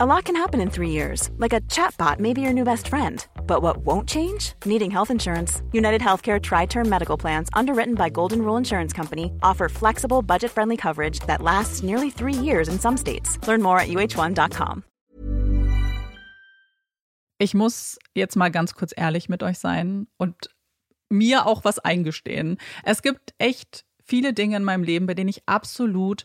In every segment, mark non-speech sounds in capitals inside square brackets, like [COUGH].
A lot can happen in three years, like a chatbot may be your new best friend. But what won't change? Needing health insurance. United Healthcare Tri Term Medical Plans, underwritten by Golden Rule Insurance Company, offer flexible, budget friendly coverage that lasts nearly three years in some states. Learn more at uh1.com. Ich muss jetzt mal ganz kurz ehrlich mit euch sein und mir auch was eingestehen. Es gibt echt viele Dinge in meinem Leben, bei denen ich absolut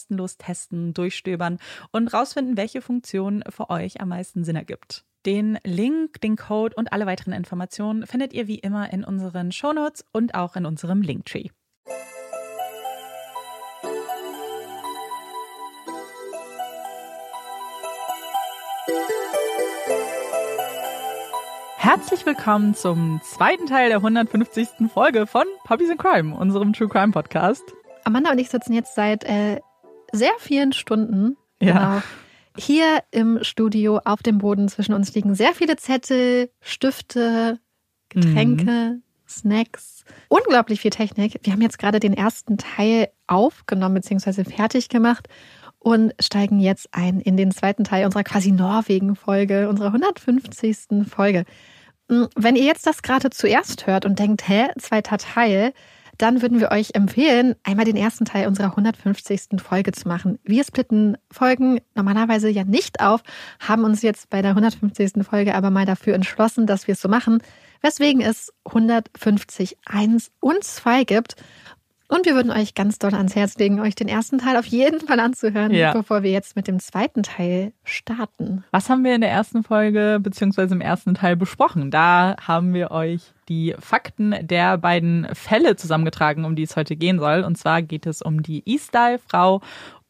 kostenlos testen, durchstöbern und rausfinden, welche Funktion für euch am meisten Sinn ergibt. Den Link, den Code und alle weiteren Informationen findet ihr wie immer in unseren Shownotes und auch in unserem Linktree. Herzlich willkommen zum zweiten Teil der 150. Folge von Puppies in Crime, unserem True Crime Podcast. Amanda und ich sitzen jetzt seit äh, sehr vielen Stunden. Ja. Genau. Hier im Studio auf dem Boden zwischen uns liegen sehr viele Zettel, Stifte, Getränke, mhm. Snacks, unglaublich viel Technik. Wir haben jetzt gerade den ersten Teil aufgenommen bzw. fertig gemacht und steigen jetzt ein in den zweiten Teil unserer quasi Norwegen-Folge, unserer 150. Folge. Hm, wenn ihr jetzt das gerade zuerst hört und denkt, hä, zweiter Teil, dann würden wir euch empfehlen, einmal den ersten Teil unserer 150. Folge zu machen. Wir splitten Folgen normalerweise ja nicht auf, haben uns jetzt bei der 150. Folge aber mal dafür entschlossen, dass wir es so machen, weswegen es 150 1 und 2 gibt. Und wir würden euch ganz doll ans Herz legen, euch den ersten Teil auf jeden Fall anzuhören, ja. bevor wir jetzt mit dem zweiten Teil starten. Was haben wir in der ersten Folge beziehungsweise im ersten Teil besprochen? Da haben wir euch die Fakten der beiden Fälle zusammengetragen, um die es heute gehen soll. Und zwar geht es um die Eastyle-Frau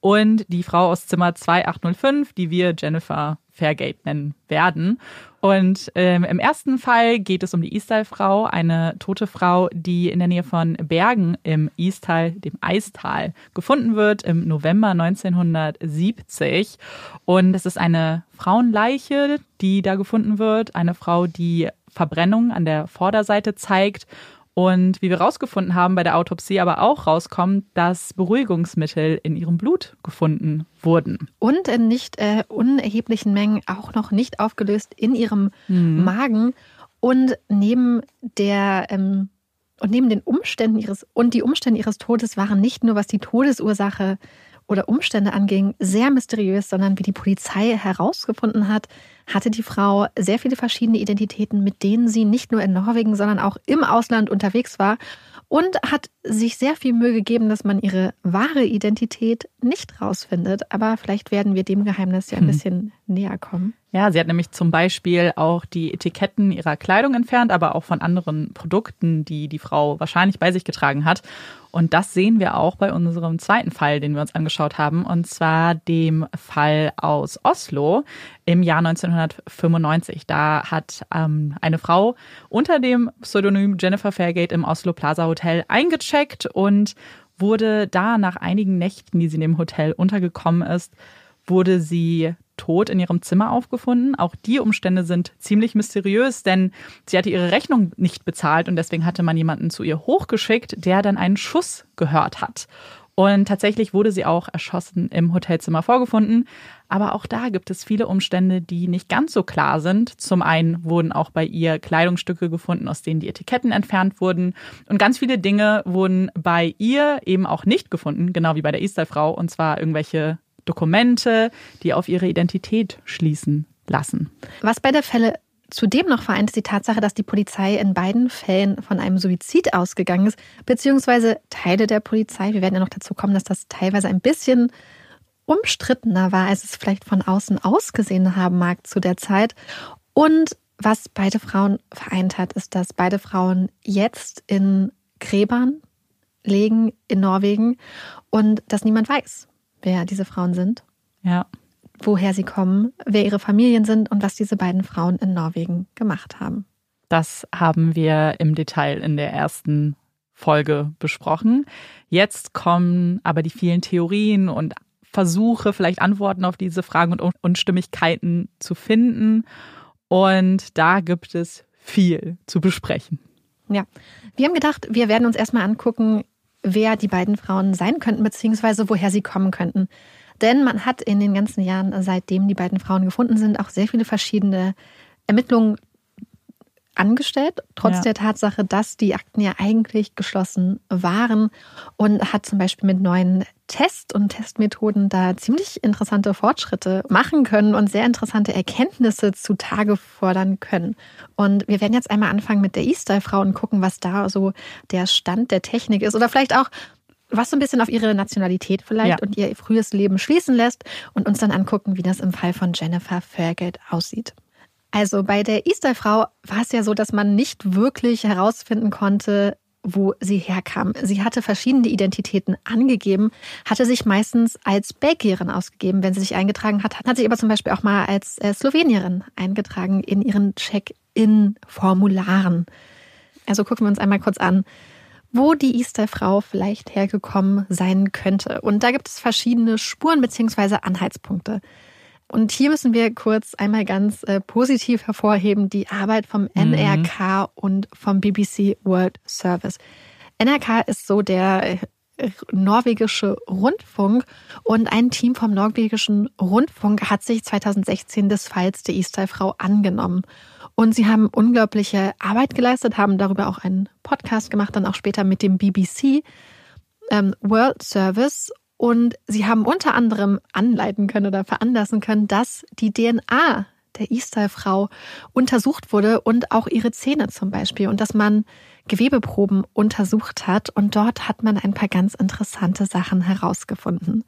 und die Frau aus Zimmer 2805, die wir Jennifer Fairgate nennen werden. Und ähm, im ersten Fall geht es um die Easttal-Frau, eine tote Frau, die in der Nähe von Bergen im Easttal, dem Eistal, gefunden wird im November 1970. Und es ist eine Frauenleiche, die da gefunden wird, eine Frau, die Verbrennung an der Vorderseite zeigt Und wie wir rausgefunden haben, bei der Autopsie aber auch rauskommt, dass Beruhigungsmittel in ihrem Blut gefunden wurden. Und in nicht äh, unerheblichen Mengen auch noch nicht aufgelöst in ihrem mhm. Magen. Und neben der ähm, und neben den Umständen ihres und die Umstände ihres Todes waren nicht nur was die Todesursache oder Umstände anging, sehr mysteriös, sondern wie die Polizei herausgefunden hat, hatte die Frau sehr viele verschiedene Identitäten, mit denen sie nicht nur in Norwegen, sondern auch im Ausland unterwegs war und hat sich sehr viel Mühe gegeben, dass man ihre wahre Identität nicht rausfindet. Aber vielleicht werden wir dem Geheimnis ja ein hm. bisschen näher kommen. Ja, sie hat nämlich zum Beispiel auch die Etiketten ihrer Kleidung entfernt, aber auch von anderen Produkten, die die Frau wahrscheinlich bei sich getragen hat. Und das sehen wir auch bei unserem zweiten Fall, den wir uns angeschaut haben, und zwar dem Fall aus Oslo im Jahr 1995. Da hat ähm, eine Frau unter dem Pseudonym Jennifer Fairgate im Oslo Plaza Hotel eingecheckt und wurde da nach einigen Nächten, die sie in dem Hotel untergekommen ist, wurde sie tot in ihrem Zimmer aufgefunden. Auch die Umstände sind ziemlich mysteriös, denn sie hatte ihre Rechnung nicht bezahlt und deswegen hatte man jemanden zu ihr hochgeschickt, der dann einen Schuss gehört hat. Und tatsächlich wurde sie auch erschossen im Hotelzimmer vorgefunden. Aber auch da gibt es viele Umstände, die nicht ganz so klar sind. Zum einen wurden auch bei ihr Kleidungsstücke gefunden, aus denen die Etiketten entfernt wurden. Und ganz viele Dinge wurden bei ihr eben auch nicht gefunden, genau wie bei der Easter-Frau. Und zwar irgendwelche Dokumente, die auf ihre Identität schließen lassen. Was bei der Fälle Zudem noch vereint ist die Tatsache, dass die Polizei in beiden Fällen von einem Suizid ausgegangen ist, beziehungsweise Teile der Polizei. Wir werden ja noch dazu kommen, dass das teilweise ein bisschen umstrittener war, als es vielleicht von außen ausgesehen haben mag zu der Zeit. Und was beide Frauen vereint hat, ist, dass beide Frauen jetzt in Gräbern legen in Norwegen und dass niemand weiß, wer diese Frauen sind. Ja. Woher sie kommen, wer ihre Familien sind und was diese beiden Frauen in Norwegen gemacht haben. Das haben wir im Detail in der ersten Folge besprochen. Jetzt kommen aber die vielen Theorien und Versuche, vielleicht Antworten auf diese Fragen und Unstimmigkeiten zu finden. Und da gibt es viel zu besprechen. Ja, wir haben gedacht, wir werden uns erstmal angucken, wer die beiden Frauen sein könnten, beziehungsweise woher sie kommen könnten. Denn man hat in den ganzen Jahren, seitdem die beiden Frauen gefunden sind, auch sehr viele verschiedene Ermittlungen angestellt, trotz ja. der Tatsache, dass die Akten ja eigentlich geschlossen waren und hat zum Beispiel mit neuen Tests und Testmethoden da ziemlich interessante Fortschritte machen können und sehr interessante Erkenntnisse zutage fordern können. Und wir werden jetzt einmal anfangen mit der E-Style-Frau und gucken, was da so der Stand der Technik ist oder vielleicht auch was so ein bisschen auf ihre Nationalität vielleicht ja. und ihr frühes Leben schließen lässt und uns dann angucken, wie das im Fall von Jennifer Fairgate aussieht. Also bei der Easter-Frau war es ja so, dass man nicht wirklich herausfinden konnte, wo sie herkam. Sie hatte verschiedene Identitäten angegeben, hatte sich meistens als Belgierin ausgegeben, wenn sie sich eingetragen hat, hat sich aber zum Beispiel auch mal als äh, Slowenierin eingetragen in ihren Check-in-Formularen. Also gucken wir uns einmal kurz an, wo die Easter-Frau vielleicht hergekommen sein könnte. Und da gibt es verschiedene Spuren bzw. Anhaltspunkte. Und hier müssen wir kurz einmal ganz äh, positiv hervorheben die Arbeit vom mhm. NRK und vom BBC World Service. NRK ist so der äh, norwegische Rundfunk und ein Team vom norwegischen Rundfunk hat sich 2016 des Falls der Istal-Frau angenommen. Und sie haben unglaubliche Arbeit geleistet, haben darüber auch einen Podcast gemacht, dann auch später mit dem BBC ähm, World Service. Und sie haben unter anderem anleiten können oder veranlassen können, dass die DNA der Istal-Frau untersucht wurde und auch ihre Zähne zum Beispiel und dass man Gewebeproben untersucht hat. Und dort hat man ein paar ganz interessante Sachen herausgefunden.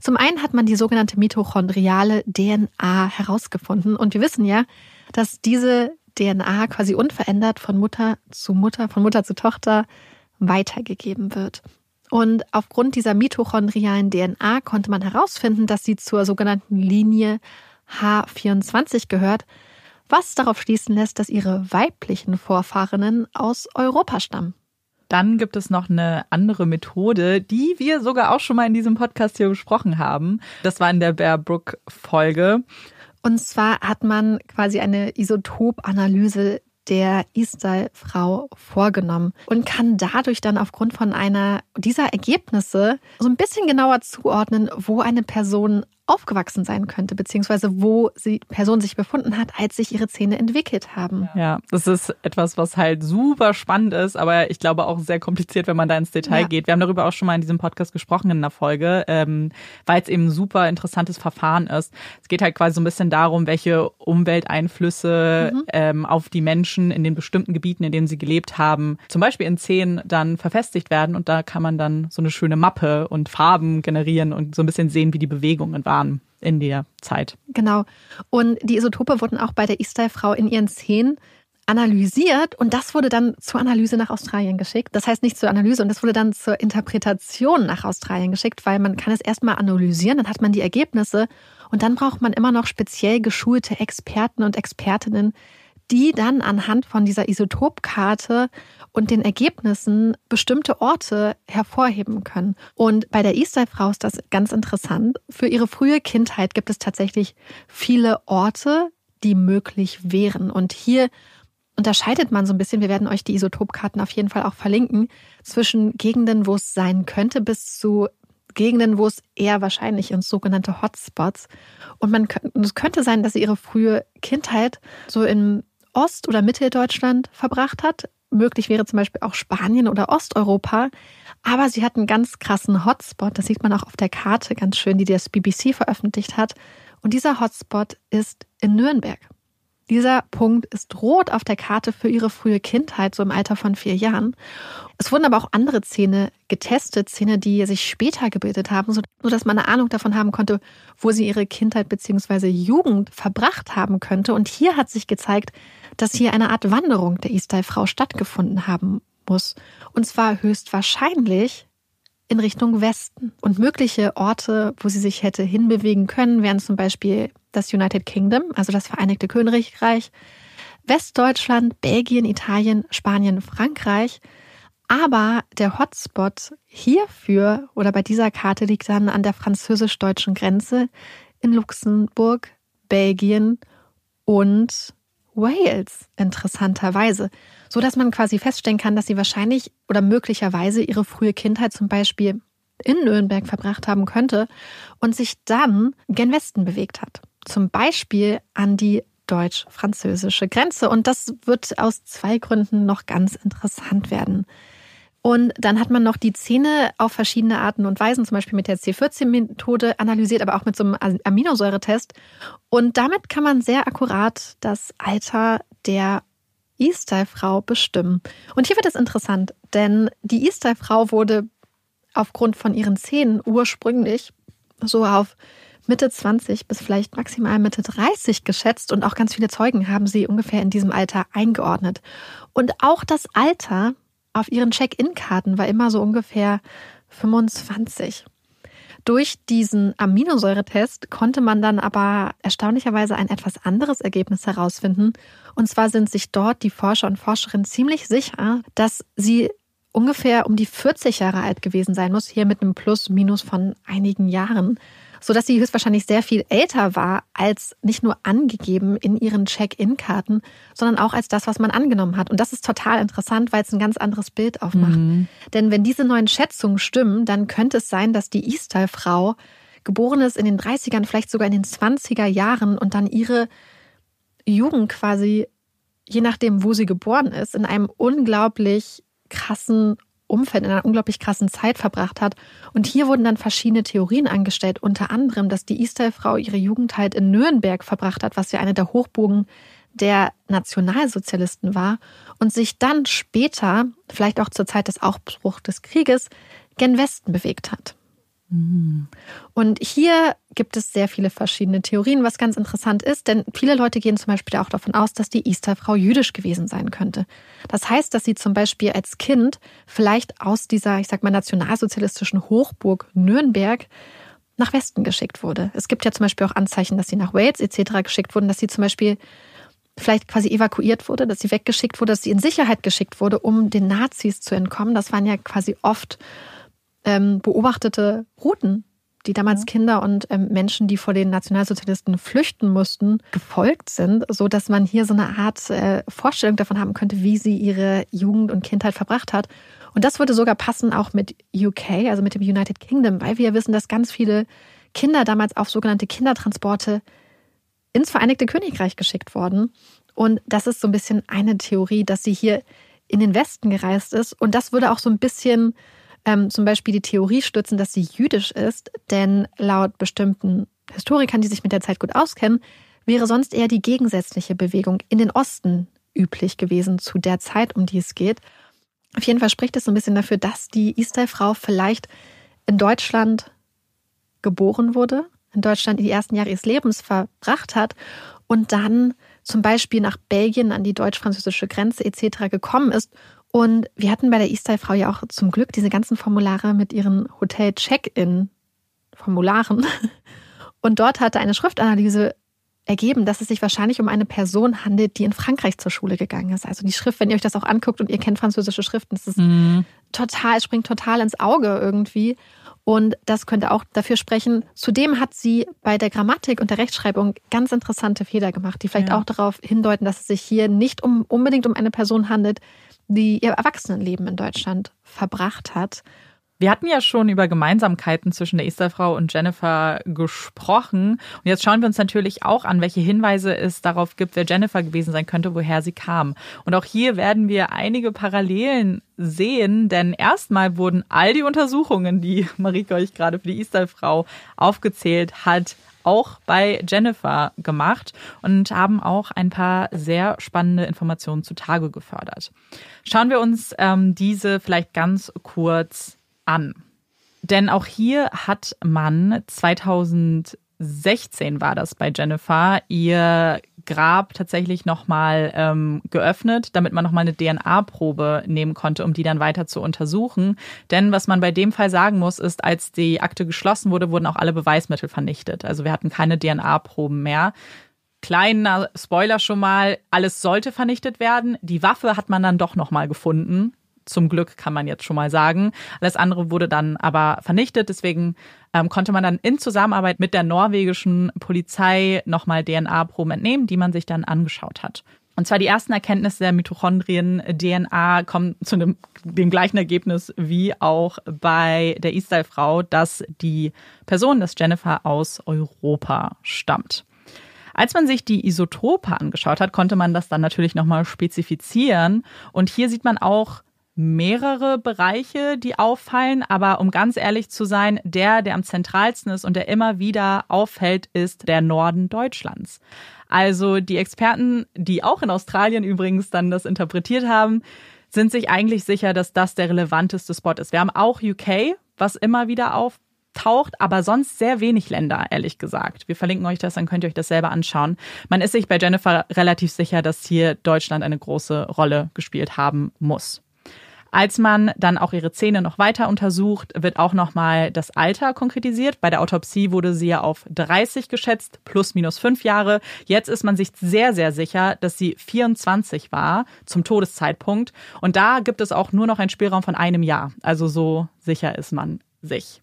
Zum einen hat man die sogenannte mitochondriale DNA herausgefunden. Und wir wissen ja, dass diese DNA quasi unverändert von Mutter zu Mutter, von Mutter zu Tochter weitergegeben wird. Und aufgrund dieser mitochondrialen DNA konnte man herausfinden, dass sie zur sogenannten Linie H24 gehört, was darauf schließen lässt, dass ihre weiblichen Vorfahrinnen aus Europa stammen. Dann gibt es noch eine andere Methode, die wir sogar auch schon mal in diesem Podcast hier besprochen haben. Das war in der Bear Brook Folge. Und zwar hat man quasi eine Isotopanalyse der Isdal-Frau vorgenommen und kann dadurch dann aufgrund von einer dieser Ergebnisse so ein bisschen genauer zuordnen, wo eine Person aufgewachsen sein könnte, beziehungsweise wo die Person sich befunden hat, als sich ihre Zähne entwickelt haben. Ja, das ist etwas, was halt super spannend ist, aber ich glaube auch sehr kompliziert, wenn man da ins Detail ja. geht. Wir haben darüber auch schon mal in diesem Podcast gesprochen in einer Folge, ähm, weil es eben ein super interessantes Verfahren ist. Es geht halt quasi so ein bisschen darum, welche Umwelteinflüsse mhm. ähm, auf die Menschen in den bestimmten Gebieten, in denen sie gelebt haben, zum Beispiel in Zähnen dann verfestigt werden und da kann man dann so eine schöne Mappe und Farben generieren und so ein bisschen sehen, wie die Bewegungen waren waren in der Zeit. Genau. Und die Isotope wurden auch bei der Istai-Frau in ihren Zähnen analysiert und das wurde dann zur Analyse nach Australien geschickt. Das heißt nicht zur Analyse und das wurde dann zur Interpretation nach Australien geschickt, weil man kann es erstmal analysieren, dann hat man die Ergebnisse und dann braucht man immer noch speziell geschulte Experten und Expertinnen, die dann anhand von dieser Isotopkarte und den Ergebnissen bestimmte Orte hervorheben können. Und bei der Easter-Frau ist das ganz interessant. Für ihre frühe Kindheit gibt es tatsächlich viele Orte, die möglich wären. Und hier unterscheidet man so ein bisschen, wir werden euch die Isotopkarten auf jeden Fall auch verlinken, zwischen Gegenden, wo es sein könnte, bis zu Gegenden, wo es eher wahrscheinlich ins sogenannte Hotspots. Und man es könnte sein, dass sie ihre frühe Kindheit so in Ost- oder Mitteldeutschland verbracht hat, Möglich wäre zum Beispiel auch Spanien oder Osteuropa. Aber sie hat einen ganz krassen Hotspot. Das sieht man auch auf der Karte ganz schön, die das BBC veröffentlicht hat. Und dieser Hotspot ist in Nürnberg. Dieser Punkt ist rot auf der Karte für ihre frühe Kindheit, so im Alter von vier Jahren. Es wurden aber auch andere Zähne getestet, Zähne, die sich später gebildet haben, sodass man eine Ahnung davon haben konnte, wo sie ihre Kindheit bzw. Jugend verbracht haben könnte. Und hier hat sich gezeigt, dass hier eine Art Wanderung der Istai-Frau stattgefunden haben muss. Und zwar höchstwahrscheinlich in Richtung Westen. Und mögliche Orte, wo sie sich hätte hinbewegen können, wären zum Beispiel das United Kingdom, also das Vereinigte Königreich, Westdeutschland, Belgien, Italien, Spanien, Frankreich. Aber der Hotspot hierfür oder bei dieser Karte liegt dann an der französisch-deutschen Grenze in Luxemburg, Belgien und Wales, interessanterweise. So dass man quasi feststellen kann, dass sie wahrscheinlich oder möglicherweise ihre frühe Kindheit zum Beispiel in Nürnberg verbracht haben könnte und sich dann gen Westen bewegt hat. Zum Beispiel an die deutsch-französische Grenze. Und das wird aus zwei Gründen noch ganz interessant werden. Und dann hat man noch die Zähne auf verschiedene Arten und Weisen, zum Beispiel mit der C14-Methode analysiert, aber auch mit so einem Aminosäuretest. Und damit kann man sehr akkurat das Alter der E-Style-Frau bestimmen. Und hier wird es interessant, denn die E-Style-Frau wurde aufgrund von ihren Zähnen ursprünglich so auf Mitte 20 bis vielleicht maximal Mitte 30 geschätzt und auch ganz viele Zeugen haben sie ungefähr in diesem Alter eingeordnet. Und auch das Alter auf ihren Check-in-Karten war immer so ungefähr 25. Durch diesen Aminosäuretest konnte man dann aber erstaunlicherweise ein etwas anderes Ergebnis herausfinden. Und zwar sind sich dort die Forscher und Forscherinnen ziemlich sicher, dass sie ungefähr um die 40 Jahre alt gewesen sein muss, hier mit einem Plus-Minus von einigen Jahren sodass sie höchstwahrscheinlich sehr viel älter war als nicht nur angegeben in ihren Check-in-Karten, sondern auch als das, was man angenommen hat. Und das ist total interessant, weil es ein ganz anderes Bild aufmacht. Mhm. Denn wenn diese neuen Schätzungen stimmen, dann könnte es sein, dass die Istal-Frau geboren ist in den 30ern, vielleicht sogar in den 20er Jahren und dann ihre Jugend quasi, je nachdem, wo sie geboren ist, in einem unglaublich krassen Umfeld, in einer unglaublich krassen Zeit verbracht hat. Und hier wurden dann verschiedene Theorien angestellt, unter anderem, dass die Istal-Frau ihre Jugendheit in Nürnberg verbracht hat, was ja eine der Hochburgen der Nationalsozialisten war und sich dann später, vielleicht auch zur Zeit des Aufbruchs des Krieges, gen Westen bewegt hat. Und hier gibt es sehr viele verschiedene Theorien, was ganz interessant ist, denn viele Leute gehen zum Beispiel auch davon aus, dass die Easter-Frau jüdisch gewesen sein könnte. Das heißt, dass sie zum Beispiel als Kind vielleicht aus dieser, ich sag mal, nationalsozialistischen Hochburg Nürnberg nach Westen geschickt wurde. Es gibt ja zum Beispiel auch Anzeichen, dass sie nach Wales etc. geschickt wurden, dass sie zum Beispiel vielleicht quasi evakuiert wurde, dass sie weggeschickt wurde, dass sie in Sicherheit geschickt wurde, um den Nazis zu entkommen. Das waren ja quasi oft ähm, beobachtete Routen, die damals Kinder und ähm, Menschen, die vor den Nationalsozialisten flüchten mussten, gefolgt sind, so dass man hier so eine Art äh, Vorstellung davon haben könnte, wie sie ihre Jugend und Kindheit verbracht hat. Und das würde sogar passen auch mit UK, also mit dem United Kingdom, weil wir ja wissen, dass ganz viele Kinder damals auf sogenannte Kindertransporte ins Vereinigte Königreich geschickt wurden. Und das ist so ein bisschen eine Theorie, dass sie hier in den Westen gereist ist. Und das würde auch so ein bisschen ähm, zum Beispiel die Theorie stützen, dass sie jüdisch ist. Denn laut bestimmten Historikern, die sich mit der Zeit gut auskennen, wäre sonst eher die gegensätzliche Bewegung in den Osten üblich gewesen zu der Zeit, um die es geht. Auf jeden Fall spricht es so ein bisschen dafür, dass die Istai-Frau vielleicht in Deutschland geboren wurde, in Deutschland die ersten Jahre ihres Lebens verbracht hat und dann zum Beispiel nach Belgien an die deutsch-französische Grenze etc. gekommen ist. Und wir hatten bei der Istai-Frau ja auch zum Glück diese ganzen Formulare mit ihren Hotel-Check-In-Formularen. [LAUGHS] Und dort hatte eine Schriftanalyse ergeben, dass es sich wahrscheinlich um eine Person handelt, die in Frankreich zur Schule gegangen ist. Also die Schrift, wenn ihr euch das auch anguckt und ihr kennt französische Schriften, das ist mhm. total, springt total ins Auge irgendwie. Und das könnte auch dafür sprechen. Zudem hat sie bei der Grammatik und der Rechtschreibung ganz interessante Fehler gemacht, die vielleicht ja. auch darauf hindeuten, dass es sich hier nicht um, unbedingt um eine Person handelt, die ihr Erwachsenenleben in Deutschland verbracht hat. Wir hatten ja schon über Gemeinsamkeiten zwischen der Esterfrau und Jennifer gesprochen. Und jetzt schauen wir uns natürlich auch an, welche Hinweise es darauf gibt, wer Jennifer gewesen sein könnte, woher sie kam. Und auch hier werden wir einige Parallelen sehen, denn erstmal wurden all die Untersuchungen, die Marike euch gerade für die Esterfrau aufgezählt hat, auch bei Jennifer gemacht und haben auch ein paar sehr spannende Informationen zutage gefördert. Schauen wir uns ähm, diese vielleicht ganz kurz an. Denn auch hier hat man 2016 war das bei Jennifer ihr Grab tatsächlich nochmal ähm, geöffnet, damit man nochmal eine DNA-Probe nehmen konnte, um die dann weiter zu untersuchen. Denn was man bei dem Fall sagen muss, ist, als die Akte geschlossen wurde, wurden auch alle Beweismittel vernichtet. Also wir hatten keine DNA-Proben mehr. Kleiner Spoiler schon mal, alles sollte vernichtet werden. Die Waffe hat man dann doch nochmal gefunden zum Glück kann man jetzt schon mal sagen. Alles andere wurde dann aber vernichtet. Deswegen ähm, konnte man dann in Zusammenarbeit mit der norwegischen Polizei nochmal DNA-Proben entnehmen, die man sich dann angeschaut hat. Und zwar die ersten Erkenntnisse der Mitochondrien-DNA kommen zu dem, dem, gleichen Ergebnis wie auch bei der Isdal-Frau, dass die Person, das Jennifer aus Europa stammt. Als man sich die Isotope angeschaut hat, konnte man das dann natürlich nochmal spezifizieren. Und hier sieht man auch mehrere Bereiche, die auffallen, aber um ganz ehrlich zu sein, der, der am zentralsten ist und der immer wieder auffällt, ist der Norden Deutschlands. Also die Experten, die auch in Australien übrigens dann das interpretiert haben, sind sich eigentlich sicher, dass das der relevanteste Spot ist. Wir haben auch UK, was immer wieder auftaucht, aber sonst sehr wenig Länder, ehrlich gesagt. Wir verlinken euch das, dann könnt ihr euch das selber anschauen. Man ist sich bei Jennifer relativ sicher, dass hier Deutschland eine große Rolle gespielt haben muss. Als man dann auch ihre Zähne noch weiter untersucht, wird auch nochmal das Alter konkretisiert. Bei der Autopsie wurde sie ja auf 30 geschätzt, plus minus fünf Jahre. Jetzt ist man sich sehr, sehr sicher, dass sie 24 war zum Todeszeitpunkt. Und da gibt es auch nur noch einen Spielraum von einem Jahr. Also so sicher ist man sich.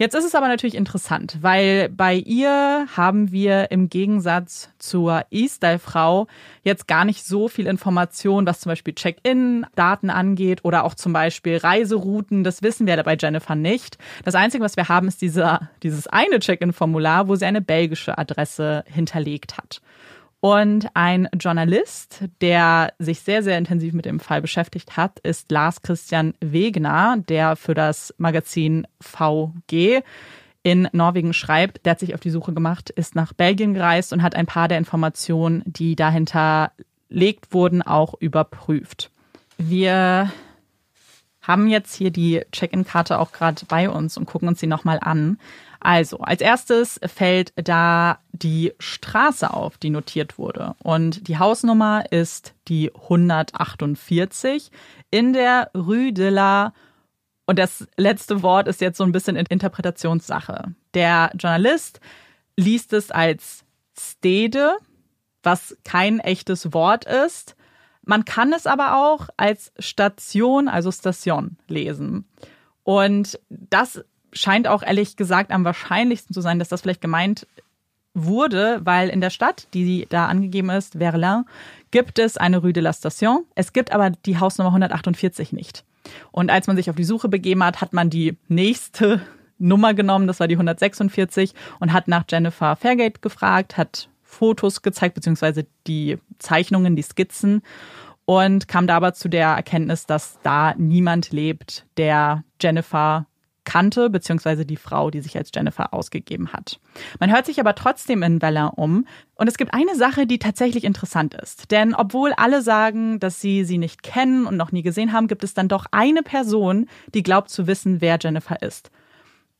Jetzt ist es aber natürlich interessant, weil bei ihr haben wir im Gegensatz zur E-Style-Frau jetzt gar nicht so viel Information, was zum Beispiel Check-in-Daten angeht oder auch zum Beispiel Reiserouten. Das wissen wir bei Jennifer nicht. Das Einzige, was wir haben, ist diese, dieses eine Check-in-Formular, wo sie eine belgische Adresse hinterlegt hat. Und ein Journalist, der sich sehr, sehr intensiv mit dem Fall beschäftigt hat, ist Lars Christian Wegner, der für das Magazin VG in Norwegen schreibt. Der hat sich auf die Suche gemacht, ist nach Belgien gereist und hat ein paar der Informationen, die dahinter legt wurden, auch überprüft. Wir haben jetzt hier die Check-in-Karte auch gerade bei uns und gucken uns sie nochmal an. Also, als erstes fällt da die Straße auf, die notiert wurde. Und die Hausnummer ist die 148 in der Rue de la und das letzte Wort ist jetzt so ein bisschen Interpretationssache. Der Journalist liest es als Stede, was kein echtes Wort ist. Man kann es aber auch als Station, also Station lesen. Und das scheint auch ehrlich gesagt am wahrscheinlichsten zu sein, dass das vielleicht gemeint wurde, weil in der Stadt, die da angegeben ist, Verlin, gibt es eine Rue de la Station. Es gibt aber die Hausnummer 148 nicht. Und als man sich auf die Suche begeben hat, hat man die nächste [LAUGHS] Nummer genommen, das war die 146, und hat nach Jennifer Fairgate gefragt, hat Fotos gezeigt, beziehungsweise die Zeichnungen, die Skizzen und kam da aber zu der Erkenntnis, dass da niemand lebt, der Jennifer kannte, beziehungsweise die Frau, die sich als Jennifer ausgegeben hat. Man hört sich aber trotzdem in Bella um. Und es gibt eine Sache, die tatsächlich interessant ist. Denn obwohl alle sagen, dass sie sie nicht kennen und noch nie gesehen haben, gibt es dann doch eine Person, die glaubt zu wissen, wer Jennifer ist.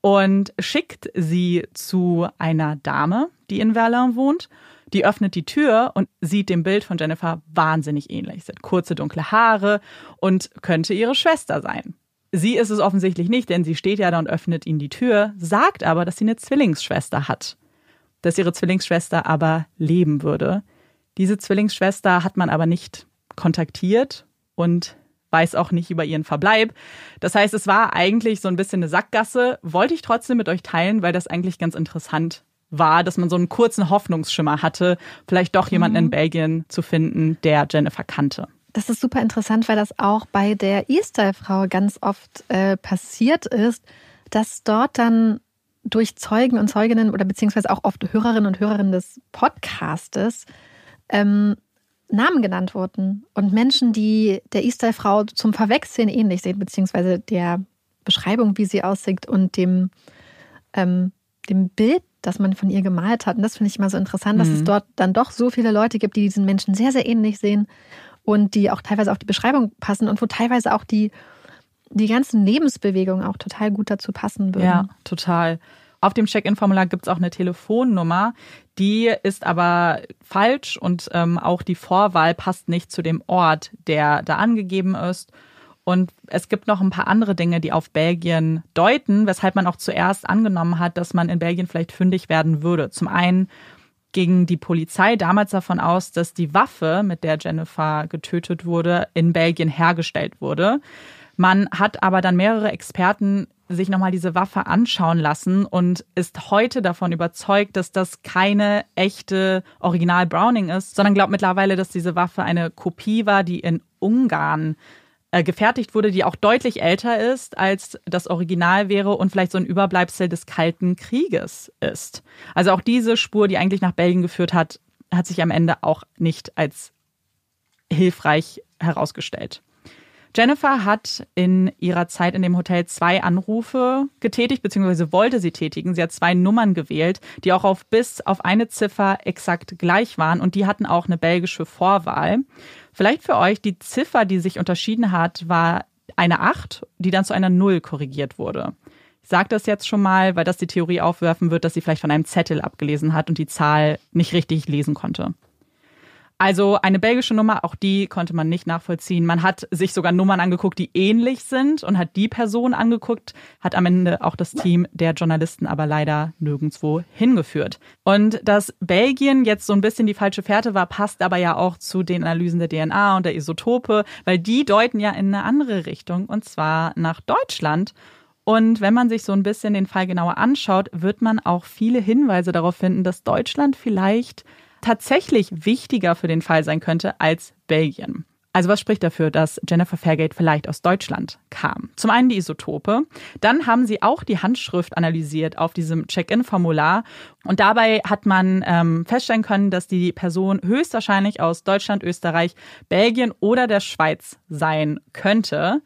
Und schickt sie zu einer Dame, die in Verlin wohnt. Die öffnet die Tür und sieht dem Bild von Jennifer wahnsinnig ähnlich. Sie hat kurze dunkle Haare und könnte ihre Schwester sein. Sie ist es offensichtlich nicht, denn sie steht ja da und öffnet ihnen die Tür, sagt aber, dass sie eine Zwillingsschwester hat. Dass ihre Zwillingsschwester aber leben würde. Diese Zwillingsschwester hat man aber nicht kontaktiert und weiß auch nicht über ihren Verbleib. Das heißt, es war eigentlich so ein bisschen eine Sackgasse, wollte ich trotzdem mit euch teilen, weil das eigentlich ganz interessant war, dass man so einen kurzen Hoffnungsschimmer hatte, vielleicht doch jemanden mhm. in Belgien zu finden, der Jennifer kannte. Das ist super interessant, weil das auch bei der E-Style-Frau ganz oft äh, passiert ist, dass dort dann durch Zeugen und Zeuginnen oder beziehungsweise auch oft Hörerinnen und Hörerinnen des Podcastes ähm, Namen genannt wurden und Menschen, die der E-Style-Frau zum Verwechseln ähnlich sehen, beziehungsweise der Beschreibung, wie sie aussieht und dem, ähm, dem Bild, das man von ihr gemalt hat. Und das finde ich immer so interessant, mhm. dass es mhm. dort dann doch so viele Leute gibt, die diesen Menschen sehr, sehr ähnlich sehen und die auch teilweise auf die Beschreibung passen und wo teilweise auch die, die ganzen Lebensbewegungen auch total gut dazu passen würden. Ja, total. Auf dem Check-in-Formular gibt es auch eine Telefonnummer, die ist aber falsch und ähm, auch die Vorwahl passt nicht zu dem Ort, der da angegeben ist. Und es gibt noch ein paar andere Dinge, die auf Belgien deuten, weshalb man auch zuerst angenommen hat, dass man in Belgien vielleicht fündig werden würde. Zum einen ging die Polizei damals davon aus, dass die Waffe, mit der Jennifer getötet wurde, in Belgien hergestellt wurde. Man hat aber dann mehrere Experten sich nochmal diese Waffe anschauen lassen und ist heute davon überzeugt, dass das keine echte Original Browning ist, sondern glaubt mittlerweile, dass diese Waffe eine Kopie war, die in Ungarn äh, gefertigt wurde, die auch deutlich älter ist, als das Original wäre und vielleicht so ein Überbleibsel des Kalten Krieges ist. Also auch diese Spur, die eigentlich nach Belgien geführt hat, hat sich am Ende auch nicht als hilfreich herausgestellt. Jennifer hat in ihrer Zeit in dem Hotel zwei Anrufe getätigt, beziehungsweise wollte sie tätigen. Sie hat zwei Nummern gewählt, die auch auf bis auf eine Ziffer exakt gleich waren und die hatten auch eine belgische Vorwahl. Vielleicht für euch, die Ziffer, die sich unterschieden hat, war eine 8, die dann zu einer 0 korrigiert wurde. Ich sage das jetzt schon mal, weil das die Theorie aufwerfen wird, dass sie vielleicht von einem Zettel abgelesen hat und die Zahl nicht richtig lesen konnte. Also eine belgische Nummer, auch die konnte man nicht nachvollziehen. Man hat sich sogar Nummern angeguckt, die ähnlich sind und hat die Person angeguckt, hat am Ende auch das Team der Journalisten aber leider nirgendwo hingeführt. Und dass Belgien jetzt so ein bisschen die falsche Fährte war, passt aber ja auch zu den Analysen der DNA und der Isotope, weil die deuten ja in eine andere Richtung und zwar nach Deutschland. Und wenn man sich so ein bisschen den Fall genauer anschaut, wird man auch viele Hinweise darauf finden, dass Deutschland vielleicht tatsächlich wichtiger für den Fall sein könnte als Belgien. Also was spricht dafür, dass Jennifer Fairgate vielleicht aus Deutschland kam? Zum einen die Isotope, dann haben sie auch die Handschrift analysiert auf diesem Check-in-Formular und dabei hat man ähm, feststellen können, dass die Person höchstwahrscheinlich aus Deutschland, Österreich, Belgien oder der Schweiz sein könnte.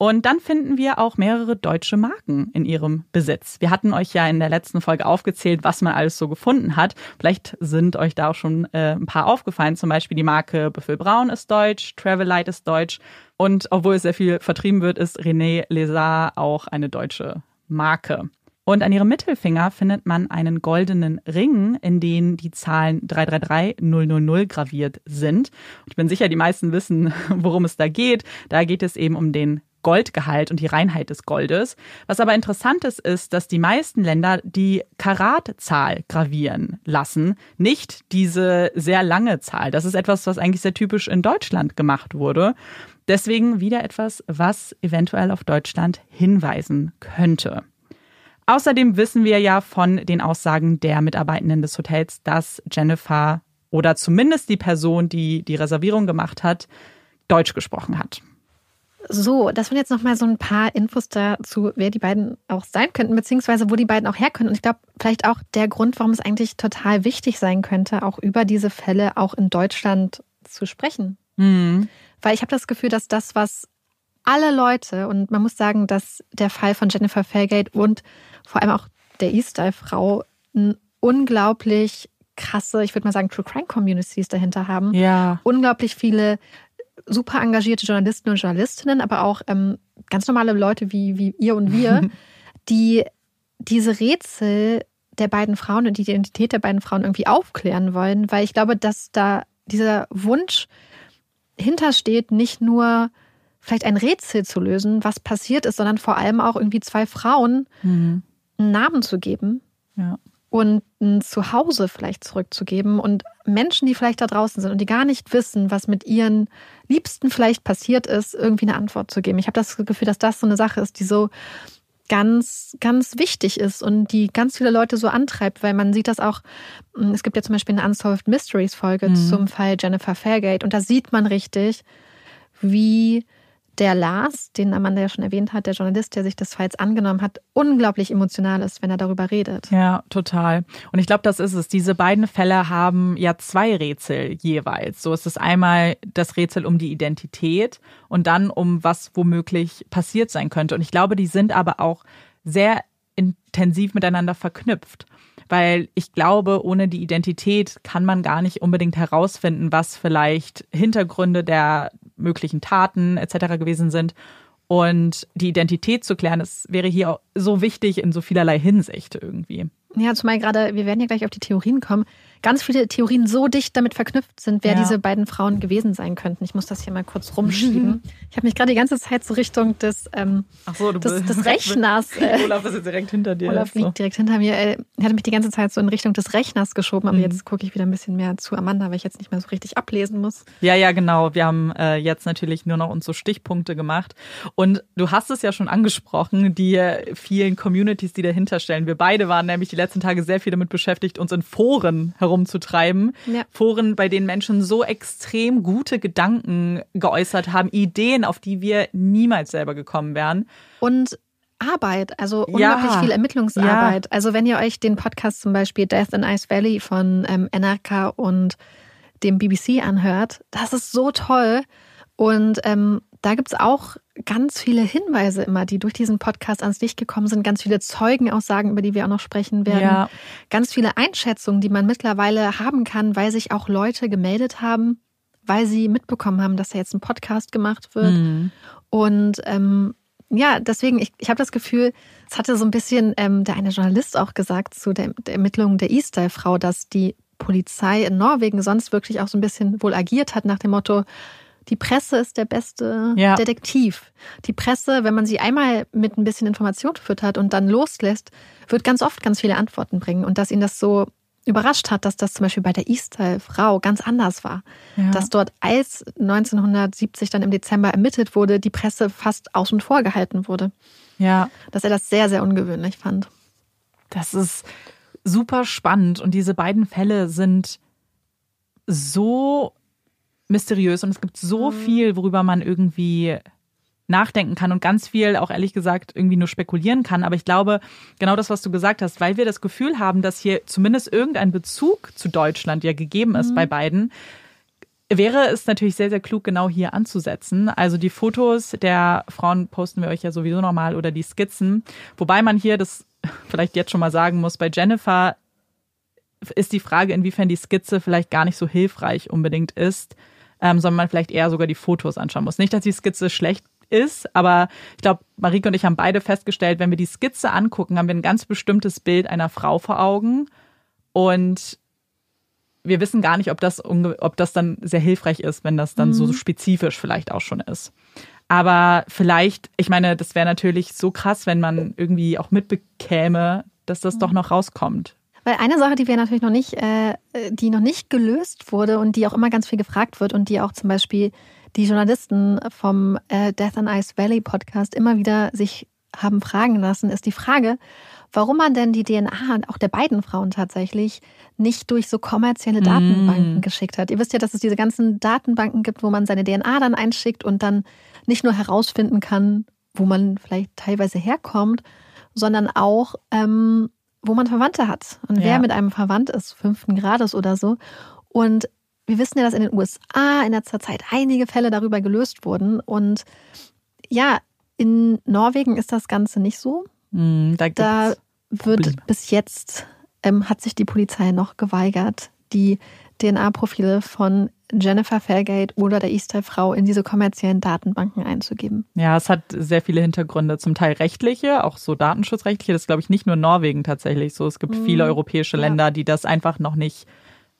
Und dann finden wir auch mehrere deutsche Marken in ihrem Besitz. Wir hatten euch ja in der letzten Folge aufgezählt, was man alles so gefunden hat. Vielleicht sind euch da auch schon äh, ein paar aufgefallen. Zum Beispiel die Marke Büffel Braun ist deutsch, Travelite ist deutsch. Und obwohl es sehr viel vertrieben wird, ist René Lézard auch eine deutsche Marke. Und an ihrem Mittelfinger findet man einen goldenen Ring, in den die Zahlen 333000 graviert sind. Ich bin sicher, die meisten wissen, [LAUGHS] worum es da geht. Da geht es eben um den Goldgehalt und die Reinheit des Goldes. Was aber interessant ist, ist, dass die meisten Länder die Karatzahl gravieren lassen, nicht diese sehr lange Zahl. Das ist etwas, was eigentlich sehr typisch in Deutschland gemacht wurde. Deswegen wieder etwas, was eventuell auf Deutschland hinweisen könnte. Außerdem wissen wir ja von den Aussagen der Mitarbeitenden des Hotels, dass Jennifer oder zumindest die Person, die die Reservierung gemacht hat, Deutsch gesprochen hat. So, das waren jetzt noch mal so ein paar Infos dazu, wer die beiden auch sein könnten, beziehungsweise wo die beiden auch herkönnen. Und ich glaube, vielleicht auch der Grund, warum es eigentlich total wichtig sein könnte, auch über diese Fälle auch in Deutschland zu sprechen. Mhm. Weil ich habe das Gefühl, dass das, was alle Leute, und man muss sagen, dass der Fall von Jennifer Fairgate und vor allem auch der E-Style-Frau unglaublich krasse, ich würde mal sagen, True Crime Communities dahinter haben. Ja. Unglaublich viele super engagierte Journalisten und Journalistinnen, aber auch ähm, ganz normale Leute wie, wie ihr und wir, [LAUGHS] die diese Rätsel der beiden Frauen und die Identität der beiden Frauen irgendwie aufklären wollen, weil ich glaube, dass da dieser Wunsch hintersteht, nicht nur vielleicht ein Rätsel zu lösen, was passiert ist, sondern vor allem auch irgendwie zwei Frauen mhm. einen Namen zu geben. Ja und ein Zuhause vielleicht zurückzugeben und Menschen, die vielleicht da draußen sind und die gar nicht wissen, was mit ihren Liebsten vielleicht passiert ist, irgendwie eine Antwort zu geben. Ich habe das Gefühl, dass das so eine Sache ist, die so ganz, ganz wichtig ist und die ganz viele Leute so antreibt, weil man sieht das auch, hm, es gibt ja zum Beispiel eine Unsolved Mysteries Folge mhm. zum Fall Jennifer Fairgate und da sieht man richtig, wie der Lars, den Amanda ja schon erwähnt hat, der Journalist, der sich des Falls angenommen hat, unglaublich emotional ist, wenn er darüber redet. Ja, total. Und ich glaube, das ist es. Diese beiden Fälle haben ja zwei Rätsel jeweils. So ist es einmal das Rätsel um die Identität und dann um was womöglich passiert sein könnte. Und ich glaube, die sind aber auch sehr intensiv miteinander verknüpft weil ich glaube, ohne die Identität kann man gar nicht unbedingt herausfinden, was vielleicht Hintergründe der möglichen Taten etc. gewesen sind. Und die Identität zu klären, das wäre hier so wichtig in so vielerlei Hinsicht irgendwie. Ja, zumal gerade, wir werden ja gleich auf die Theorien kommen, ganz viele Theorien so dicht damit verknüpft sind, wer ja. diese beiden Frauen gewesen sein könnten. Ich muss das hier mal kurz rumschieben. [LAUGHS] Ich habe mich gerade die ganze Zeit so Richtung des, ähm, so, des, des Rechners. [LAUGHS] Äh, Olaf ist jetzt direkt hinter dir. Olaf liegt so. direkt hinter mir. Äh, ich hatte mich die ganze Zeit so in Richtung des Rechners geschoben, aber mhm. jetzt gucke ich wieder ein bisschen mehr zu Amanda, weil ich jetzt nicht mehr so richtig ablesen muss. Ja, ja, genau. Wir haben äh, jetzt natürlich nur noch uns so Stichpunkte gemacht. Und du hast es ja schon angesprochen, die vielen Communities, die dahinter stellen. Wir beide waren nämlich die letzten Tage sehr viel damit beschäftigt, uns in Foren herumzutreiben. Ja. Foren, bei denen Menschen so extrem gute Gedanken geäußert haben, Ideen, auf die wir niemals selber gekommen wären. Und Arbeit, also unglaublich ja. viel Ermittlungsarbeit. Ja. Also wenn ihr euch den Podcast zum Beispiel Death in Ice Valley von ähm, NRK und dem BBC anhört, das ist so toll. Und ähm, da gibt es auch ganz viele Hinweise immer, die durch diesen Podcast ans Licht gekommen sind, ganz viele Zeugenaussagen, über die wir auch noch sprechen werden, ja. ganz viele Einschätzungen, die man mittlerweile haben kann, weil sich auch Leute gemeldet haben, weil sie mitbekommen haben, dass da jetzt ein Podcast gemacht wird. Mhm. Und ähm, ja, deswegen, ich, ich habe das Gefühl, es hatte so ein bisschen ähm, der eine Journalist auch gesagt zu der, der Ermittlung der E-Style-Frau, dass die Polizei in Norwegen sonst wirklich auch so ein bisschen wohl agiert hat nach dem Motto, die Presse ist der beste ja. Detektiv. Die Presse, wenn man sie einmal mit ein bisschen Information füttert und dann loslässt, wird ganz oft ganz viele Antworten bringen. Und dass ihn das so überrascht hat, dass das zum Beispiel bei der Easter-Frau ganz anders war. Ja. Dass dort, als 1970 dann im Dezember ermittelt wurde, die Presse fast außen vor gehalten wurde. Ja. Dass er das sehr, sehr ungewöhnlich fand. Das ist super spannend und diese beiden Fälle sind so mysteriös und es gibt so mhm. viel, worüber man irgendwie nachdenken kann und ganz viel auch ehrlich gesagt irgendwie nur spekulieren kann. Aber ich glaube, genau das, was du gesagt hast, weil wir das Gefühl haben, dass hier zumindest irgendein Bezug zu Deutschland ja gegeben ist mhm. bei beiden, wäre es natürlich sehr, sehr klug, genau hier anzusetzen. Also die Fotos der Frauen posten wir euch ja sowieso nochmal oder die Skizzen. Wobei man hier das [LAUGHS] vielleicht jetzt schon mal sagen muss, bei Jennifer ist die Frage, inwiefern die Skizze vielleicht gar nicht so hilfreich unbedingt ist, ähm, sondern man vielleicht eher sogar die Fotos anschauen muss. Nicht, dass die Skizze schlecht ist, aber ich glaube, Marike und ich haben beide festgestellt, wenn wir die Skizze angucken, haben wir ein ganz bestimmtes Bild einer Frau vor Augen und wir wissen gar nicht, ob das, ob das dann sehr hilfreich ist, wenn das dann mhm. so spezifisch vielleicht auch schon ist. Aber vielleicht, ich meine, das wäre natürlich so krass, wenn man irgendwie auch mitbekäme, dass das mhm. doch noch rauskommt. Weil eine Sache, die wir natürlich noch nicht, äh, die noch nicht gelöst wurde und die auch immer ganz viel gefragt wird und die auch zum Beispiel die Journalisten vom äh, Death and Ice Valley Podcast immer wieder sich haben fragen lassen, ist die Frage, warum man denn die DNA, auch der beiden Frauen tatsächlich, nicht durch so kommerzielle Datenbanken mm. geschickt hat. Ihr wisst ja, dass es diese ganzen Datenbanken gibt, wo man seine DNA dann einschickt und dann nicht nur herausfinden kann, wo man vielleicht teilweise herkommt, sondern auch, ähm, wo man Verwandte hat und ja. wer mit einem verwandt ist, fünften Grades oder so. Und wir wissen ja, dass in den USA in letzter Zeit einige Fälle darüber gelöst wurden. Und ja, in Norwegen ist das Ganze nicht so. Mm, da, da wird Probleme. bis jetzt, ähm, hat sich die Polizei noch geweigert, die DNA-Profile von Jennifer Fairgate oder der Easter-Frau in diese kommerziellen Datenbanken einzugeben. Ja, es hat sehr viele Hintergründe, zum Teil rechtliche, auch so datenschutzrechtliche. Das ist, glaube ich, nicht nur Norwegen tatsächlich so. Es gibt mhm. viele europäische Länder, ja. die das einfach noch nicht,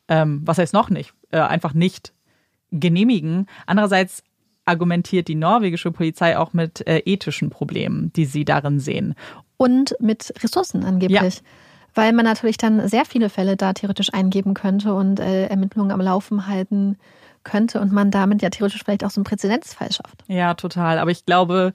ähm, was heißt noch nicht, äh, einfach nicht genehmigen. Andererseits argumentiert die norwegische Polizei auch mit äh, ethischen Problemen, die sie darin sehen. Und mit Ressourcen angeblich. Ja weil man natürlich dann sehr viele Fälle da theoretisch eingeben könnte und äh, Ermittlungen am Laufen halten könnte und man damit ja theoretisch vielleicht auch so einen Präzedenzfall schafft. Ja, total. Aber ich glaube,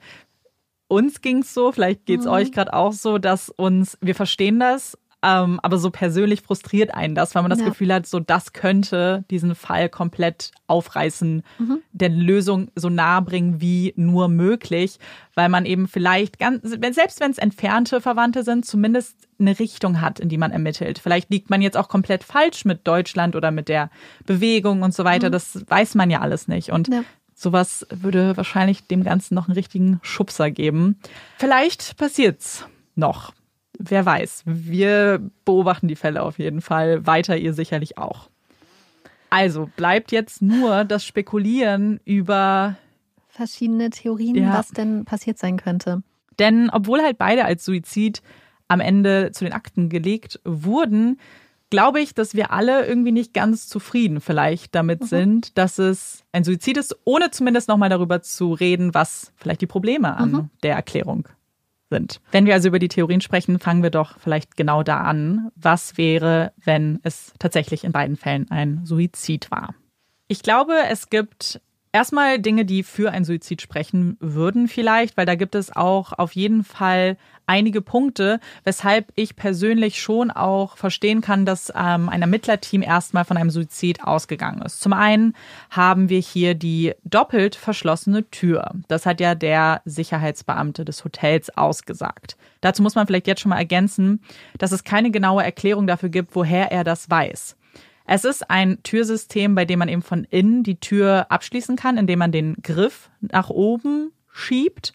uns ging es so, vielleicht geht es mhm. euch gerade auch so, dass uns, wir verstehen das ähm, aber so persönlich frustriert einen das, weil man das ja. Gefühl hat, so das könnte diesen Fall komplett aufreißen, mhm. der Lösung so nah bringen wie nur möglich, weil man eben vielleicht ganz, selbst wenn es entfernte Verwandte sind, zumindest eine Richtung hat, in die man ermittelt. Vielleicht liegt man jetzt auch komplett falsch mit Deutschland oder mit der Bewegung und so weiter. Mhm. Das weiß man ja alles nicht. Und ja. Sowas würde wahrscheinlich dem Ganzen noch einen richtigen Schubser geben. Vielleicht passiert's noch wer weiß. Wir beobachten die Fälle auf jeden Fall. Weiter ihr sicherlich auch. Also bleibt jetzt nur das Spekulieren über verschiedene Theorien, ja. was denn passiert sein könnte. Denn obwohl halt beide als Suizid am Ende zu den Akten gelegt wurden, glaube ich, dass wir alle irgendwie nicht ganz zufrieden vielleicht damit mhm. sind, dass es ein Suizid ist, ohne zumindest nochmal darüber zu reden, was vielleicht die Probleme an mhm. der Erklärung sind. Wenn wir also über die Theorien sprechen, fangen wir doch vielleicht genau da an. Was wäre, wenn es tatsächlich in beiden Fällen ein Suizid war? Ich glaube, es gibt Erstmal Dinge, die für ein Suizid sprechen würden vielleicht, weil da gibt es auch auf jeden Fall einige Punkte, weshalb ich persönlich schon auch verstehen kann, dass ähm, ein Ermittlerteam erstmal von einem Suizid ausgegangen ist. Zum einen haben wir hier die doppelt verschlossene Tür. Das hat ja der Sicherheitsbeamte des Hotels ausgesagt. Dazu muss man vielleicht jetzt schon mal ergänzen, dass es keine genaue Erklärung dafür gibt, woher er das weiß. Es ist ein Türsystem, bei dem man eben von innen die Tür abschließen kann, indem man den Griff nach oben schiebt.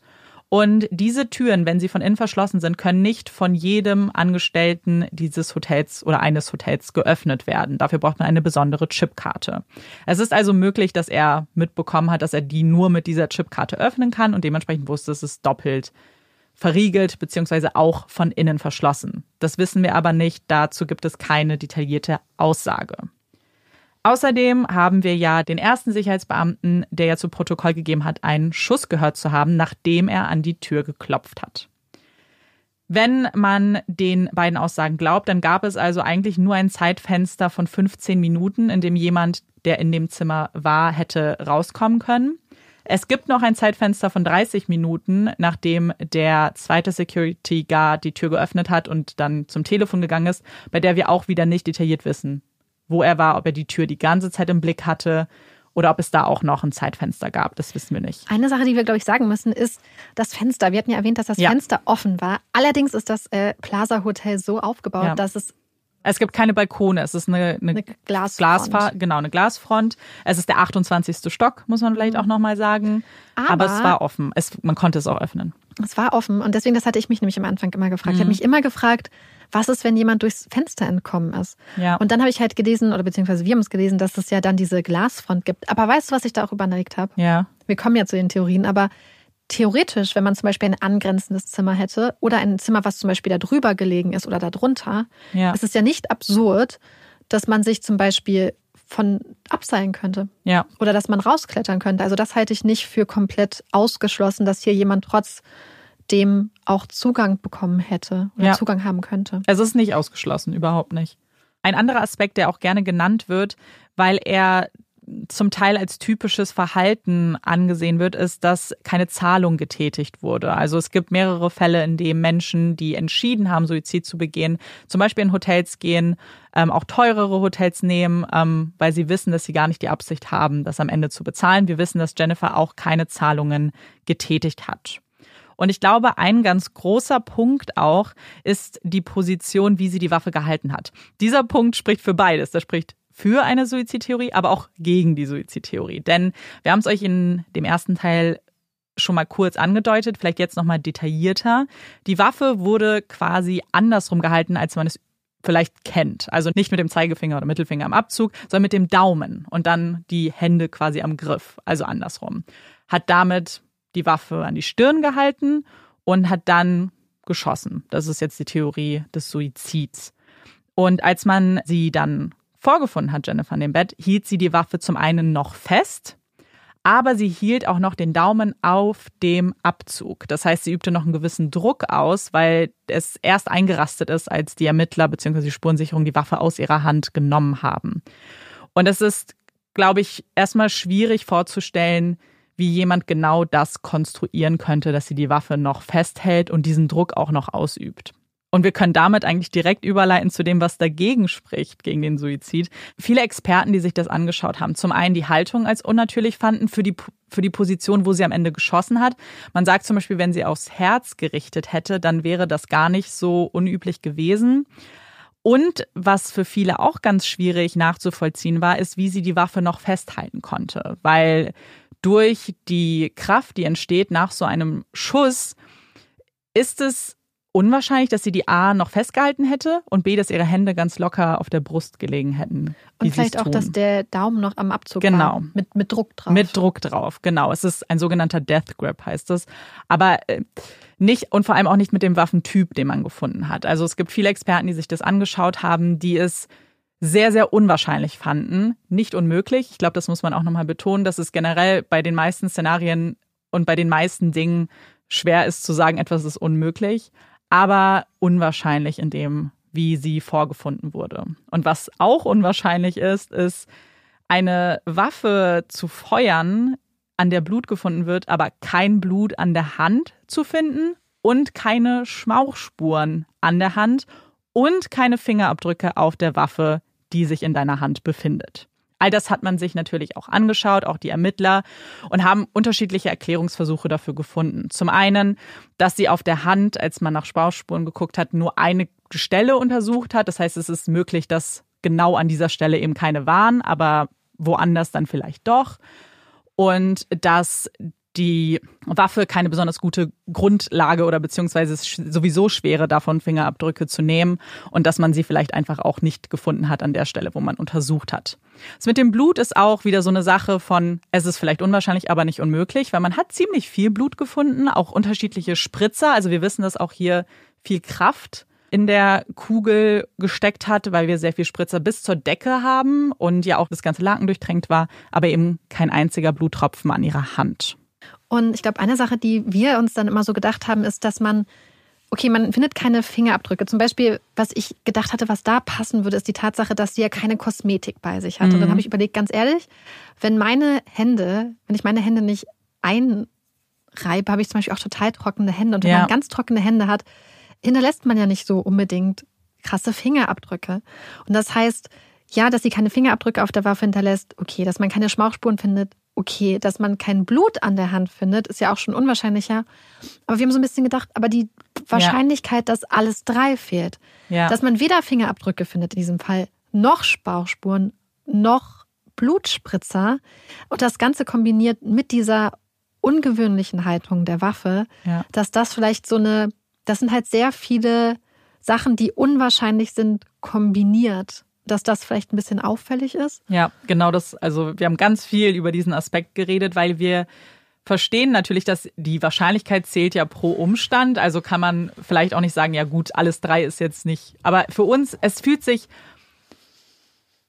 Und diese Türen, wenn sie von innen verschlossen sind, können nicht von jedem Angestellten dieses Hotels oder eines Hotels geöffnet werden. Dafür braucht man eine besondere Chipkarte. Es ist also möglich, dass er mitbekommen hat, dass er die nur mit dieser Chipkarte öffnen kann und dementsprechend wusste, es ist doppelt verriegelt beziehungsweise auch von innen verschlossen. Das wissen wir aber nicht, dazu gibt es keine detaillierte Aussage. Außerdem haben wir ja den ersten Sicherheitsbeamten, der ja zu Protokoll gegeben hat, einen Schuss gehört zu haben, nachdem er an die Tür geklopft hat. Wenn man den beiden Aussagen glaubt, dann gab es also eigentlich nur ein Zeitfenster von 15 Minuten, in dem jemand, der in dem Zimmer war, hätte rauskommen können. Es gibt noch ein Zeitfenster von 30 Minuten, nachdem der zweite Security Guard die Tür geöffnet hat und dann zum Telefon gegangen ist, bei der wir auch wieder nicht detailliert wissen, wo er war, ob er die Tür die ganze Zeit im Blick hatte oder ob es da auch noch ein Zeitfenster gab. Das wissen wir nicht. Eine Sache, die wir, glaube ich, sagen müssen, ist das Fenster. Wir hatten ja erwähnt, dass das ja. Fenster offen war. Allerdings ist das äh, Plaza Hotel so aufgebaut, ja. dass es es gibt keine Balkone, es ist eine, eine, eine Glasfront. Glasfa genau, eine Glasfront. Es ist der 28. Stock, muss man vielleicht mhm. auch nochmal sagen. Aber, Aber, es war offen. Es, man konnte es auch öffnen. Es war offen und deswegen, das hatte ich mich nämlich am Anfang immer gefragt. Mhm. Ich habe mich immer gefragt, was ist, wenn jemand durchs Fenster entkommen ist? Ja. Und dann habe ich halt gelesen, oder beziehungsweise wir haben es gelesen, dass es ja dann diese Glasfront gibt. Aber weißt du, was ich da auch überlegt habe? Ja. Wir kommen ja zu den Theorien, aber theoretisch, wenn man zum Beispiel ein angrenzendes Zimmer hätte oder ein Zimmer, was zum Beispiel da drüber gelegen ist oder da drunter, ja. ist es ja nicht absurd, dass man sich zum Beispiel von abseilen könnte. Ja. Oder dass man rausklettern könnte. Also das halte ich nicht für komplett ausgeschlossen, dass hier jemand trotz dem auch Zugang bekommen hätte oder ja. Zugang haben könnte. Es ist nicht ausgeschlossen, überhaupt nicht. Ein anderer Aspekt, der auch gerne genannt wird, weil er zum Teil als typisches Verhalten angesehen wird, ist, dass keine Zahlung getätigt wurde. Also es gibt mehrere Fälle, in denen Menschen, die entschieden haben, Suizid zu begehen, zum Beispiel in Hotels gehen, ähm, auch teurere Hotels nehmen, ähm, weil sie wissen, dass sie gar nicht die Absicht haben, das am Ende zu bezahlen. Wir wissen, dass Jennifer auch keine Zahlungen getätigt hat. Und ich glaube, ein ganz großer Punkt auch ist die Position, wie sie die Waffe gehalten hat. Dieser Punkt spricht für beides. Das spricht für eine Suizidtheorie, aber auch gegen die Suizidtheorie. Denn wir haben es euch in dem ersten Teil schon mal kurz angedeutet, vielleicht jetzt nochmal detaillierter. Die Waffe wurde quasi andersrum gehalten, als man es vielleicht kennt. Also nicht mit dem Zeigefinger oder Mittelfinger am Abzug, sondern mit dem Daumen und dann die Hände quasi am Griff, also andersrum. Hat damit die Waffe an die Stirn gehalten und hat dann geschossen. Das ist jetzt die Theorie des Suizids. Und als man sie dann vorgefunden hat, Jennifer in dem Bett, hielt sie die Waffe zum einen noch fest, aber sie hielt auch noch den Daumen auf dem Abzug. Das heißt, sie übte noch einen gewissen Druck aus, weil es erst eingerastet ist, als die Ermittler bzw. die Spurensicherung die Waffe aus ihrer Hand genommen haben. Und es ist, glaube ich, erstmal schwierig vorzustellen, wie jemand genau das konstruieren könnte, dass sie die Waffe noch festhält und diesen Druck auch noch ausübt. Und wir können damit eigentlich direkt überleiten zu dem, was dagegen spricht, gegen den Suizid. Viele Experten, die sich das angeschaut haben, zum einen die Haltung als unnatürlich fanden für die, für die Position, wo sie am Ende geschossen hat. Man sagt zum Beispiel, wenn sie aufs Herz gerichtet hätte, dann wäre das gar nicht so unüblich gewesen. Und was für viele auch ganz schwierig nachzuvollziehen war, ist, wie sie die Waffe noch festhalten konnte. Weil durch die Kraft, die entsteht nach so einem Schuss, ist es unwahrscheinlich, dass sie die A noch festgehalten hätte und B, dass ihre Hände ganz locker auf der Brust gelegen hätten. Und vielleicht auch, dass der Daumen noch am Abzug genau. war. Mit, mit Druck drauf. Mit Druck drauf, genau. Es ist ein sogenannter Death Grip, heißt es. Aber äh, nicht und vor allem auch nicht mit dem Waffentyp, den man gefunden hat. Also es gibt viele Experten, die sich das angeschaut haben, die es sehr, sehr unwahrscheinlich fanden. Nicht unmöglich. Ich glaube, das muss man auch nochmal betonen, dass es generell bei den meisten Szenarien und bei den meisten Dingen schwer ist zu sagen, etwas ist unmöglich aber unwahrscheinlich in dem, wie sie vorgefunden wurde. Und was auch unwahrscheinlich ist, ist eine Waffe zu feuern, an der Blut gefunden wird, aber kein Blut an der Hand zu finden und keine Schmauchspuren an der Hand und keine Fingerabdrücke auf der Waffe, die sich in deiner Hand befindet. All das hat man sich natürlich auch angeschaut, auch die Ermittler, und haben unterschiedliche Erklärungsversuche dafür gefunden. Zum einen, dass sie auf der Hand, als man nach Spauspuren geguckt hat, nur eine Stelle untersucht hat. Das heißt, es ist möglich, dass genau an dieser Stelle eben keine waren, aber woanders dann vielleicht doch. Und dass die Waffe keine besonders gute Grundlage oder beziehungsweise es sowieso schwere davon Fingerabdrücke zu nehmen und dass man sie vielleicht einfach auch nicht gefunden hat an der Stelle, wo man untersucht hat. Das mit dem Blut ist auch wieder so eine Sache von, es ist vielleicht unwahrscheinlich, aber nicht unmöglich, weil man hat ziemlich viel Blut gefunden, auch unterschiedliche Spritzer. Also wir wissen, dass auch hier viel Kraft in der Kugel gesteckt hat, weil wir sehr viel Spritzer bis zur Decke haben und ja auch das ganze Laken durchtränkt war, aber eben kein einziger Bluttropfen an ihrer Hand. Und ich glaube, eine Sache, die wir uns dann immer so gedacht haben, ist, dass man, okay, man findet keine Fingerabdrücke. Zum Beispiel, was ich gedacht hatte, was da passen würde, ist die Tatsache, dass sie ja keine Kosmetik bei sich hat. Mhm. Und dann mhm. habe ich überlegt, ganz ehrlich, wenn meine Hände, wenn ich meine Hände nicht einreibe, habe ich zum Beispiel auch total trockene Hände. Und wenn ja. man ganz trockene Hände hat, hinterlässt man ja nicht so unbedingt krasse Fingerabdrücke. Und das heißt, ja, dass sie keine Fingerabdrücke auf der Waffe hinterlässt, okay, dass man keine Schmauchspuren findet, okay, dass man kein Blut an der Hand findet, ist ja auch schon unwahrscheinlicher. Aber wir haben so ein bisschen gedacht, aber die Wahrscheinlichkeit, ja. dass alles drei fehlt, ja. dass man weder Fingerabdrücke findet in diesem Fall, noch Spauchspuren, noch Blutspritzer und das Ganze kombiniert mit dieser ungewöhnlichen Haltung der Waffe, ja. dass das vielleicht so eine, das sind halt sehr viele Sachen, die unwahrscheinlich sind, kombiniert dass das vielleicht ein bisschen auffällig ist? Ja, genau das. Also wir haben ganz viel über diesen Aspekt geredet, weil wir verstehen natürlich, dass die Wahrscheinlichkeit zählt ja pro Umstand. Also kann man vielleicht auch nicht sagen, ja gut, alles drei ist jetzt nicht. Aber für uns, es fühlt sich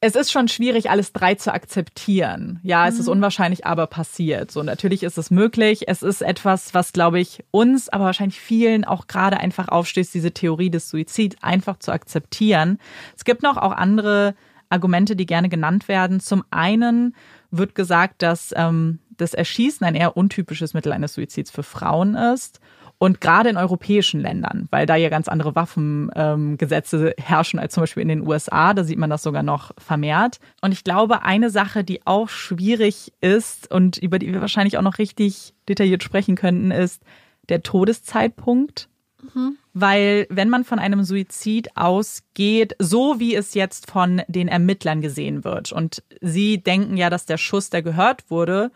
es ist schon schwierig, alles drei zu akzeptieren. Ja, es mhm. ist unwahrscheinlich, aber passiert. So, natürlich ist es möglich. Es ist etwas, was, glaube ich, uns, aber wahrscheinlich vielen auch gerade einfach aufstößt, diese Theorie des Suizids einfach zu akzeptieren. Es gibt noch auch andere Argumente, die gerne genannt werden. Zum einen wird gesagt, dass ähm, das Erschießen ein eher untypisches Mittel eines Suizids für Frauen ist. Und gerade in europäischen Ländern, weil da ja ganz andere Waffengesetze herrschen als zum Beispiel in den USA, da sieht man das sogar noch vermehrt. Und ich glaube, eine Sache, die auch schwierig ist und über die wir wahrscheinlich auch noch richtig detailliert sprechen könnten, ist der Todeszeitpunkt. Mhm. Weil wenn man von einem Suizid ausgeht, so wie es jetzt von den Ermittlern gesehen wird, und sie denken ja, dass der Schuss, der gehört wurde,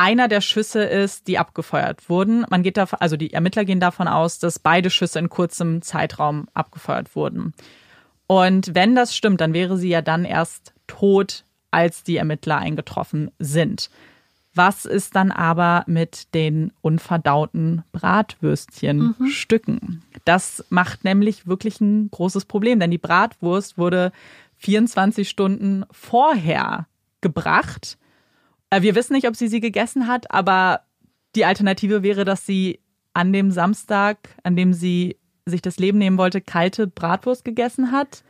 einer der Schüsse ist, die abgefeuert wurden. Man geht davon, also die Ermittler gehen davon aus, dass beide Schüsse in kurzem Zeitraum abgefeuert wurden. Und wenn das stimmt, dann wäre sie ja dann erst tot, als die Ermittler eingetroffen sind. Was ist dann aber mit den unverdauten Bratwürstchenstücken? Mhm. Das macht nämlich wirklich ein großes Problem, denn die Bratwurst wurde 24 Stunden vorher gebracht wir wissen nicht, ob sie sie gegessen hat, aber die Alternative wäre, dass sie an dem Samstag, an dem sie sich das Leben nehmen wollte, kalte Bratwurst gegessen hat,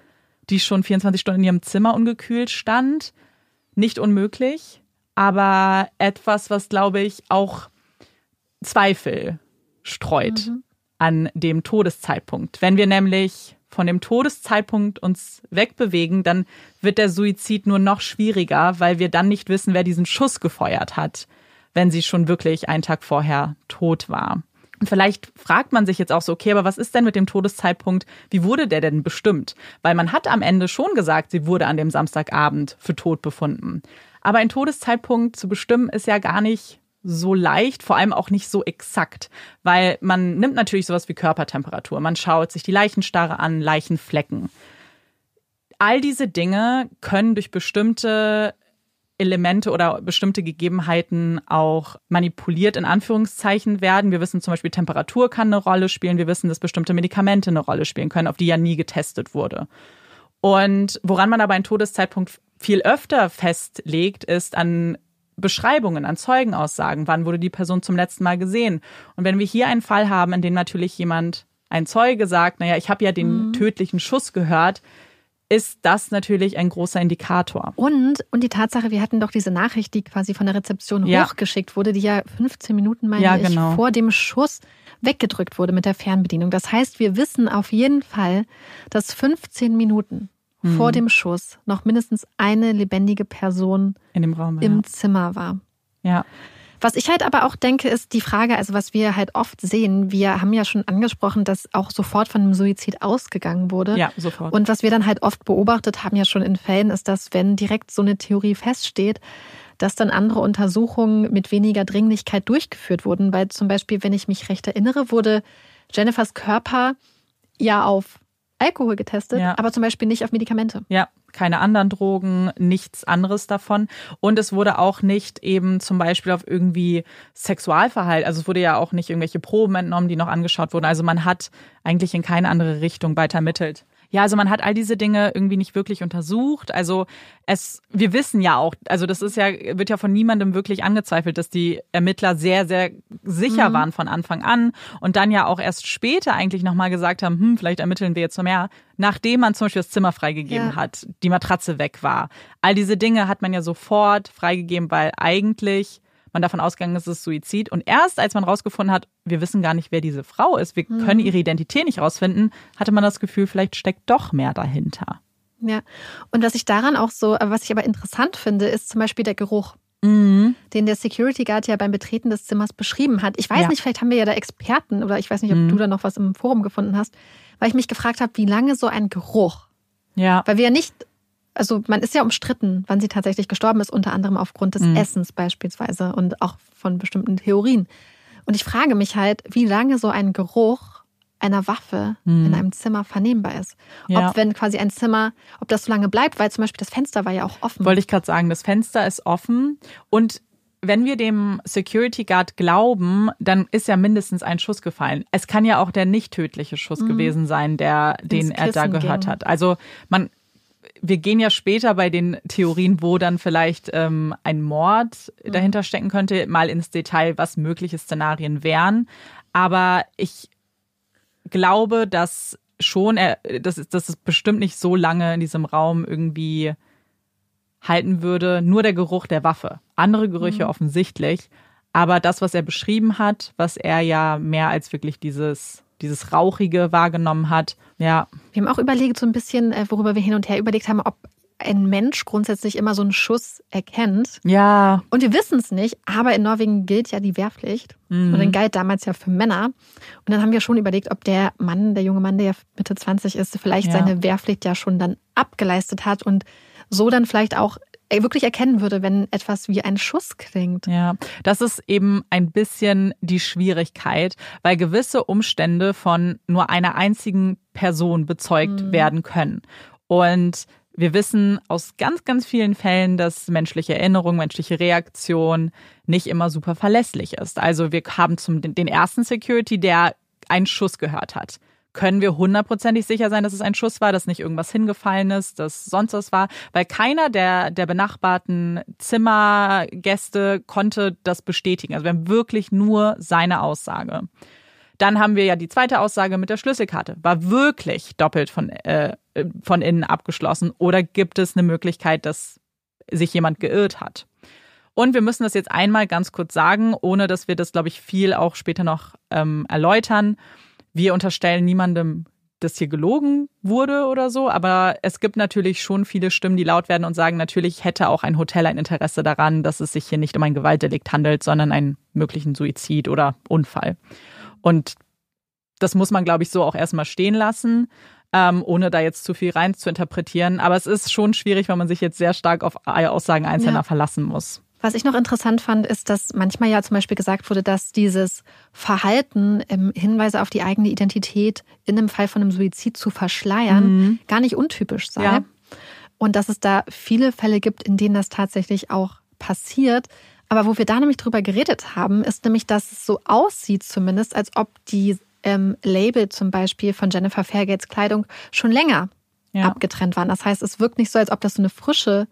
die schon 24 Stunden in ihrem Zimmer ungekühlt stand. Nicht unmöglich, aber etwas, was, glaube ich, auch Zweifel streut mhm. an dem Todeszeitpunkt. Wenn wir nämlich von dem Todeszeitpunkt uns wegbewegen, dann wird der Suizid nur noch schwieriger, weil wir dann nicht wissen, wer diesen Schuss gefeuert hat, wenn sie schon wirklich einen Tag vorher tot war. Und vielleicht fragt man sich jetzt auch so, okay, aber was ist denn mit dem Todeszeitpunkt? Wie wurde der denn bestimmt? Weil man hat am Ende schon gesagt, sie wurde an dem Samstagabend für tot befunden. Aber ein Todeszeitpunkt zu bestimmen ist ja gar nicht so leicht, vor allem auch nicht so exakt, weil man nimmt natürlich sowas wie Körpertemperatur, man schaut sich die Leichenstarre an, Leichenflecken. All diese Dinge können durch bestimmte Elemente oder bestimmte Gegebenheiten auch manipuliert in Anführungszeichen werden. Wir wissen zum Beispiel, Temperatur kann eine Rolle spielen. Wir wissen, dass bestimmte Medikamente eine Rolle spielen können, auf die ja nie getestet wurde. Und woran man aber einen Todeszeitpunkt viel öfter festlegt, ist an Beschreibungen, an Zeugenaussagen. Wann wurde die Person zum letzten Mal gesehen? Und wenn wir hier einen Fall haben, in dem natürlich jemand, ein Zeuge sagt, naja, ich habe ja den mhm. tödlichen Schuss gehört, ist das natürlich ein großer Indikator. Und, und die Tatsache, wir hatten doch diese Nachricht, die quasi von der Rezeption ja. hochgeschickt wurde, die ja 15 Minuten, meine ja, genau. ich, vor dem Schuss weggedrückt wurde mit der Fernbedienung. Das heißt, wir wissen auf jeden Fall, dass 15 Minuten mhm. vor dem Schuss noch mindestens eine lebendige Person in dem Raum im ja. Zimmer war. Ja. Was ich halt aber auch denke, ist die Frage, also was wir halt oft sehen, wir haben ja schon angesprochen, dass auch sofort von einem Suizid ausgegangen wurde. Ja, sofort. Und was wir dann halt oft beobachtet haben, ja schon in Fällen, ist, dass wenn direkt so eine Theorie feststeht, dass dann andere Untersuchungen mit weniger Dringlichkeit durchgeführt wurden. Weil zum Beispiel, wenn ich mich recht erinnere, wurde Jennifers Körper ja auf Alkohol getestet, ja. aber zum Beispiel nicht auf Medikamente. Ja, keine anderen Drogen, nichts anderes davon. Und es wurde auch nicht eben zum Beispiel auf irgendwie Sexualverhalten, also es wurde ja auch nicht irgendwelche Proben entnommen, die noch angeschaut wurden. Also man hat eigentlich in keine andere Richtung weiter ermittelt. Ja, also man hat all diese Dinge irgendwie nicht wirklich untersucht. Also es, wir wissen ja auch, also das ist ja, wird ja von niemandem wirklich angezweifelt, dass die Ermittler sehr, sehr sicher mhm. waren von Anfang an und dann ja auch erst später eigentlich nochmal gesagt haben, hm, vielleicht ermitteln wir jetzt noch mehr, nachdem man zum Beispiel das Zimmer freigegeben ja. hat, die Matratze weg war. All diese Dinge hat man ja sofort freigegeben, weil eigentlich man davon ausgegangen ist, es ist Suizid. Und erst als man rausgefunden hat, wir wissen gar nicht, wer diese Frau ist, wir mhm. können ihre Identität nicht rausfinden, hatte man das Gefühl, vielleicht steckt doch mehr dahinter. Ja, und was ich daran auch so, was ich aber interessant finde, ist zum Beispiel der Geruch. Mhm. Den der Security Guard ja beim Betreten des Zimmers beschrieben hat. Ich weiß ja. nicht, vielleicht haben wir ja da Experten oder ich weiß nicht, ob mhm. du da noch was im Forum gefunden hast, weil ich mich gefragt habe, wie lange so ein Geruch. Ja. Weil wir ja nicht also man ist ja umstritten, wann sie tatsächlich gestorben ist, unter anderem aufgrund des mhm. Essens beispielsweise und auch von bestimmten Theorien. Und ich frage mich halt, wie lange so ein Geruch einer Waffe mhm. in einem Zimmer vernehmbar ist. Ja. Ob wenn quasi ein Zimmer, ob das so lange bleibt, weil zum Beispiel das Fenster war ja auch offen. Wollte ich gerade sagen, das Fenster ist offen und wenn wir dem Security Guard glauben, dann ist ja mindestens ein Schuss gefallen. Es kann ja auch der nicht tödliche Schuss mhm. gewesen sein, der, den er da gehört ging. hat. Also man wir gehen ja später bei den Theorien, wo dann vielleicht ähm, ein Mord mhm. dahinter stecken könnte, mal ins Detail, was mögliche Szenarien wären. Aber ich glaube, dass schon, er, das, ist, das ist bestimmt nicht so lange in diesem Raum irgendwie halten würde, nur der Geruch der Waffe. Andere Gerüche mhm. offensichtlich. Aber das, was er beschrieben hat, was er ja mehr als wirklich dieses, dieses Rauchige wahrgenommen hat, ja. Wir haben auch überlegt, so ein bisschen, äh, worüber wir hin und her überlegt haben, ob ein Mensch grundsätzlich immer so einen Schuss erkennt. Ja. Und wir wissen es nicht, aber in Norwegen gilt ja die Wehrpflicht. Mhm. Und dann galt damals ja für Männer. Und dann haben wir schon überlegt, ob der Mann, der junge Mann, der ja Mitte 20 ist, vielleicht ja. seine Wehrpflicht ja schon dann abgeleistet hat und so dann vielleicht auch wirklich erkennen würde, wenn etwas wie ein Schuss klingt. Ja, das ist eben ein bisschen die Schwierigkeit, weil gewisse Umstände von nur einer einzigen Person bezeugt mhm. werden können. Und wir wissen aus ganz, ganz vielen Fällen, dass menschliche Erinnerung, menschliche Reaktion nicht immer super verlässlich ist. Also wir haben zum, den ersten Security, der einen Schuss gehört hat können wir hundertprozentig sicher sein, dass es ein Schuss war, dass nicht irgendwas hingefallen ist, dass sonst was war, weil keiner der, der benachbarten Zimmergäste konnte das bestätigen. Also wir haben wirklich nur seine Aussage. Dann haben wir ja die zweite Aussage mit der Schlüsselkarte. War wirklich doppelt von, äh, von innen abgeschlossen oder gibt es eine Möglichkeit, dass sich jemand geirrt hat? Und wir müssen das jetzt einmal ganz kurz sagen, ohne dass wir das, glaube ich, viel auch später noch ähm, erläutern. Wir unterstellen niemandem, dass hier gelogen wurde oder so, aber es gibt natürlich schon viele Stimmen, die laut werden und sagen, natürlich hätte auch ein Hotel ein Interesse daran, dass es sich hier nicht um ein Gewaltdelikt handelt, sondern einen möglichen Suizid oder Unfall. Und das muss man, glaube ich, so auch erstmal stehen lassen. Ähm, ohne da jetzt zu viel rein zu interpretieren. Aber es ist schon schwierig, wenn man sich jetzt sehr stark auf Aussagen Einzelner ja. verlassen muss. Was ich noch interessant fand, ist, dass manchmal ja zum Beispiel gesagt wurde, dass dieses Verhalten, ähm, Hinweise auf die eigene Identität in einem Fall von einem Suizid zu verschleiern, mhm. gar nicht untypisch sei. Ja. Und dass es da viele Fälle gibt, in denen das tatsächlich auch passiert. Aber wo wir da nämlich drüber geredet haben, ist nämlich, dass es so aussieht zumindest, als ob die ähm, Label zum Beispiel von Jennifer Fairgates Kleidung schon länger ja. abgetrennt waren. Das heißt, es wirkt nicht so, als ob das so eine frische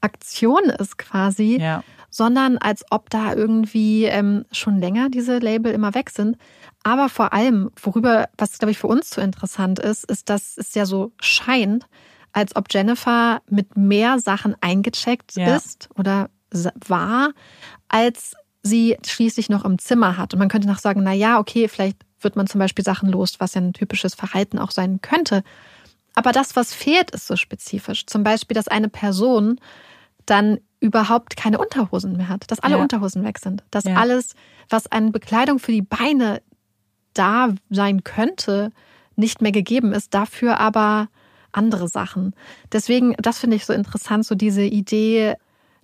Aktion ist quasi, ja. sondern als ob da irgendwie ähm, schon länger diese Label immer weg sind. Aber vor allem, worüber, was glaube ich für uns so interessant ist, ist, dass es ja so scheint, als ob Jennifer mit mehr Sachen eingecheckt ja. ist oder war, als sie schließlich noch im Zimmer hat. Und man könnte noch sagen, na ja, okay, vielleicht wird man zum Beispiel Sachen los, was ja ein typisches Verhalten auch sein könnte. Aber das, was fehlt, ist so spezifisch. Zum Beispiel, dass eine Person dann überhaupt keine Unterhosen mehr hat, dass alle ja. Unterhosen weg sind, dass ja. alles, was an Bekleidung für die Beine da sein könnte, nicht mehr gegeben ist, dafür aber andere Sachen. Deswegen, das finde ich so interessant, so diese Idee,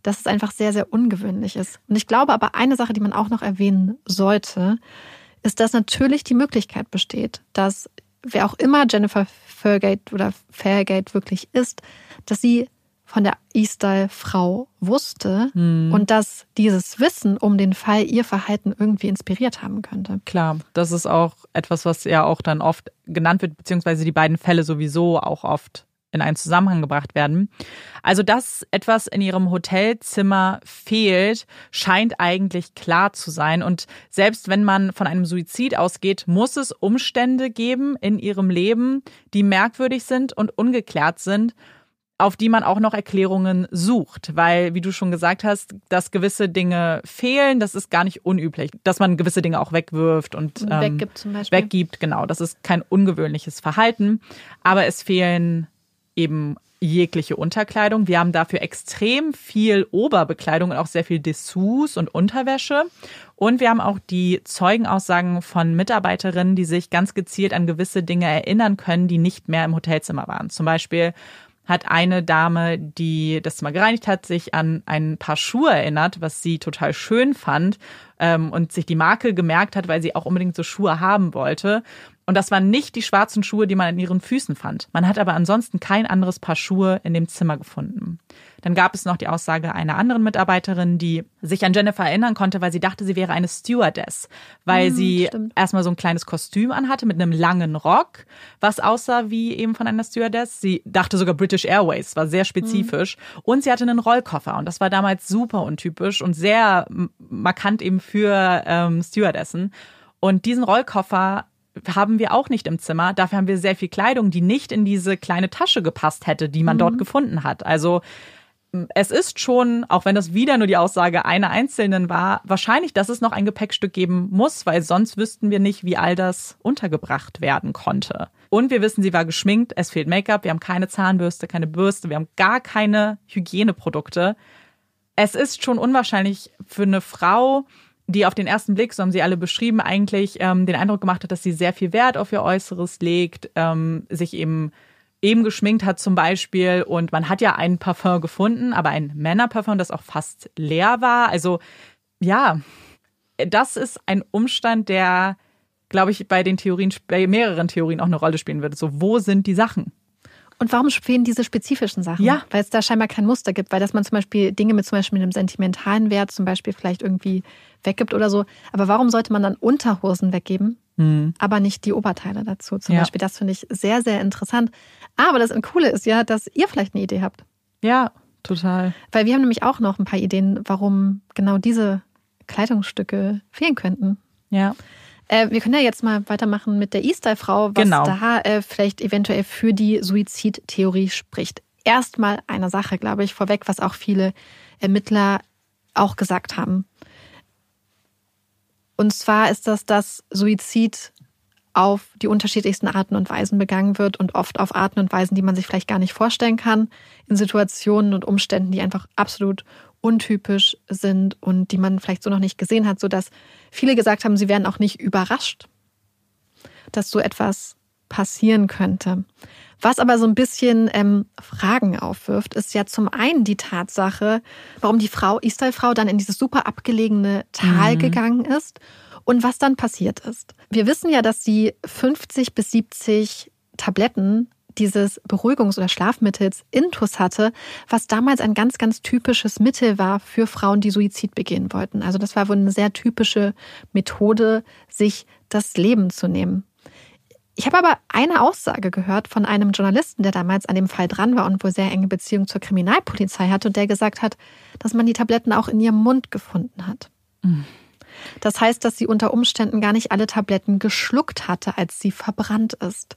dass es einfach sehr, sehr ungewöhnlich ist. Und ich glaube aber, eine Sache, die man auch noch erwähnen sollte, ist, dass natürlich die Möglichkeit besteht, dass wer auch immer Jennifer Fairgate oder Fairgate wirklich ist, dass sie von der E-Style-Frau wusste hm. und dass dieses Wissen um den Fall ihr Verhalten irgendwie inspiriert haben könnte. Klar, das ist auch etwas, was ja auch dann oft genannt wird, beziehungsweise die beiden Fälle sowieso auch oft in einen Zusammenhang gebracht werden. Also, dass etwas in ihrem Hotelzimmer fehlt, scheint eigentlich klar zu sein. Und selbst wenn man von einem Suizid ausgeht, muss es Umstände geben in ihrem Leben, die merkwürdig sind und ungeklärt sind auf die man auch noch Erklärungen sucht, weil, wie du schon gesagt hast, dass gewisse Dinge fehlen, das ist gar nicht unüblich, dass man gewisse Dinge auch wegwirft und, ähm, weggibt zum Beispiel. Weggibt, genau. Das ist kein ungewöhnliches Verhalten, aber es fehlen eben jegliche Unterkleidung. Wir haben dafür extrem viel Oberbekleidung und auch sehr viel Dessous und Unterwäsche. Und wir haben auch die Zeugenaussagen von Mitarbeiterinnen, die sich ganz gezielt an gewisse Dinge erinnern können, die nicht mehr im Hotelzimmer waren. Zum Beispiel hat eine Dame, die das Zimmer gereinigt hat, sich an ein paar Schuhe erinnert, was sie total schön fand ähm, und sich die Marke gemerkt hat, weil sie auch unbedingt so Schuhe haben wollte. Und das waren nicht die schwarzen Schuhe, die man an ihren Füßen fand. Man hat aber ansonsten kein anderes Paar Schuhe in dem Zimmer gefunden. Dann gab es noch die Aussage einer anderen Mitarbeiterin, die sich an Jennifer erinnern konnte, weil sie dachte, sie wäre eine Stewardess, weil mhm, sie stimmt. erstmal so ein kleines Kostüm anhatte mit einem langen Rock, was aussah wie eben von einer Stewardess. Sie dachte sogar British Airways, war sehr spezifisch. Mhm. Und sie hatte einen Rollkoffer und das war damals super untypisch und sehr markant eben für ähm, Stewardessen. Und diesen Rollkoffer haben wir auch nicht im Zimmer. Dafür haben wir sehr viel Kleidung, die nicht in diese kleine Tasche gepasst hätte, die man mhm. dort gefunden hat. Also es ist schon, auch wenn das wieder nur die Aussage einer Einzelnen war, wahrscheinlich, dass es noch ein Gepäckstück geben muss, weil sonst wüssten wir nicht, wie all das untergebracht werden konnte. Und wir wissen, sie war geschminkt, es fehlt Make-up, wir haben keine Zahnbürste, keine Bürste, wir haben gar keine Hygieneprodukte. Es ist schon unwahrscheinlich für eine Frau, die auf den ersten Blick, so haben sie alle beschrieben, eigentlich ähm, den Eindruck gemacht hat, dass sie sehr viel Wert auf ihr Äußeres legt, ähm, sich eben eben geschminkt hat zum Beispiel. Und man hat ja ein Parfum gefunden, aber ein Männerparfum, das auch fast leer war. Also ja, das ist ein Umstand, der, glaube ich, bei den Theorien, bei mehreren Theorien auch eine Rolle spielen würde. So, wo sind die Sachen? Und warum fehlen diese spezifischen Sachen? Ja. Weil es da scheinbar kein Muster gibt, weil dass man zum Beispiel Dinge mit zum Beispiel einem sentimentalen Wert zum Beispiel vielleicht irgendwie weggibt oder so. Aber warum sollte man dann Unterhosen weggeben, mhm. aber nicht die Oberteile dazu zum ja. Beispiel? Das finde ich sehr, sehr interessant. Aber das Coole ist ja, dass ihr vielleicht eine Idee habt. Ja, total. Weil wir haben nämlich auch noch ein paar Ideen, warum genau diese Kleidungsstücke fehlen könnten. Ja. Äh, wir können ja jetzt mal weitermachen mit der E-Style-Frau, was genau. da äh, vielleicht eventuell für die Suizidtheorie spricht. Erstmal eine Sache, glaube ich, vorweg, was auch viele Ermittler auch gesagt haben. Und zwar ist das, dass Suizid auf die unterschiedlichsten Arten und Weisen begangen wird und oft auf Arten und Weisen, die man sich vielleicht gar nicht vorstellen kann, in Situationen und Umständen, die einfach absolut untypisch sind und die man vielleicht so noch nicht gesehen hat, sodass viele gesagt haben, sie wären auch nicht überrascht, dass so etwas passieren könnte. Was aber so ein bisschen ähm, Fragen aufwirft, ist ja zum einen die Tatsache, warum die Frau, Israel-Frau, dann in dieses super abgelegene Tal mhm. gegangen ist und was dann passiert ist. Wir wissen ja, dass sie 50 bis 70 Tabletten dieses Beruhigungs- oder Schlafmittels Intus hatte, was damals ein ganz, ganz typisches Mittel war für Frauen, die Suizid begehen wollten. Also das war wohl eine sehr typische Methode, sich das Leben zu nehmen. Ich habe aber eine Aussage gehört von einem Journalisten, der damals an dem Fall dran war und wohl sehr enge Beziehung zur Kriminalpolizei hatte und der gesagt hat, dass man die Tabletten auch in ihrem Mund gefunden hat. Mhm. Das heißt, dass sie unter Umständen gar nicht alle Tabletten geschluckt hatte, als sie verbrannt ist.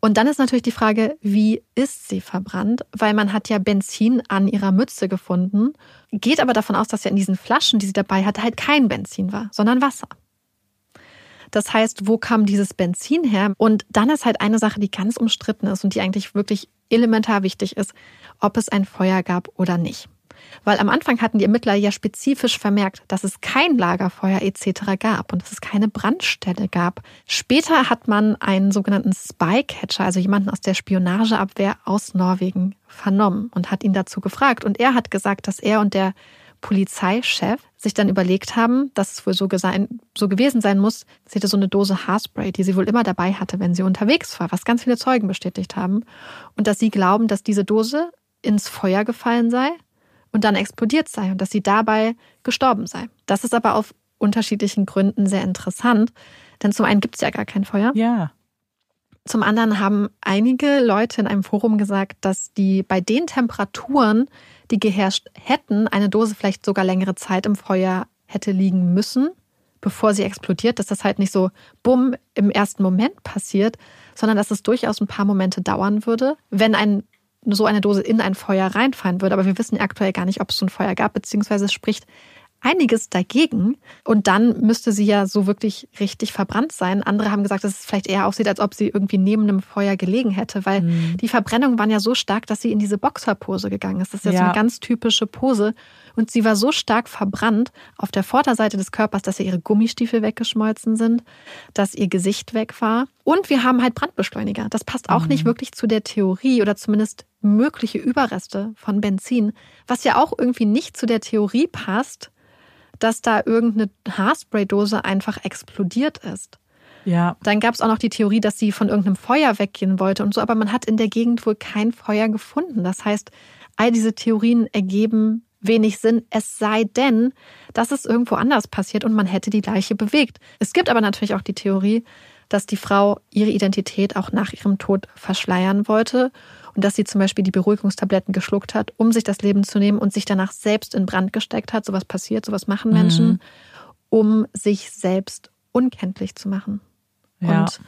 Und dann ist natürlich die Frage, wie ist sie verbrannt? Weil man hat ja Benzin an ihrer Mütze gefunden, geht aber davon aus, dass ja in diesen Flaschen, die sie dabei hatte, halt kein Benzin war, sondern Wasser. Das heißt, wo kam dieses Benzin her? Und dann ist halt eine Sache, die ganz umstritten ist und die eigentlich wirklich elementar wichtig ist, ob es ein Feuer gab oder nicht. Weil am Anfang hatten die Ermittler ja spezifisch vermerkt, dass es kein Lagerfeuer etc. gab und dass es keine Brandstelle gab. Später hat man einen sogenannten Spycatcher, also jemanden aus der Spionageabwehr aus Norwegen, vernommen und hat ihn dazu gefragt. Und er hat gesagt, dass er und der Polizeichef sich dann überlegt haben, dass es wohl so, so, gewesen sein muss. Sie hatte so eine Dose Haarspray, die sie wohl immer dabei hatte, wenn sie unterwegs war, was ganz viele Zeugen bestätigt haben. Und dass sie glauben, dass diese Dose ins Feuer gefallen sei und dann explodiert sei und dass sie dabei gestorben sei. Das ist aber auf unterschiedlichen Gründen sehr interessant, denn zum einen gibt es ja gar kein Feuer. Ja. Zum anderen haben einige Leute in einem Forum gesagt, dass die bei den Temperaturen, die geherrscht hätten, eine Dose vielleicht sogar längere Zeit im Feuer hätte liegen müssen, bevor sie explodiert, dass das halt nicht so bumm im ersten Moment passiert, sondern dass es durchaus ein paar Momente dauern würde, wenn ein so eine Dose in ein Feuer reinfallen würde. Aber wir wissen aktuell gar nicht, ob es so ein Feuer gab, beziehungsweise es spricht einiges dagegen. Und dann müsste sie ja so wirklich richtig verbrannt sein. Andere haben gesagt, dass es vielleicht eher aussieht, als ob sie irgendwie neben einem Feuer gelegen hätte, weil mhm. die Verbrennungen waren ja so stark, dass sie in diese Boxerpose gegangen ist. Das ist ja, ja so eine ganz typische Pose. Und sie war so stark verbrannt auf der Vorderseite des Körpers, dass ihr ihre Gummistiefel weggeschmolzen sind, dass ihr Gesicht weg war. Und wir haben halt Brandbeschleuniger. Das passt auch mhm. nicht wirklich zu der Theorie oder zumindest mögliche Überreste von Benzin, was ja auch irgendwie nicht zu der Theorie passt, dass da irgendeine Haarspraydose einfach explodiert ist. Ja. Dann gab es auch noch die Theorie, dass sie von irgendeinem Feuer weggehen wollte und so, aber man hat in der Gegend wohl kein Feuer gefunden. Das heißt, all diese Theorien ergeben wenig Sinn, es sei denn, dass es irgendwo anders passiert und man hätte die Leiche bewegt. Es gibt aber natürlich auch die Theorie, dass die Frau ihre Identität auch nach ihrem Tod verschleiern wollte und dass sie zum Beispiel die Beruhigungstabletten geschluckt hat, um sich das Leben zu nehmen und sich danach selbst in Brand gesteckt hat. Sowas passiert, sowas machen Menschen, mhm. um sich selbst unkenntlich zu machen. Ja. Und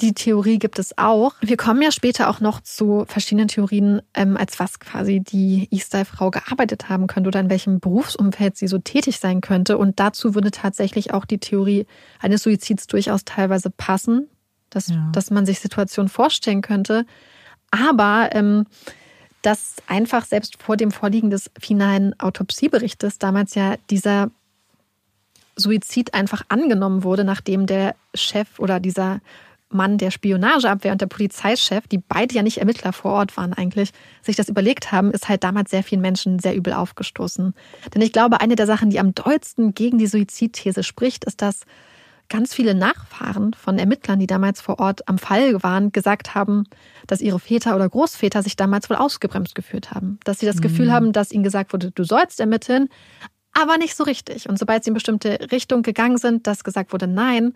Die Theorie gibt es auch. Wir kommen ja später auch noch zu verschiedenen Theorien, ähm, als was quasi die E-Style-Frau gearbeitet haben könnte oder in welchem Berufsumfeld sie so tätig sein könnte. Und dazu würde tatsächlich auch die Theorie eines Suizids durchaus teilweise passen, dass, ja. dass man sich Situationen vorstellen könnte. Aber ähm, dass einfach selbst vor dem Vorliegen des finalen Autopsieberichtes damals ja dieser Suizid einfach angenommen wurde, nachdem der Chef oder dieser Mann der Spionageabwehr und der Polizeichef, die beide ja nicht Ermittler vor Ort waren eigentlich, sich das überlegt haben, ist halt damals sehr vielen Menschen sehr übel aufgestoßen. Denn ich glaube, eine der Sachen, die am dollsten gegen die Suizidthese spricht, ist, dass ganz viele Nachfahren von Ermittlern, die damals vor Ort am Fall waren, gesagt haben, dass ihre Väter oder Großväter sich damals wohl ausgebremst gefühlt haben. Dass sie das mhm. Gefühl haben, dass ihnen gesagt wurde, du sollst ermitteln, aber nicht so richtig. Und sobald sie in bestimmte Richtung gegangen sind, dass gesagt wurde, nein.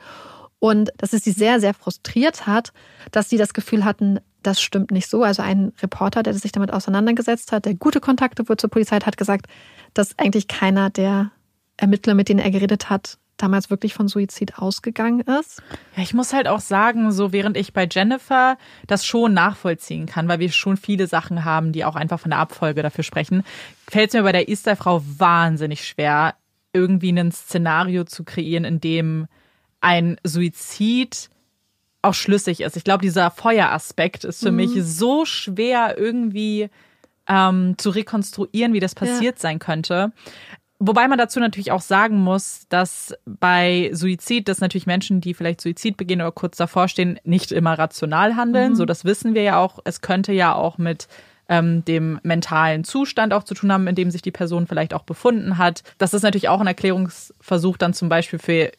Und dass es sie sehr, sehr frustriert hat, dass sie das Gefühl hatten, das stimmt nicht so. Also ein Reporter, der sich damit auseinandergesetzt hat, der gute Kontakte wohl zur Polizei hat, hat gesagt, dass eigentlich keiner der Ermittler, mit denen er geredet hat, damals wirklich von Suizid ausgegangen ist. Ja, ich muss halt auch sagen, so während ich bei Jennifer das schon nachvollziehen kann, weil wir schon viele Sachen haben, die auch einfach von der Abfolge dafür sprechen, fällt es mir bei der Easter-Frau wahnsinnig schwer, irgendwie ein Szenario zu kreieren, in dem ein Suizid auch schlüssig ist. Ich glaube, dieser Feueraspekt ist für mhm. mich so schwer irgendwie ähm, zu rekonstruieren, wie das passiert ja. sein könnte. Wobei man dazu natürlich auch sagen muss, dass bei Suizid, dass natürlich Menschen, die vielleicht Suizid begehen oder kurz davor stehen, nicht immer rational handeln. Mhm. So, das wissen wir ja auch. Es könnte ja auch mit ähm, dem mentalen Zustand auch zu tun haben, in dem sich die Person vielleicht auch befunden hat. Das ist natürlich auch ein Erklärungsversuch dann zum Beispiel für,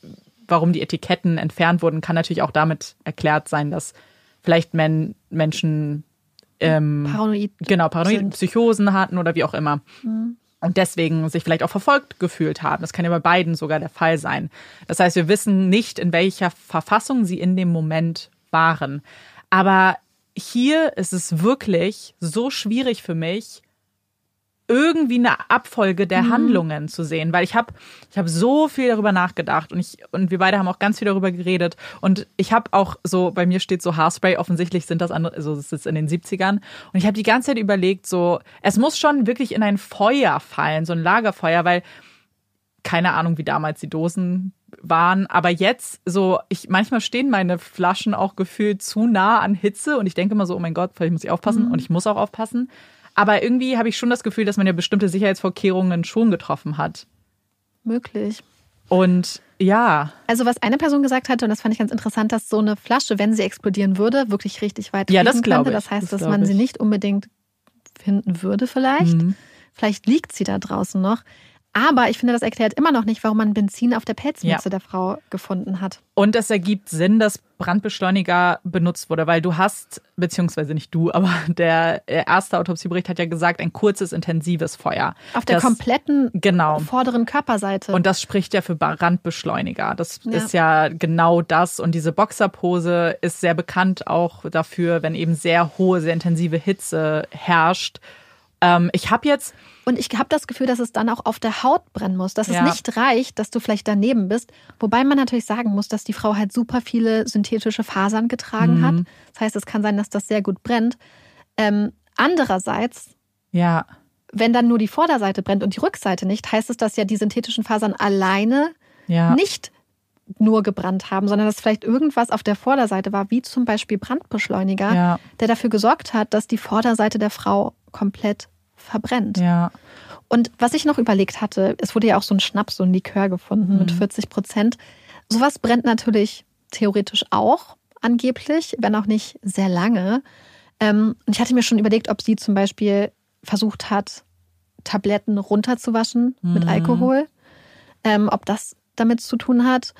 warum die Etiketten entfernt wurden, kann natürlich auch damit erklärt sein, dass vielleicht men Menschen ähm, paranoid genau paranoid sind. Psychosen hatten oder wie auch immer. Mhm und deswegen sich vielleicht auch verfolgt gefühlt haben. Das kann ja bei beiden sogar der Fall sein. Das heißt, wir wissen nicht, in welcher Verfassung sie in dem Moment waren. Aber hier ist es wirklich so schwierig für mich, irgendwie eine Abfolge der mhm. Handlungen zu sehen, weil ich habe ich habe so viel darüber nachgedacht und ich und wir beide haben auch ganz viel darüber geredet und ich habe auch so bei mir steht so Haarspray offensichtlich sind das andere so das ist in den 70ern und ich habe die ganze Zeit überlegt so es muss schon wirklich in ein Feuer fallen, so ein Lagerfeuer, weil keine Ahnung, wie damals die Dosen waren, aber jetzt so, ich manchmal stehen meine Flaschen auch gefühlt zu nah an Hitze und ich denke immer so, oh mein Gott, vielleicht muss ich aufpassen mhm. und ich muss auch aufpassen. Aber irgendwie habe ich schon das Gefühl, dass man ja bestimmte Sicherheitsvorkehrungen schon getroffen hat. Möglich. Und ja. Also was eine Person gesagt hatte, und das fand ich ganz interessant, dass so eine Flasche, wenn sie explodieren würde, wirklich richtig weit ja, das könnte. Das heißt, das dass man ich. sie nicht unbedingt finden würde vielleicht. Mhm. Vielleicht liegt sie da draußen noch. Aber ich finde, das erklärt immer noch nicht, warum man Benzin auf der Pelzmütze ja. der Frau gefunden hat. Und es ergibt Sinn, dass Brandbeschleuniger benutzt wurde, weil du hast, beziehungsweise nicht du, aber [LAUGHS] der erste Autopsiebericht hat ja gesagt, ein kurzes, intensives Feuer. Auf der das, kompletten genau. vorderen Körperseite. Und das spricht ja für Brandbeschleuniger. Das ja. ist ja genau das. Und diese Boxerpose ist sehr bekannt auch dafür, wenn eben sehr hohe, sehr intensive Hitze herrscht. Ähm, ich habe jetzt und ich habe das Gefühl, dass es dann auch auf der Haut brennen muss, dass ja. es nicht reicht, dass du vielleicht daneben bist. Wobei man natürlich sagen muss, dass die Frau halt super viele synthetische Fasern getragen mhm. hat. Das heißt, es kann sein, dass das sehr gut brennt. Ähm, andererseits, ja. wenn dann nur die Vorderseite brennt und die Rückseite nicht, heißt es, dass ja die synthetischen Fasern alleine ja. nicht nur gebrannt haben, sondern dass vielleicht irgendwas auf der Vorderseite war, wie zum Beispiel Brandbeschleuniger, ja. der dafür gesorgt hat, dass die Vorderseite der Frau komplett verbrennt. Ja. Und was ich noch überlegt hatte, es wurde ja auch so ein Schnaps, so ein Likör gefunden mhm. mit 40 Prozent. Sowas brennt natürlich theoretisch auch, angeblich, wenn auch nicht sehr lange. Ähm, und ich hatte mir schon überlegt, ob sie zum Beispiel versucht hat, Tabletten runterzuwaschen mhm. mit Alkohol, ähm, ob das damit zu tun hat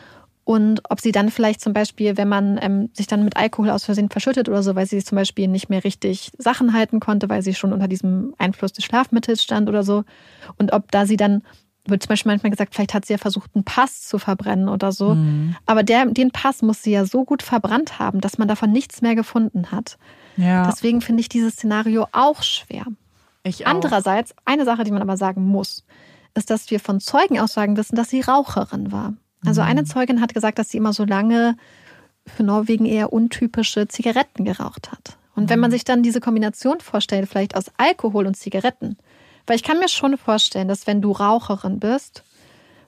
und ob sie dann vielleicht zum Beispiel, wenn man ähm, sich dann mit Alkohol aus Versehen verschüttet oder so, weil sie zum Beispiel nicht mehr richtig Sachen halten konnte, weil sie schon unter diesem Einfluss des Schlafmittels stand oder so. Und ob da sie dann, wird zum Beispiel manchmal gesagt, vielleicht hat sie ja versucht, einen Pass zu verbrennen oder so. Mhm. Aber der, den Pass muss sie ja so gut verbrannt haben, dass man davon nichts mehr gefunden hat. Ja. Deswegen finde ich dieses Szenario auch schwer. Ich auch. Andererseits, eine Sache, die man aber sagen muss, ist, dass wir von Zeugenaussagen wissen, dass sie Raucherin war. Also eine mhm. Zeugin hat gesagt, dass sie immer so lange für Norwegen eher untypische Zigaretten geraucht hat. Und wenn man sich dann diese Kombination vorstellt, vielleicht aus Alkohol und Zigaretten, weil ich kann mir schon vorstellen, dass wenn du Raucherin bist,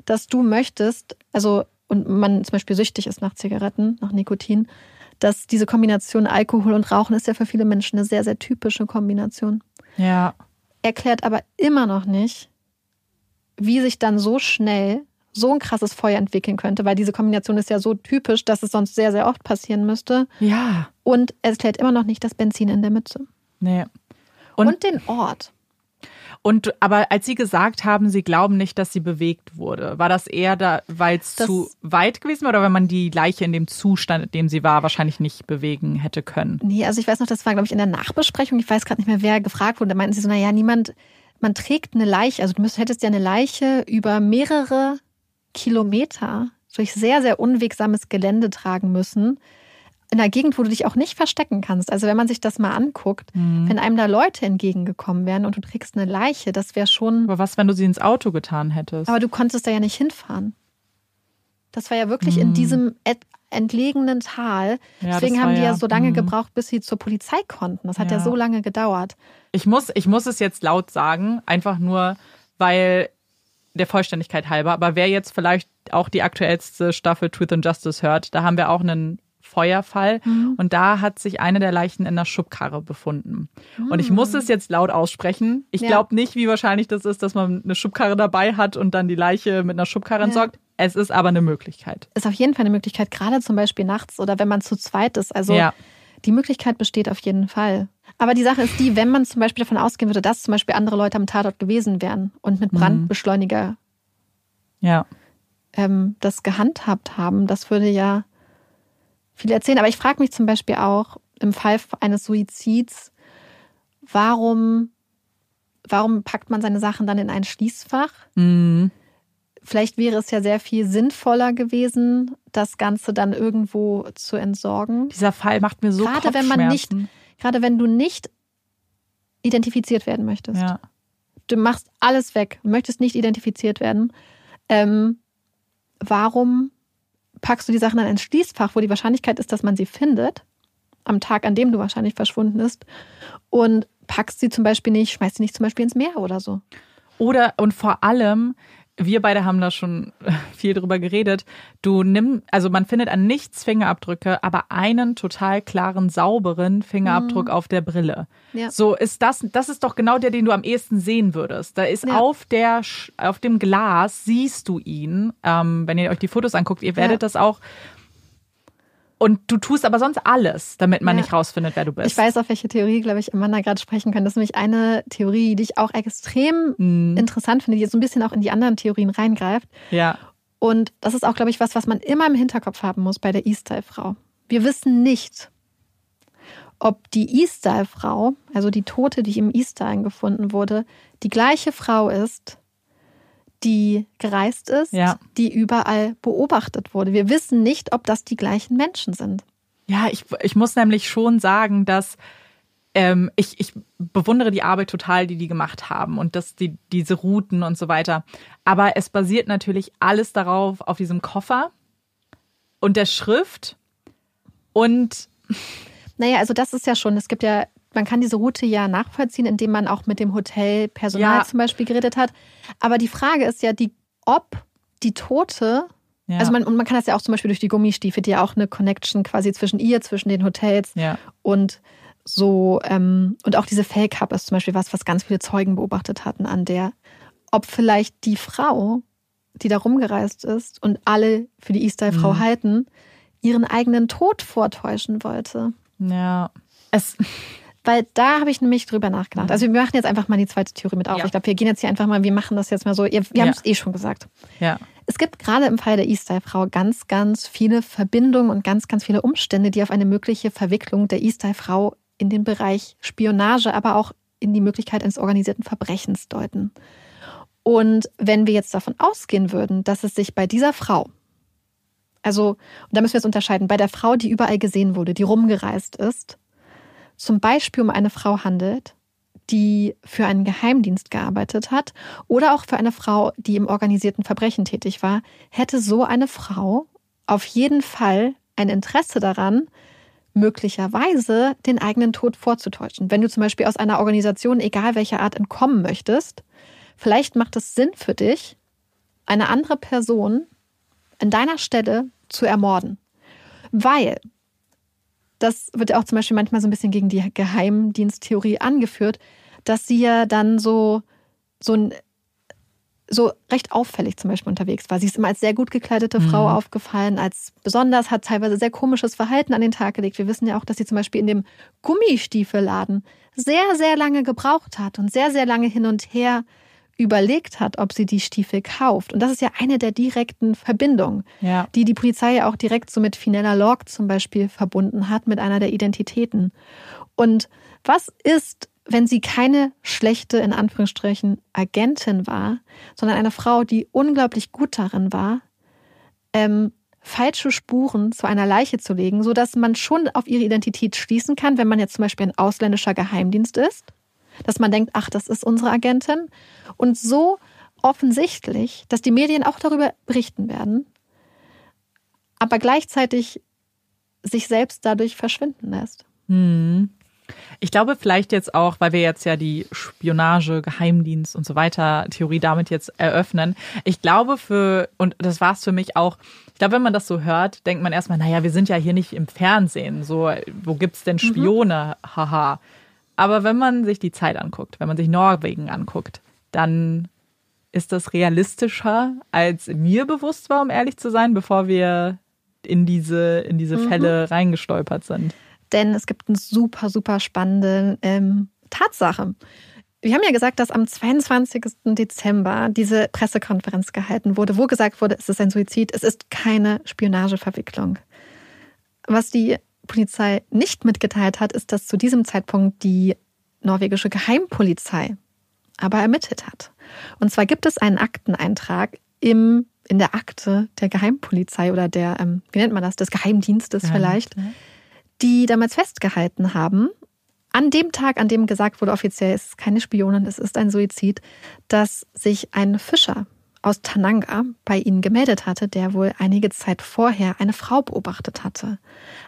dass du möchtest, also und man zum Beispiel süchtig ist nach Zigaretten, nach Nikotin, dass diese Kombination Alkohol und Rauchen ist ja für viele Menschen eine sehr, sehr typische Kombination. Ja. Erklärt aber immer noch nicht, wie sich dann so schnell so ein krasses Feuer entwickeln könnte, weil diese Kombination ist ja so typisch, dass es sonst sehr, sehr oft passieren müsste. Ja. Und es erklärt immer noch nicht das Benzin in der Mütze. Nee. Und, Und, den Ort. und aber als Sie gesagt haben, Sie glauben nicht, dass sie bewegt wurde, war das eher da, weil es zu weit gewesen war oder wenn man die Leiche in dem Zustand, in dem sie war, wahrscheinlich nicht bewegen hätte können? Nee, also ich weiß noch, das war, glaube ich, in der Nachbesprechung. Ich weiß gerade nicht mehr, wer gefragt wurde. Da meinten sie so, naja, niemand, man trägt eine Leiche, also du müsstest, hättest ja eine Leiche über mehrere Kilometer durch sehr, sehr unwegsames Gelände tragen müssen. In einer Gegend, wo du dich auch nicht verstecken kannst. Also wenn man sich das mal anguckt, wenn einem da Leute entgegengekommen wären und du trägst eine Leiche, das wäre schon. Aber was, wenn du sie ins Auto getan hättest? Aber du konntest da ja nicht hinfahren. Das war ja wirklich in diesem entlegenen Tal. Ja, Deswegen haben die ja ja- so lange mhm. gebraucht, bis sie zur Polizei konnten. Das hat ja, Ja. so lange gedauert. Ich muss, ich muss es jetzt laut sagen, einfach nur, weil der Vollständigkeit halber. Aber wer jetzt vielleicht auch die aktuellste Staffel Truth and Justice hört, da haben wir auch einen Feuerfall und da hat sich eine der Leichen in der Schubkarre befunden. Und ich muss es jetzt laut aussprechen. Ich Ja. glaube nicht, wie wahrscheinlich das ist, dass man eine Schubkarre dabei hat und dann die Leiche mit einer Schubkarre entsorgt. Es ist aber eine Möglichkeit. Ist auf jeden Fall eine Möglichkeit, gerade zum Beispiel nachts oder wenn man zu zweit ist. Also Ja. die Möglichkeit besteht auf jeden Fall. Aber die Sache ist die, wenn man zum Beispiel davon ausgehen würde, dass zum Beispiel andere Leute am Tatort gewesen wären und mit Brandbeschleuniger Ja. ähm, das gehandhabt haben, das würde ja viel erzählen. Aber ich frage mich zum Beispiel auch im Fall eines Suizids, warum, warum packt man seine Sachen dann in ein Schließfach? Mhm. Vielleicht wäre es ja sehr viel sinnvoller gewesen, das Ganze dann irgendwo zu entsorgen. Dieser Fall macht mir so Gerade wenn man nicht. Gerade wenn du nicht identifiziert werden möchtest. Ja. Du machst alles weg, möchtest nicht identifiziert werden. Ähm, warum packst du die Sachen in ein Schließfach, wo die Wahrscheinlichkeit ist, dass man sie findet, am Tag, an dem du wahrscheinlich verschwunden ist, und packst sie zum Beispiel nicht, schmeißt sie nicht zum Beispiel ins Meer oder so. Oder und vor allem, wir beide haben da schon [LAUGHS] viel drüber geredet. Du nimm, also man findet an nichts Fingerabdrücke, aber einen total klaren, sauberen Fingerabdruck auf der Brille. Mhm. Ja. So ist das, das ist doch genau der, den du am ehesten sehen würdest. Da ist Ja. auf der, auf dem Glas siehst du ihn. Ähm, wenn ihr euch die Fotos anguckt, ihr werdet Ja. das auch. Und du tust aber sonst alles, damit man Ja. nicht rausfindet, wer du bist. Ich weiß, auf welche Theorie, glaube ich, Amanda gerade sprechen kann. Das ist nämlich eine Theorie, die ich auch extrem Mhm. interessant finde, die jetzt so ein bisschen auch in die anderen Theorien reingreift. Ja. Und das ist auch, glaube ich, was, was man immer im Hinterkopf haben muss bei der E-Style-Frau. Wir wissen nicht, ob die E-Style-Frau, also die Tote, die im E-Style gefunden wurde, die gleiche Frau ist, die gereist ist, Ja. die überall beobachtet wurde. Wir wissen nicht, ob das die gleichen Menschen sind. Ja, ich, ich muss nämlich schon sagen, dass ähm, ich, ich bewundere die Arbeit total, die die gemacht haben und dass die, diese Routen und so weiter. Aber es basiert natürlich alles darauf, auf diesem Koffer und der Schrift und Naja, also das ist ja schon, es gibt ja, man kann diese Route ja nachvollziehen, indem man auch mit dem Hotelpersonal Ja. zum Beispiel geredet hat. Aber die Frage ist ja die, ob die Tote, ja, also man, und man kann das ja auch zum Beispiel durch die Gummistiefel, die ja auch eine Connection quasi zwischen ihr, zwischen den Hotels ja, und so, ähm, und auch diese Fake-Cup ist zum Beispiel was, was ganz viele Zeugen beobachtet hatten an der, ob vielleicht die Frau, die da rumgereist ist und alle für die E-Style-Frau Mhm. halten, ihren eigenen Tod vortäuschen wollte. ja. Es, Weil da habe ich nämlich drüber nachgedacht. Also wir machen jetzt einfach mal die zweite Theorie mit auf. Ja. Ich glaube, wir gehen jetzt hier einfach mal, wir machen das jetzt mal so. Ihr, wir Ja. haben es eh schon gesagt. ja, Es gibt gerade im Fall der E-Style-Frau ganz, ganz viele Verbindungen und ganz, ganz viele Umstände, die auf eine mögliche Verwicklung der E-Style-Frau in den Bereich Spionage, aber auch in die Möglichkeit eines organisierten Verbrechens deuten. Und wenn wir jetzt davon ausgehen würden, dass es sich bei dieser Frau, also, und da müssen wir es unterscheiden, bei der Frau, die überall gesehen wurde, die rumgereist ist, zum Beispiel um eine Frau handelt, die für einen Geheimdienst gearbeitet hat oder auch für eine Frau, die im organisierten Verbrechen tätig war, hätte so eine Frau auf jeden Fall ein Interesse daran, möglicherweise den eigenen Tod vorzutäuschen. Wenn du zum Beispiel aus einer Organisation, egal welcher Art, entkommen möchtest, vielleicht macht es Sinn für dich, eine andere Person an deiner Stelle zu ermorden. Weil das wird ja auch zum Beispiel manchmal so ein bisschen gegen die Geheimdiensttheorie angeführt, dass sie ja dann so, so ein so recht auffällig zum Beispiel unterwegs war. Sie ist immer als sehr gut gekleidete Frau mhm. aufgefallen, als besonders, hat teilweise sehr komisches Verhalten an den Tag gelegt. Wir wissen ja auch, dass sie zum Beispiel in dem Gummistiefelladen sehr, sehr lange gebraucht hat und sehr, sehr lange hin und her überlegt hat, ob sie die Stiefel kauft. Und das ist ja eine der direkten Verbindungen, ja. die die Polizei ja auch direkt so mit Finella Lorg zum Beispiel verbunden hat, mit einer der Identitäten. Und was ist, wenn sie keine schlechte, in Anführungsstrichen, Agentin war, sondern eine Frau, die unglaublich gut darin war, ähm, falsche Spuren zu einer Leiche zu legen, sodass man schon auf ihre Identität schließen kann, wenn man jetzt zum Beispiel ein ausländischer Geheimdienst ist, dass man denkt, ach, das ist unsere Agentin. Und so offensichtlich, dass die Medien auch darüber berichten werden, aber gleichzeitig sich selbst dadurch verschwinden lässt. Hm. Ich glaube vielleicht jetzt auch, weil wir jetzt ja die Spionage, Geheimdienst und so weiter Theorie damit jetzt eröffnen. Ich glaube für, und das war es für mich auch, ich glaube, wenn man das so hört, denkt man erstmal, naja, wir sind ja hier nicht im Fernsehen. So, wo gibt's denn mhm. Spione? Mhm. Haha. Aber wenn man sich die Zeit anguckt, wenn man sich Norwegen anguckt, dann ist das realistischer, als mir bewusst war, um ehrlich zu sein, bevor wir in diese, in diese mhm. Fälle reingestolpert sind denn es gibt eine super, super spannende ähm, Tatsache. Wir haben ja gesagt, dass am 22. Dezember diese Pressekonferenz gehalten wurde, wo gesagt wurde, es ist ein Suizid, es ist keine Spionageverwicklung. Was die Polizei nicht mitgeteilt hat, ist, dass zu diesem Zeitpunkt die norwegische Geheimpolizei aber ermittelt hat. Und zwar gibt es einen Akteneintrag im, in der Akte der Geheimpolizei oder der, ähm, wie nennt man das, des Geheimdienstes vielleicht. Ja die damals festgehalten haben, an dem Tag, an dem gesagt wurde, offiziell ist es keine Spionin, es ist ein Suizid, dass sich ein Fischer aus Tananga bei ihnen gemeldet hatte, der wohl einige Zeit vorher eine Frau beobachtet hatte.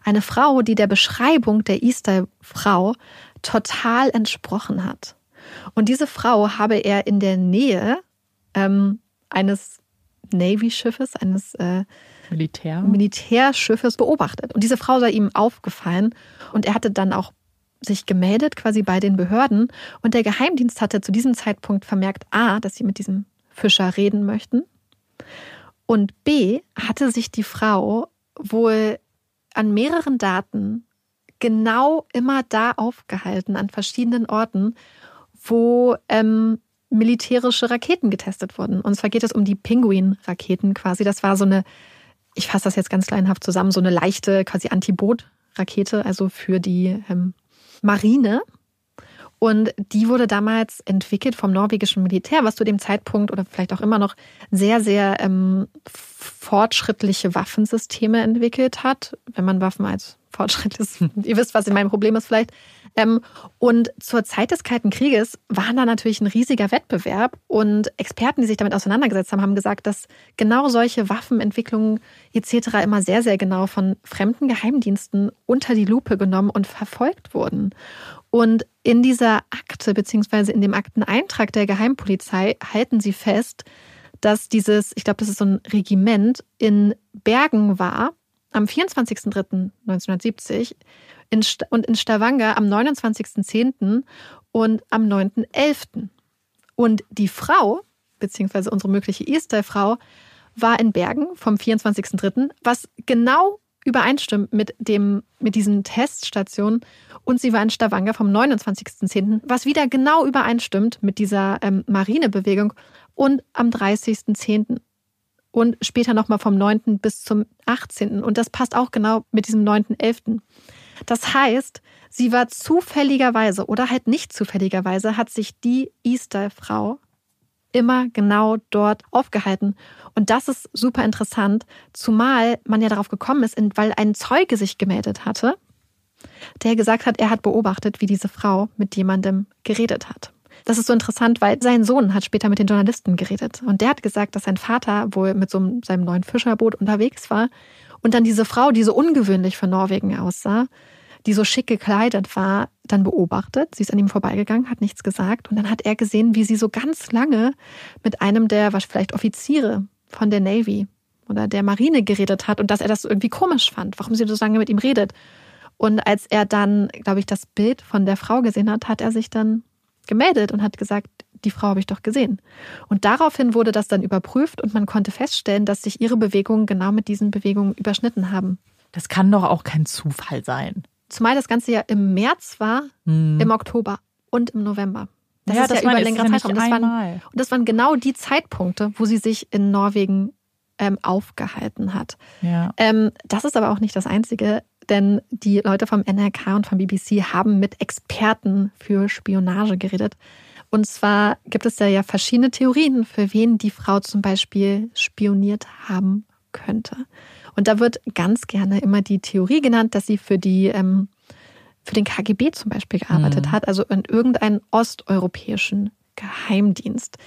Eine Frau, die der Beschreibung der Easter-Frau total entsprochen hat. Und diese Frau habe er in der Nähe ähm, eines Navy-Schiffes, eines äh, Militär. Militärschiffes beobachtet. Und diese Frau sei ihm aufgefallen und er hatte dann auch sich gemeldet quasi bei den Behörden und der Geheimdienst hatte zu diesem Zeitpunkt vermerkt, a, dass sie mit diesem Fischer reden möchten und b, hatte sich die Frau wohl an mehreren Daten genau immer da aufgehalten, an verschiedenen Orten, wo ähm, militärische Raketen getestet wurden. Und zwar geht es um die Penguin-Raketen quasi. Das war so eine ich fasse das jetzt ganz kleinhaft zusammen, so eine leichte quasi Antiboot-Rakete, also für die ähm, Marine. Und die wurde damals entwickelt vom norwegischen Militär, was zu dem Zeitpunkt oder vielleicht auch immer noch sehr, sehr ähm, fortschrittliche Waffensysteme entwickelt hat. Wenn man Waffen als fortschrittliches, [LAUGHS] ihr wisst, was in meinem Problem ist vielleicht. Ähm, und zur Zeit des Kalten Krieges war da natürlich ein riesiger Wettbewerb und Experten, die sich damit auseinandergesetzt haben, haben gesagt, dass genau solche Waffenentwicklungen etc. immer sehr, sehr genau von fremden Geheimdiensten unter die Lupe genommen und verfolgt wurden. Und in dieser Akte beziehungsweise in dem Akteneintrag der Geheimpolizei halten sie fest, dass dieses, ich glaube, das ist so ein Regiment in Bergen war, am 24.03.1970 in und in Stavanger am 29.10. und am 9.11. Und die Frau, beziehungsweise unsere mögliche Easter-Frau, war in Bergen vom 24.03., was genau übereinstimmt mit, dem, mit diesen Teststationen. Und sie war in Stavanger vom 29.10., was wieder genau übereinstimmt mit dieser ähm, Marinebewegung. Und am 30.10. Und später nochmal vom 9. bis zum 18. Und das passt auch genau mit diesem 9.11. Das heißt, sie war zufälligerweise oder halt nicht zufälligerweise, hat sich die Easter-Frau immer genau dort aufgehalten. Und das ist super interessant, zumal man ja darauf gekommen ist, weil ein Zeuge sich gemeldet hatte, der gesagt hat, er hat beobachtet, wie diese Frau mit jemandem geredet hat. Das ist so interessant, weil sein Sohn hat später mit den Journalisten geredet. Und der hat gesagt, dass sein Vater wohl mit so einem, seinem neuen Fischerboot unterwegs war Und dann diese Frau, die so ungewöhnlich für Norwegen aussah, die so schick gekleidet war, dann beobachtet. Sie ist an ihm vorbeigegangen, hat nichts gesagt. Und dann hat er gesehen, wie sie so ganz lange mit einem der, was vielleicht Offiziere von der Navy oder der Marine geredet hat und dass er das irgendwie komisch fand, warum sie so lange mit ihm redet. Und als er dann, glaube ich, das Bild von der Frau gesehen hat, hat er sich dann gemeldet und hat gesagt, die Frau habe ich doch gesehen. Und daraufhin wurde das dann überprüft und man konnte feststellen, dass sich ihre Bewegungen genau mit diesen Bewegungen überschnitten haben. Das kann doch auch kein Zufall sein. Zumal das Ganze ja im März war, hm. im Oktober und im November. Das ja, ist das ja über längere Zeitraum. Das waren, und das waren genau die Zeitpunkte, wo sie sich in Norwegen ähm, aufgehalten hat. Ja. Ähm, das ist aber auch nicht das Einzige, denn die Leute vom NRK und vom BBC haben mit Experten für Spionage geredet. Und zwar gibt es da ja verschiedene Theorien, für wen die Frau zum Beispiel spioniert haben könnte. Und da wird ganz gerne immer die Theorie genannt, dass sie für die ähm, für den KGB zum Beispiel gearbeitet mhm. hat, also in irgendeinen osteuropäischen Geheimdienst.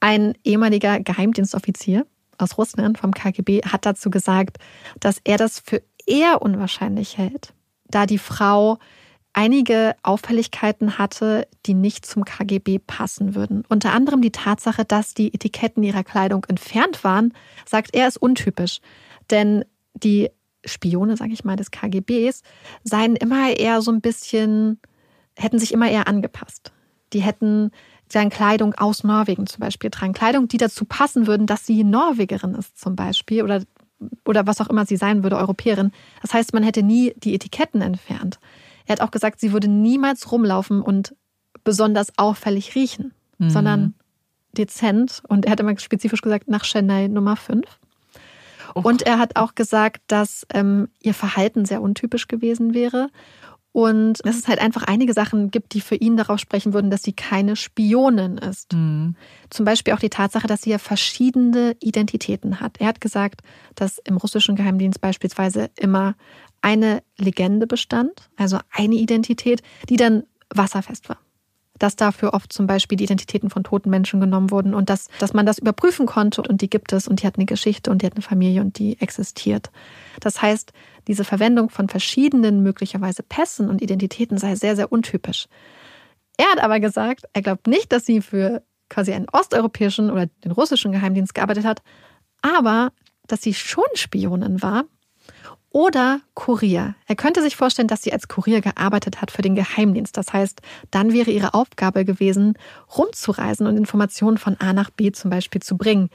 Ein ehemaliger Geheimdienstoffizier aus Russland vom KGB hat dazu gesagt, dass er das für eher unwahrscheinlich hält, da die Frau einige Auffälligkeiten hatte, die nicht zum KGB passen würden. Unter anderem die Tatsache, dass die Etiketten ihrer Kleidung entfernt waren, sagt er, ist untypisch. Denn die Spione, sage ich mal, des KGBs seien immer eher so ein bisschen, hätten sich immer eher angepasst. Die hätten deren Kleidung aus Norwegen zum Beispiel tragen. Kleidung, die dazu passen würden, dass sie Norwegerin ist zum Beispiel oder, oder was auch immer sie sein würde, Europäerin. Das heißt, man hätte nie die Etiketten entfernt. Er hat auch gesagt, sie würde niemals rumlaufen und besonders auffällig riechen, mhm. sondern dezent. Und er hat immer spezifisch gesagt, nach Chanel Nummer 5. Oh und er hat auch gesagt, dass ähm, ihr Verhalten sehr untypisch gewesen wäre und dass es halt einfach einige Sachen gibt, die für ihn darauf sprechen würden, dass sie keine Spionin ist. Mhm. Zum Beispiel auch die Tatsache, dass sie ja verschiedene Identitäten hat. Er hat gesagt, dass im russischen Geheimdienst beispielsweise immer eine Legende bestand, also eine Identität, die dann wasserfest war dass dafür oft zum Beispiel die Identitäten von toten Menschen genommen wurden und dass, dass man das überprüfen konnte und die gibt es und die hat eine Geschichte und die hat eine Familie und die existiert. Das heißt, diese Verwendung von verschiedenen möglicherweise Pässen und Identitäten sei sehr, sehr untypisch. Er hat aber gesagt, er glaubt nicht, dass sie für quasi einen osteuropäischen oder den russischen Geheimdienst gearbeitet hat, aber dass sie schon Spionin war oder Kurier. Er könnte sich vorstellen, dass sie als Kurier gearbeitet hat für den Geheimdienst. Das heißt, dann wäre ihre Aufgabe gewesen, rumzureisen und Informationen von A nach B zum Beispiel zu bringen.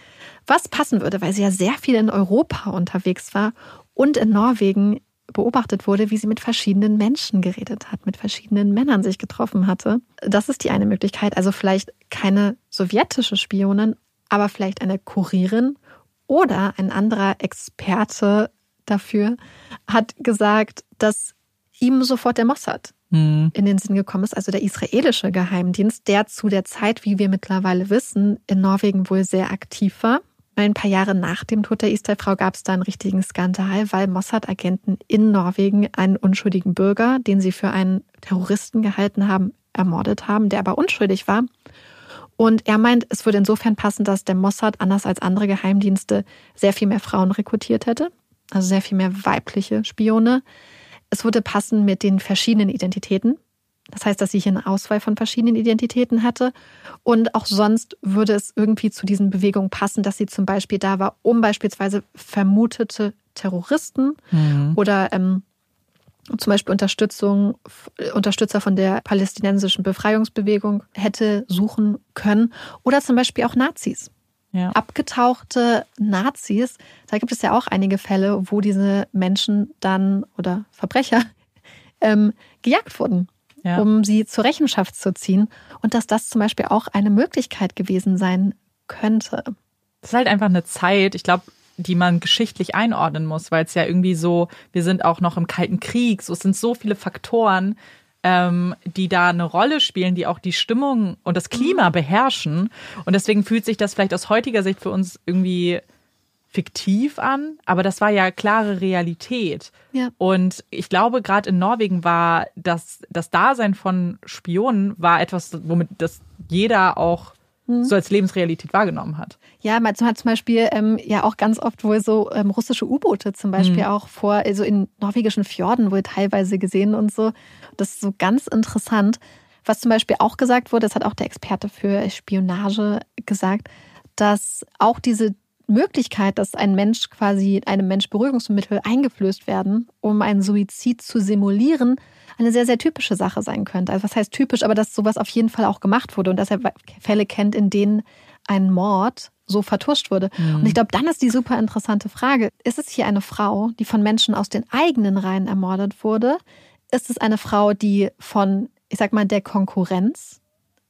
Was passen würde, weil sie ja sehr viel in Europa unterwegs war und in Norwegen beobachtet wurde, wie sie mit verschiedenen Menschen geredet hat, mit verschiedenen Männern sich getroffen hatte. Das ist die eine Möglichkeit. Also vielleicht keine sowjetische Spionin, aber vielleicht eine Kurierin oder ein anderer Experte dafür, hat gesagt, dass ihm sofort der Mossad mhm. in den Sinn gekommen ist, also der israelische Geheimdienst, der zu der Zeit, wie wir mittlerweile wissen, in Norwegen wohl sehr aktiv war. Ein paar Jahre nach dem Tod der Istai-Frau gab es da einen richtigen Skandal, weil Mossad-Agenten in Norwegen einen unschuldigen Bürger, den sie für einen Terroristen gehalten haben, ermordet haben, der aber unschuldig war. Und er meint, es würde insofern passen, dass der Mossad, anders als andere Geheimdienste, sehr viel mehr Frauen rekrutiert hätte also sehr viel mehr weibliche Spione. Es würde passen mit den verschiedenen Identitäten. Das heißt, dass sie hier eine Auswahl von verschiedenen Identitäten hatte. Und auch sonst würde es irgendwie zu diesen Bewegungen passen, dass sie zum Beispiel da war, um beispielsweise vermutete Terroristen mhm. oder ähm, zum Beispiel Unterstützung, Unterstützer von der palästinensischen Befreiungsbewegung hätte suchen können oder zum Beispiel auch Nazis ja. abgetauchte Nazis. Da gibt es ja auch einige Fälle, wo diese Menschen dann oder Verbrecher [LAUGHS] ähm, gejagt wurden, ja. um sie zur Rechenschaft zu ziehen. Und dass das zum Beispiel auch eine Möglichkeit gewesen sein könnte. Das ist halt einfach eine Zeit, ich glaube, die man geschichtlich einordnen muss, weil es ja irgendwie so, wir sind auch noch im Kalten Krieg, so es sind so viele Faktoren, ähm, die da eine Rolle spielen, die auch die Stimmung und das Klima mhm. beherrschen. Und deswegen fühlt sich das vielleicht aus heutiger Sicht für uns irgendwie fiktiv an, aber das war ja klare Realität. Ja. Und ich glaube, gerade in Norwegen war das, das Dasein von Spionen war etwas, womit das jeder auch mhm. so als Lebensrealität wahrgenommen hat. Ja, man hat zum Beispiel ähm, ja auch ganz oft wohl so ähm, russische U-Boote zum Beispiel mhm. auch vor, also in norwegischen Fjorden wohl teilweise gesehen und so. Das ist so ganz interessant. Was zum Beispiel auch gesagt wurde, das hat auch der Experte für Spionage gesagt, dass auch diese Möglichkeit, dass ein Mensch quasi einem Mensch Beruhigungsmittel eingeflößt werden, um einen Suizid zu simulieren, eine sehr, sehr typische Sache sein könnte. Also was heißt typisch, aber dass sowas auf jeden Fall auch gemacht wurde und dass er Fälle kennt, in denen ein Mord so vertuscht wurde. Mhm. Und ich glaube, dann ist die super interessante Frage, ist es hier eine Frau, die von Menschen aus den eigenen Reihen ermordet wurde? Ist es eine Frau, die von, ich sag mal, der Konkurrenz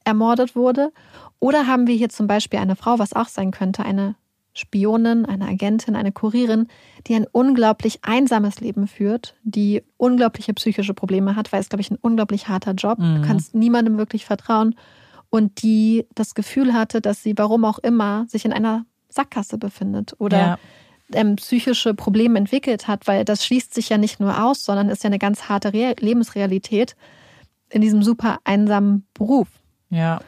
ermordet wurde? Oder haben wir hier zum Beispiel eine Frau, was auch sein könnte, eine Spionin, eine Agentin, eine Kurierin, die ein unglaublich einsames Leben führt, die unglaubliche psychische Probleme hat, weil es, glaube ich, ein unglaublich harter Job. Mhm. Du kannst niemandem wirklich vertrauen. Und die das Gefühl hatte, dass sie, warum auch immer, sich in einer Sackgasse befindet oder ja. ähm, psychische Probleme entwickelt hat, weil das schließt sich ja nicht nur aus, sondern ist ja eine ganz harte Re Lebensrealität in diesem super einsamen Beruf. Ja.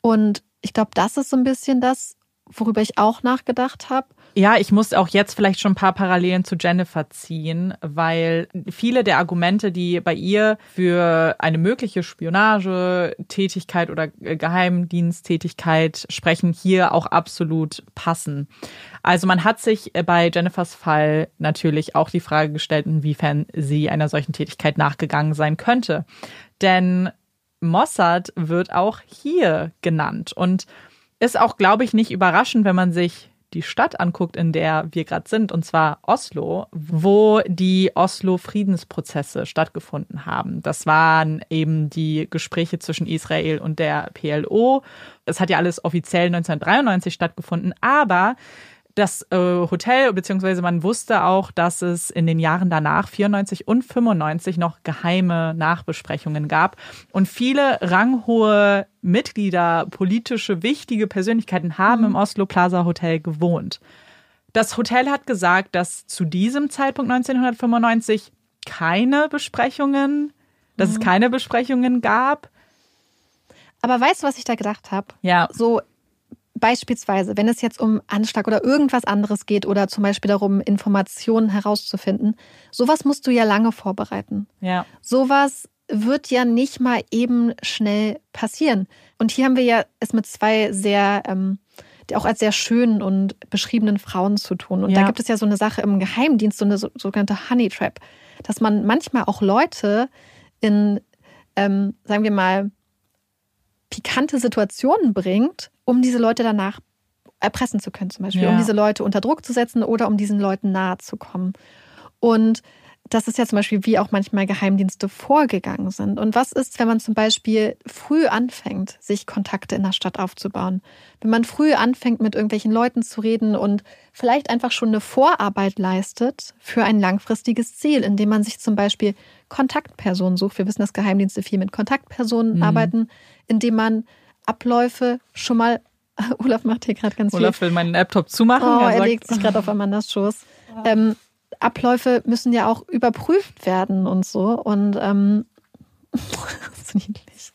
Und ich glaube, das ist so ein bisschen das, worüber ich auch nachgedacht habe. Ja, ich muss auch jetzt vielleicht schon ein paar Parallelen zu Jennifer ziehen, weil viele der Argumente, die bei ihr für eine mögliche Spionagetätigkeit oder Geheimdiensttätigkeit sprechen, hier auch absolut passen. Also man hat sich bei Jennifers Fall natürlich auch die Frage gestellt, inwiefern sie einer solchen Tätigkeit nachgegangen sein könnte. Denn Mossad wird auch hier genannt und ist auch, glaube ich, nicht überraschend, wenn man sich die Stadt anguckt, in der wir gerade sind, und zwar Oslo, wo die Oslo-Friedensprozesse stattgefunden haben. Das waren eben die Gespräche zwischen Israel und der PLO. Es hat ja alles offiziell 1993 stattgefunden, aber das äh, Hotel, beziehungsweise man wusste auch, dass es in den Jahren danach, 94 und 95, noch geheime Nachbesprechungen gab. Und viele ranghohe Mitglieder, politische, wichtige Persönlichkeiten haben mhm. im Oslo Plaza Hotel gewohnt. Das Hotel hat gesagt, dass zu diesem Zeitpunkt 1995 keine Besprechungen, dass mhm. es keine Besprechungen gab. Aber weißt du, was ich da gedacht habe? Ja. So Beispielsweise, wenn es jetzt um Anschlag oder irgendwas anderes geht oder zum Beispiel darum, Informationen herauszufinden, sowas musst du ja lange vorbereiten. Ja. Sowas wird ja nicht mal eben schnell passieren. Und hier haben wir ja es mit zwei sehr, ähm, auch als sehr schönen und beschriebenen Frauen zu tun. Und ja. da gibt es ja so eine Sache im Geheimdienst, so eine sogenannte Honey Trap, dass man manchmal auch Leute in, ähm, sagen wir mal, pikante Situationen bringt, um diese Leute danach erpressen zu können, zum Beispiel, ja. um diese Leute unter Druck zu setzen oder um diesen Leuten nahe zu kommen. Und das ist ja zum Beispiel, wie auch manchmal Geheimdienste vorgegangen sind. Und was ist, wenn man zum Beispiel früh anfängt, sich Kontakte in der Stadt aufzubauen? Wenn man früh anfängt, mit irgendwelchen Leuten zu reden und vielleicht einfach schon eine Vorarbeit leistet für ein langfristiges Ziel, indem man sich zum Beispiel Kontaktpersonen sucht. Wir wissen, dass Geheimdienste viel mit Kontaktpersonen mhm. arbeiten, indem man Abläufe schon mal. [LAUGHS] Olaf macht hier gerade ganz viel. Olaf will meinen Laptop zumachen. Oh, er, er legt sich gerade auf Amandas Schoß. Ähm, Abläufe müssen ja auch überprüft werden und so. Und ähm, [LAUGHS] das ist niedlich.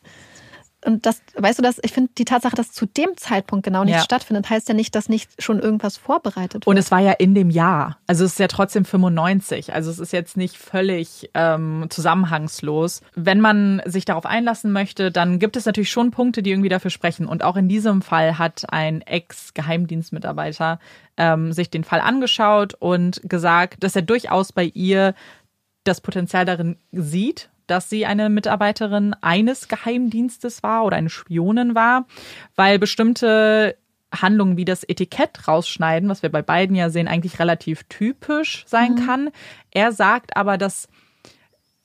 Und das, weißt du, das, ich finde die Tatsache, dass zu dem Zeitpunkt genau nichts ja. stattfindet, heißt ja nicht, dass nicht schon irgendwas vorbereitet wird. Und es war ja in dem Jahr. Also es ist ja trotzdem 95. Also es ist jetzt nicht völlig ähm, zusammenhangslos. Wenn man sich darauf einlassen möchte, dann gibt es natürlich schon Punkte, die irgendwie dafür sprechen. Und auch in diesem Fall hat ein Ex-Geheimdienstmitarbeiter ähm, sich den Fall angeschaut und gesagt, dass er durchaus bei ihr das Potenzial darin sieht, dass sie eine Mitarbeiterin eines Geheimdienstes war oder eine Spionin war, weil bestimmte Handlungen wie das Etikett rausschneiden, was wir bei beiden ja sehen, eigentlich relativ typisch sein mhm. kann. Er sagt aber, dass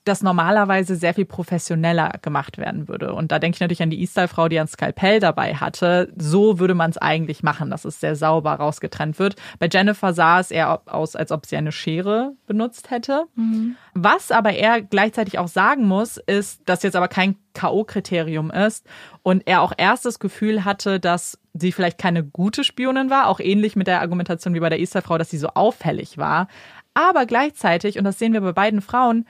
das normalerweise sehr viel professioneller gemacht werden würde. Und da denke ich natürlich an die E-Style-Frau, die ein Skalpell dabei hatte. So würde man es eigentlich machen, dass es sehr sauber rausgetrennt wird. Bei Jennifer sah es eher aus, als ob sie eine Schere benutzt hätte. Mhm. Was aber er gleichzeitig auch sagen muss, ist, dass jetzt aber kein K.O.-Kriterium ist und er auch erst das Gefühl hatte, dass sie vielleicht keine gute Spionin war, auch ähnlich mit der Argumentation wie bei der E-Style-Frau, dass sie so auffällig war. Aber gleichzeitig, und das sehen wir bei beiden Frauen,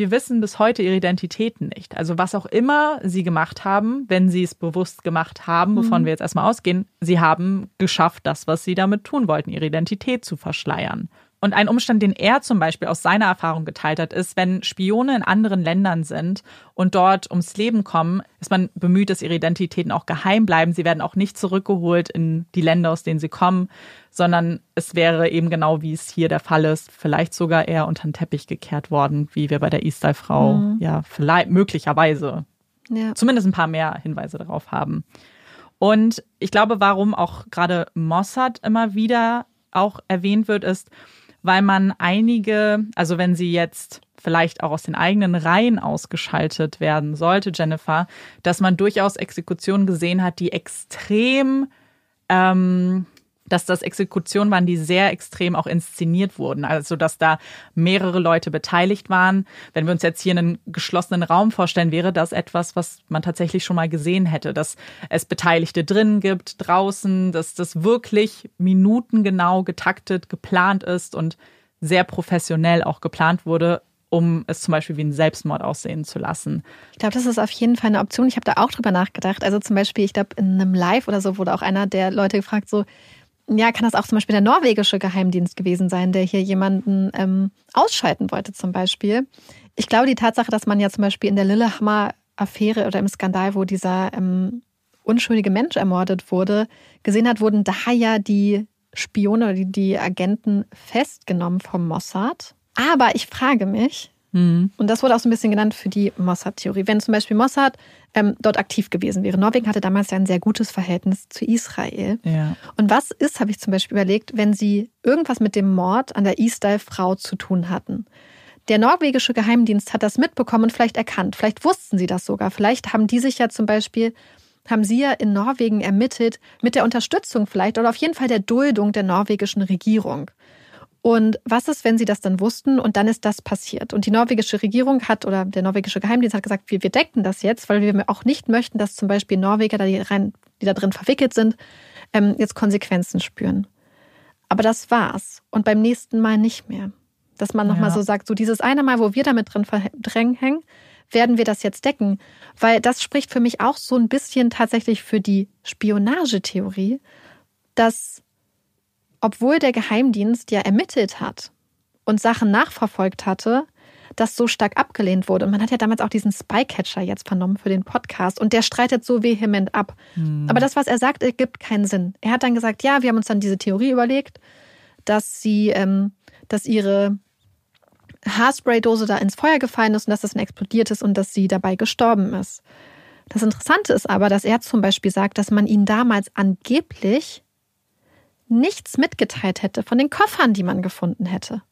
wir wissen bis heute ihre Identitäten nicht. Also was auch immer sie gemacht haben, wenn sie es bewusst gemacht haben, wovon mhm. wir jetzt erstmal ausgehen, sie haben geschafft, das, was sie damit tun wollten, ihre Identität zu verschleiern. Und ein Umstand, den er zum Beispiel aus seiner Erfahrung geteilt hat, ist, wenn Spione in anderen Ländern sind und dort ums Leben kommen, ist man bemüht, dass ihre Identitäten auch geheim bleiben. Sie werden auch nicht zurückgeholt in die Länder, aus denen sie kommen, sondern es wäre eben genau, wie es hier der Fall ist, vielleicht sogar eher unter den Teppich gekehrt worden, wie wir bei der Istal-Frau mhm. ja vielleicht möglicherweise ja. zumindest ein paar mehr Hinweise darauf haben. Und ich glaube, warum auch gerade Mossad immer wieder auch erwähnt wird, ist, weil man einige, also wenn sie jetzt vielleicht auch aus den eigenen Reihen ausgeschaltet werden sollte, Jennifer, dass man durchaus Exekutionen gesehen hat, die extrem ähm, dass das Exekutionen waren, die sehr extrem auch inszeniert wurden. Also, dass da mehrere Leute beteiligt waren. Wenn wir uns jetzt hier einen geschlossenen Raum vorstellen, wäre das etwas, was man tatsächlich schon mal gesehen hätte, dass es Beteiligte drinnen gibt, draußen, dass das wirklich minutengenau getaktet, geplant ist und sehr professionell auch geplant wurde, um es zum Beispiel wie ein Selbstmord aussehen zu lassen. Ich glaube, das ist auf jeden Fall eine Option. Ich habe da auch drüber nachgedacht. Also zum Beispiel, ich glaube, in einem Live oder so wurde auch einer der Leute gefragt, so, ja, kann das auch zum Beispiel der norwegische Geheimdienst gewesen sein, der hier jemanden ähm, ausschalten wollte, zum Beispiel. Ich glaube, die Tatsache, dass man ja zum Beispiel in der Lillehammer-Affäre oder im Skandal, wo dieser ähm, unschuldige Mensch ermordet wurde, gesehen hat, wurden da ja die Spione oder die, die Agenten festgenommen vom Mossad. Aber ich frage mich, Mhm. Und das wurde auch so ein bisschen genannt für die Mossad-Theorie. Wenn zum Beispiel Mossad ähm, dort aktiv gewesen wäre. Norwegen hatte damals ja ein sehr gutes Verhältnis zu Israel. Ja. Und was ist, habe ich zum Beispiel überlegt, wenn sie irgendwas mit dem Mord an der Isdal-Frau zu tun hatten? Der norwegische Geheimdienst hat das mitbekommen und vielleicht erkannt. Vielleicht wussten sie das sogar. Vielleicht haben die sich ja zum Beispiel haben sie ja in Norwegen ermittelt, mit der Unterstützung vielleicht oder auf jeden Fall der Duldung der norwegischen Regierung. Und was ist, wenn sie das dann wussten und dann ist das passiert? Und die norwegische Regierung hat oder der norwegische Geheimdienst hat gesagt, wir, wir decken das jetzt, weil wir auch nicht möchten, dass zum Beispiel Norweger, die, rein, die da drin verwickelt sind, ähm, jetzt Konsequenzen spüren. Aber das war's. Und beim nächsten Mal nicht mehr. Dass man nochmal ja. so sagt, so dieses eine Mal, wo wir damit drin hängen, werden wir das jetzt decken. Weil das spricht für mich auch so ein bisschen tatsächlich für die Spionagetheorie, dass obwohl der Geheimdienst ja ermittelt hat und Sachen nachverfolgt hatte, das so stark abgelehnt wurde. Und man hat ja damals auch diesen Spycatcher jetzt vernommen für den Podcast und der streitet so vehement ab. Hm. Aber das, was er sagt, ergibt keinen Sinn. Er hat dann gesagt, ja, wir haben uns dann diese Theorie überlegt, dass sie, ähm, dass ihre Haarspraydose da ins Feuer gefallen ist und dass das dann explodiert ist und dass sie dabei gestorben ist. Das Interessante ist aber, dass er zum Beispiel sagt, dass man ihn damals angeblich nichts mitgeteilt hätte von den Koffern, die man gefunden hätte.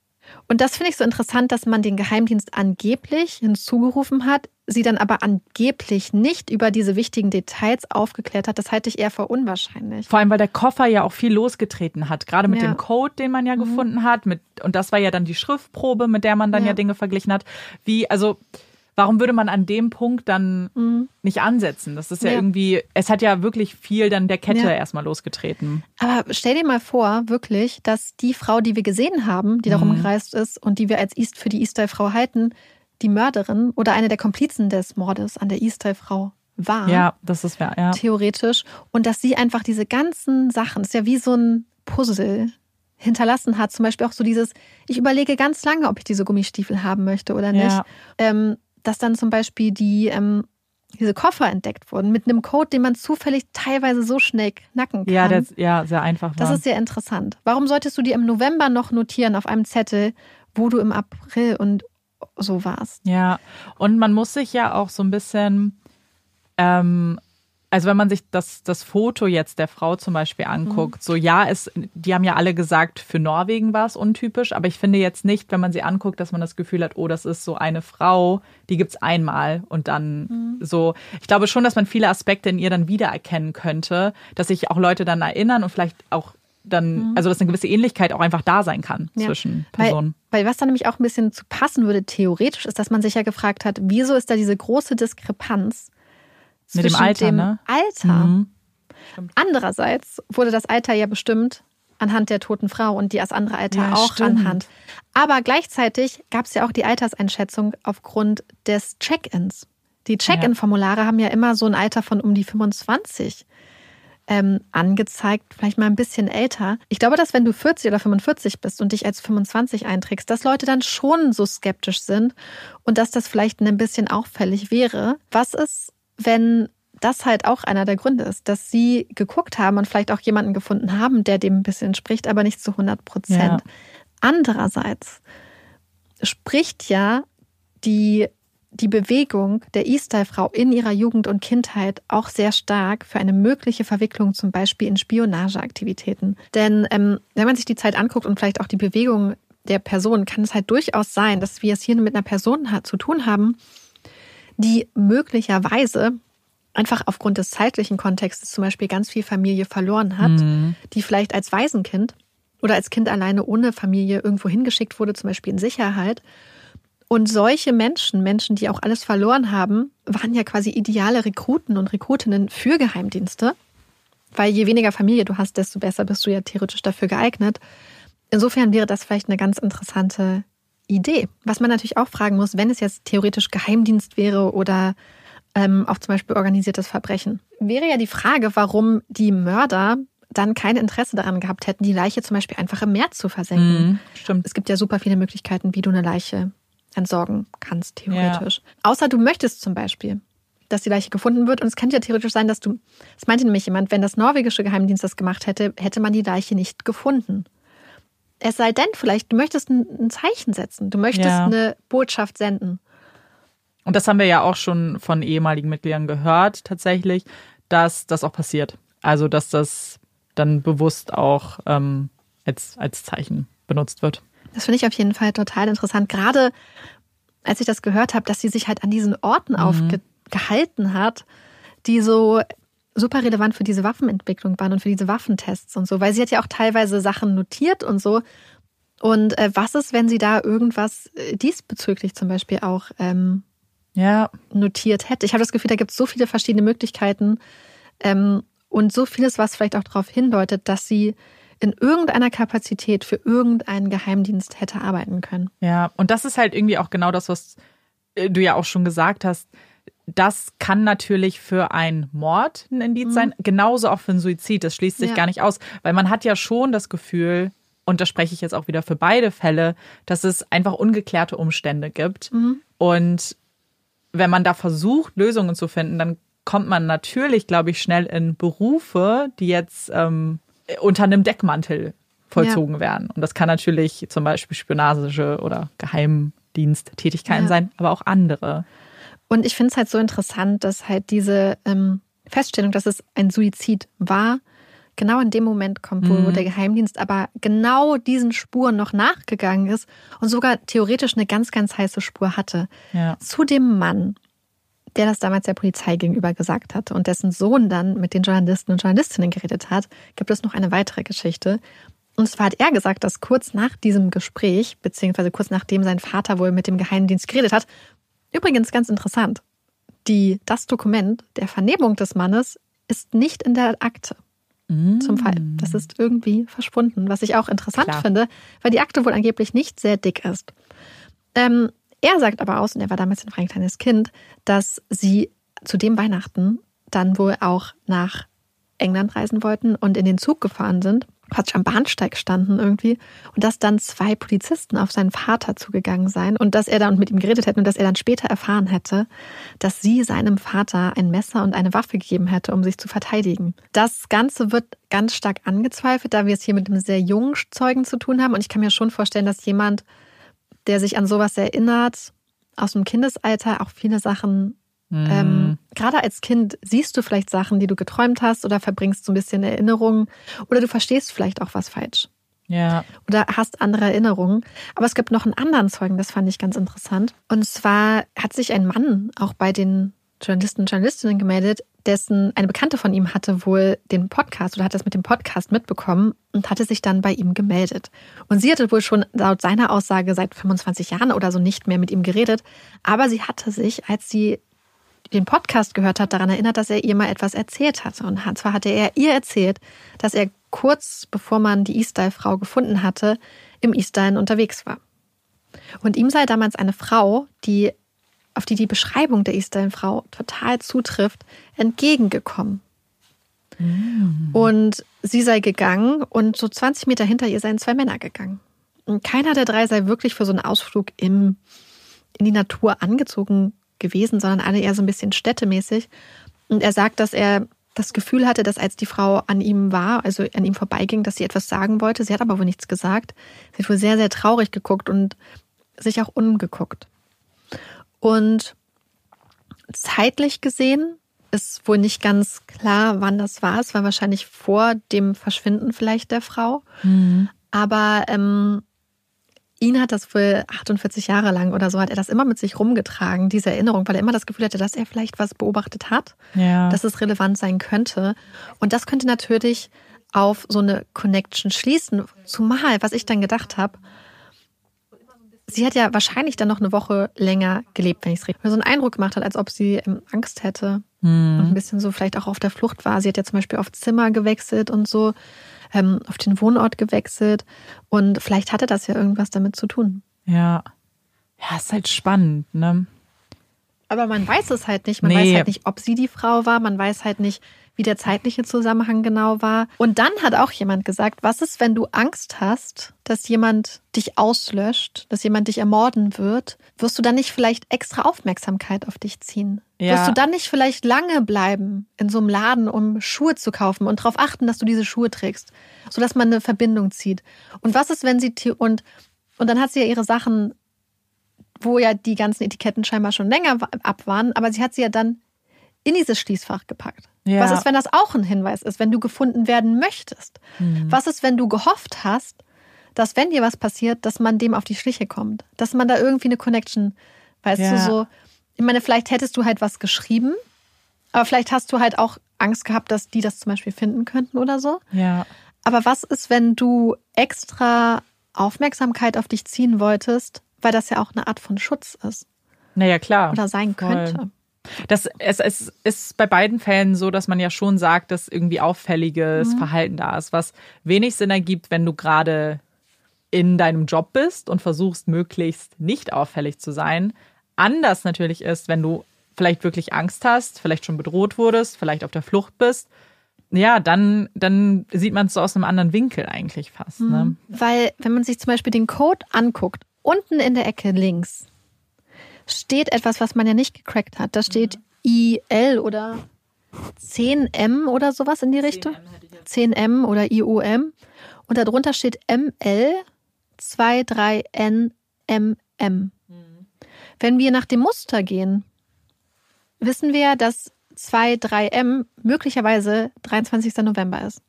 Und das finde ich so interessant, dass man den Geheimdienst angeblich hinzugerufen hat, sie dann aber angeblich nicht über diese wichtigen Details aufgeklärt hat. Das halte ich eher für unwahrscheinlich. Vor allem, weil der Koffer ja auch viel losgetreten hat, gerade mit ja. dem Code, den man ja mhm. gefunden hat. Mit, und das war ja dann die Schriftprobe, mit der man dann ja, ja Dinge verglichen hat. Wie, also warum würde man an dem Punkt dann mhm. nicht ansetzen? Das ist ja, ja, irgendwie, es hat ja wirklich viel dann der Kette ja. erstmal losgetreten. Aber stell dir mal vor, wirklich, dass die Frau, die wir gesehen haben, die darum mhm. gereist ist und die wir als East für die Eastyle-Frau halten, die Mörderin oder eine der Komplizen des Mordes an der Eastyle-Frau war. Ja, das ist ja, ja. Theoretisch. Und dass sie einfach diese ganzen Sachen, das ist ja wie so ein Puzzle, hinterlassen hat. Zum Beispiel auch so dieses, ich überlege ganz lange, ob ich diese Gummistiefel haben möchte oder nicht. Ja. Ähm, dass dann zum Beispiel die, ähm, diese Koffer entdeckt wurden mit einem Code, den man zufällig teilweise so schnell knacken kann. Ja, das, ja sehr einfach. War. Das ist sehr interessant. Warum solltest du dir im November noch notieren auf einem Zettel, wo du im April und so warst? Ja, und man muss sich ja auch so ein bisschen ähm, also wenn man sich das, das Foto jetzt der Frau zum Beispiel anguckt, mhm. so ja, es, die haben ja alle gesagt, für Norwegen war es untypisch, aber ich finde jetzt nicht, wenn man sie anguckt, dass man das Gefühl hat, oh, das ist so eine Frau, die gibt's einmal und dann mhm. so. Ich glaube schon, dass man viele Aspekte in ihr dann wiedererkennen könnte, dass sich auch Leute dann erinnern und vielleicht auch dann, mhm. also dass eine gewisse Ähnlichkeit auch einfach da sein kann ja. zwischen Personen. Weil, weil was da nämlich auch ein bisschen zu passen würde, theoretisch, ist, dass man sich ja gefragt hat, wieso ist da diese große Diskrepanz mit dem Alter, dem ne? Alter. Mhm. Andererseits wurde das Alter ja bestimmt anhand der toten Frau und die als andere Alter Ja, auch stimmt. anhand. Aber gleichzeitig gab es ja auch die Alterseinschätzung aufgrund des Check-ins. Die Check-in-Formulare haben ja immer so ein Alter von um die 25 ähm, angezeigt, vielleicht mal ein bisschen älter. Ich glaube, dass wenn du 40 oder 45 bist und dich als 25 einträgst, dass Leute dann schon so skeptisch sind und dass das vielleicht ein bisschen auffällig wäre. Was ist, wenn das halt auch einer der Gründe ist, dass sie geguckt haben und vielleicht auch jemanden gefunden haben, der dem ein bisschen entspricht, aber nicht zu 100 Prozent. Ja. Andererseits spricht ja die, die Bewegung der E-Style-Frau in ihrer Jugend und Kindheit auch sehr stark für eine mögliche Verwicklung zum Beispiel in Spionageaktivitäten. Denn ähm, wenn man sich die Zeit anguckt und vielleicht auch die Bewegung der Person, kann es halt durchaus sein, dass wir es hier mit einer Person zu tun haben, die möglicherweise einfach aufgrund des zeitlichen Kontextes zum Beispiel ganz viel Familie verloren hat, die vielleicht als Waisenkind oder als Kind alleine ohne Familie irgendwo hingeschickt wurde, zum Beispiel in Sicherheit. Und solche Menschen, Menschen, die auch alles verloren haben, waren ja quasi ideale Rekruten und Rekrutinnen für Geheimdienste. Weil je weniger Familie du hast, desto besser bist du ja theoretisch dafür geeignet. Insofern wäre das vielleicht eine ganz interessante Idee. Was man natürlich auch fragen muss, wenn es jetzt theoretisch Geheimdienst wäre oder ähm, auch zum Beispiel organisiertes Verbrechen, wäre ja die Frage, warum die Mörder dann kein Interesse daran gehabt hätten, die Leiche zum Beispiel einfach im Meer zu versenken. Mhm, stimmt. Es gibt ja super viele Möglichkeiten, wie du eine Leiche entsorgen kannst, theoretisch. Außer du möchtest zum Beispiel, dass die Leiche gefunden wird. Und es könnte ja theoretisch sein, dass du, das meinte nämlich jemand, wenn das norwegische Geheimdienst das gemacht hätte, hätte man die Leiche nicht gefunden. Es sei denn, vielleicht, du möchtest ein, Zeichen setzen, du möchtest Ja. eine Botschaft senden. Und das haben wir ja auch schon von ehemaligen Mitgliedern gehört, tatsächlich, dass das auch passiert. Also, dass das dann bewusst auch ähm, als, als Zeichen benutzt wird. Das finde ich auf jeden Fall total interessant. Gerade als ich das gehört habe, dass sie sich halt an diesen Orten aufgehalten hat, die so super relevant für diese Waffenentwicklung waren und für diese Waffentests und so, weil sie hat ja auch teilweise Sachen notiert und so. Und äh, was ist, wenn sie da irgendwas äh, diesbezüglich zum Beispiel auch ähm, Ja, notiert hätte? Ich habe das Gefühl, da gibt es so viele verschiedene Möglichkeiten ähm, und so vieles, was vielleicht auch darauf hindeutet, dass sie in irgendeiner Kapazität für irgendeinen Geheimdienst hätte arbeiten können. ja. Und das ist halt irgendwie auch genau das, was äh, du ja auch schon gesagt hast. Das kann natürlich für einen Mord ein Indiz sein, genauso auch für einen Suizid. Das schließt sich Ja. gar nicht aus, weil man hat ja schon das Gefühl, und da spreche ich jetzt auch wieder für beide Fälle, dass es einfach ungeklärte Umstände gibt. Und wenn man da versucht, Lösungen zu finden, dann kommt man natürlich, glaube ich, schnell in Berufe, die jetzt ähm, unter einem Deckmantel vollzogen werden. Und das kann natürlich zum Beispiel Spionage oder Geheimdiensttätigkeiten Ja. sein, aber auch andere. Und ich finde es halt so interessant, dass halt diese ähm, Feststellung, dass es ein Suizid war, genau in dem Moment kommt, wo Mhm. der Geheimdienst aber genau diesen Spuren noch nachgegangen ist und sogar theoretisch eine ganz, ganz heiße Spur hatte. Ja. Zu dem Mann, der das damals der Polizei gegenüber gesagt hatte und dessen Sohn dann mit den Journalisten und Journalistinnen geredet hat, gibt es noch eine weitere Geschichte. Und zwar hat er gesagt, dass kurz nach diesem Gespräch, beziehungsweise kurz nachdem sein Vater wohl mit dem Geheimdienst geredet hat, übrigens ganz interessant, die, das Dokument der Vernehmung des Mannes ist nicht in der Akte zum Fall. Das ist irgendwie verschwunden, was ich auch interessant Klar. finde, weil die Akte wohl angeblich nicht sehr dick ist. Ähm, er sagt aber aus, und er war damals noch ein kleines Kind, dass sie zu dem Weihnachten dann wohl auch nach England reisen wollten und in den Zug gefahren sind, Quatsch, am Bahnsteig standen irgendwie und dass dann zwei Polizisten auf seinen Vater zugegangen seien und dass er dann mit ihm geredet hätte und dass er dann später erfahren hätte, dass sie seinem Vater ein Messer und eine Waffe gegeben hätte, um sich zu verteidigen. Das Ganze wird ganz stark angezweifelt, da wir es hier mit einem sehr jungen Zeugen zu tun haben und ich kann mir schon vorstellen, dass jemand, der sich an sowas erinnert, aus dem Kindesalter auch viele Sachen ähm, gerade als Kind siehst du vielleicht Sachen, die du geträumt hast oder verbringst so ein bisschen Erinnerungen oder du verstehst vielleicht auch was falsch Ja. oder hast andere Erinnerungen. Aber es gibt noch einen anderen Zeugen, das fand ich ganz interessant. Und zwar hat sich ein Mann auch bei den Journalisten und Journalistinnen gemeldet, dessen eine Bekannte von ihm hatte wohl den Podcast oder hat das mit dem Podcast mitbekommen und hatte sich dann bei ihm gemeldet. Und sie hatte wohl schon laut seiner Aussage seit 25 Jahren oder so nicht mehr mit ihm geredet, aber sie hatte sich, als sie den Podcast gehört hat, daran erinnert, dass er ihr mal etwas erzählt hatte. Und zwar hatte er ihr erzählt, dass er kurz bevor man die Eastyle-Frau gefunden hatte, im Eastyle unterwegs war. Und ihm sei damals eine Frau, die auf die die Beschreibung der Eastyle-Frau total zutrifft, entgegengekommen. Mm. Und sie sei gegangen und so 20 Meter hinter ihr seien zwei Männer gegangen. Und keiner der drei sei wirklich für so einen Ausflug im, in die Natur angezogen gewesen, sondern alle eher so ein bisschen städtemäßig. Und er sagt, dass er das Gefühl hatte, dass als die Frau an ihm war, also an ihm vorbeiging, dass sie etwas sagen wollte. Sie hat aber wohl nichts gesagt. Sie hat wohl sehr, sehr traurig geguckt und sich auch umgeguckt. Und zeitlich gesehen ist wohl nicht ganz klar, wann das war. Es war wahrscheinlich vor dem Verschwinden vielleicht der Frau. Mhm. Aber ähm, ihn hat das wohl 48 Jahre lang oder so, hat er das immer mit sich rumgetragen, diese Erinnerung, weil er immer das Gefühl hatte, dass er vielleicht was beobachtet hat, ja. dass es relevant sein könnte. Und das könnte natürlich auf so eine Connection schließen. Zumal, was ich dann gedacht habe, sie hat ja wahrscheinlich dann noch eine Woche länger gelebt, wenn ich es richtig. So einen Eindruck gemacht hat, als ob sie ähm, Angst hätte mhm. und ein bisschen so vielleicht auch auf der Flucht war. Sie hat ja zum Beispiel auf Zimmer gewechselt und so ähm, auf den Wohnort gewechselt. Und vielleicht hatte das ja irgendwas damit zu tun. Ja. Ja, ist halt spannend, ne? Aber man weiß es halt nicht. Man nee. weiß halt nicht, ob sie die Frau war. Man weiß halt nicht, wie der zeitliche Zusammenhang genau war. Und dann hat auch jemand gesagt, was ist, wenn du Angst hast, dass jemand dich auslöscht, dass jemand dich ermorden wird, wirst du dann nicht vielleicht extra Aufmerksamkeit auf dich ziehen? Ja. Wirst du dann nicht vielleicht lange bleiben in so einem Laden, um Schuhe zu kaufen und darauf achten, dass du diese Schuhe trägst, sodass man eine Verbindung zieht? Und was ist, wenn sie und und dann hat sie ja ihre Sachen, wo ja die ganzen Etiketten scheinbar schon länger ab waren, aber sie hat sie ja dann in dieses Schließfach gepackt. Ja. Was ist, wenn das auch ein Hinweis ist, wenn du gefunden werden möchtest? Mhm. Was ist, wenn du gehofft hast, dass wenn dir was passiert, dass man dem auf die Schliche kommt, dass man da irgendwie eine Connection, weißt ja. du so. Ich meine, vielleicht hättest du halt was geschrieben, aber vielleicht hast du halt auch Angst gehabt, dass die das zum Beispiel finden könnten oder so. Ja. Aber was ist, wenn du extra Aufmerksamkeit auf dich ziehen wolltest, weil das ja auch eine Art von Schutz ist? Naja, klar. Oder sein Voll. könnte. Das, es, es ist bei beiden Fällen so, dass man ja schon sagt, dass irgendwie auffälliges mhm. Verhalten da ist, was wenig Sinn ergibt, wenn du gerade in deinem Job bist und versuchst, möglichst nicht auffällig zu sein. Anders natürlich ist, wenn du vielleicht wirklich Angst hast, vielleicht schon bedroht wurdest, vielleicht auf der Flucht bist. Ja, dann, dann sieht man es so aus einem anderen Winkel eigentlich fast. Ne? Mhm. Weil, wenn man sich zum Beispiel den Code anguckt, unten in der Ecke links, steht etwas, was man ja nicht gecrackt hat. Da steht IL oder 10M oder sowas in die Richtung. 10M oder IOM. Und darunter steht ML 23NMM. Mhm. Wenn wir nach dem Muster gehen, wissen wir, dass 23M möglicherweise 23. November ist.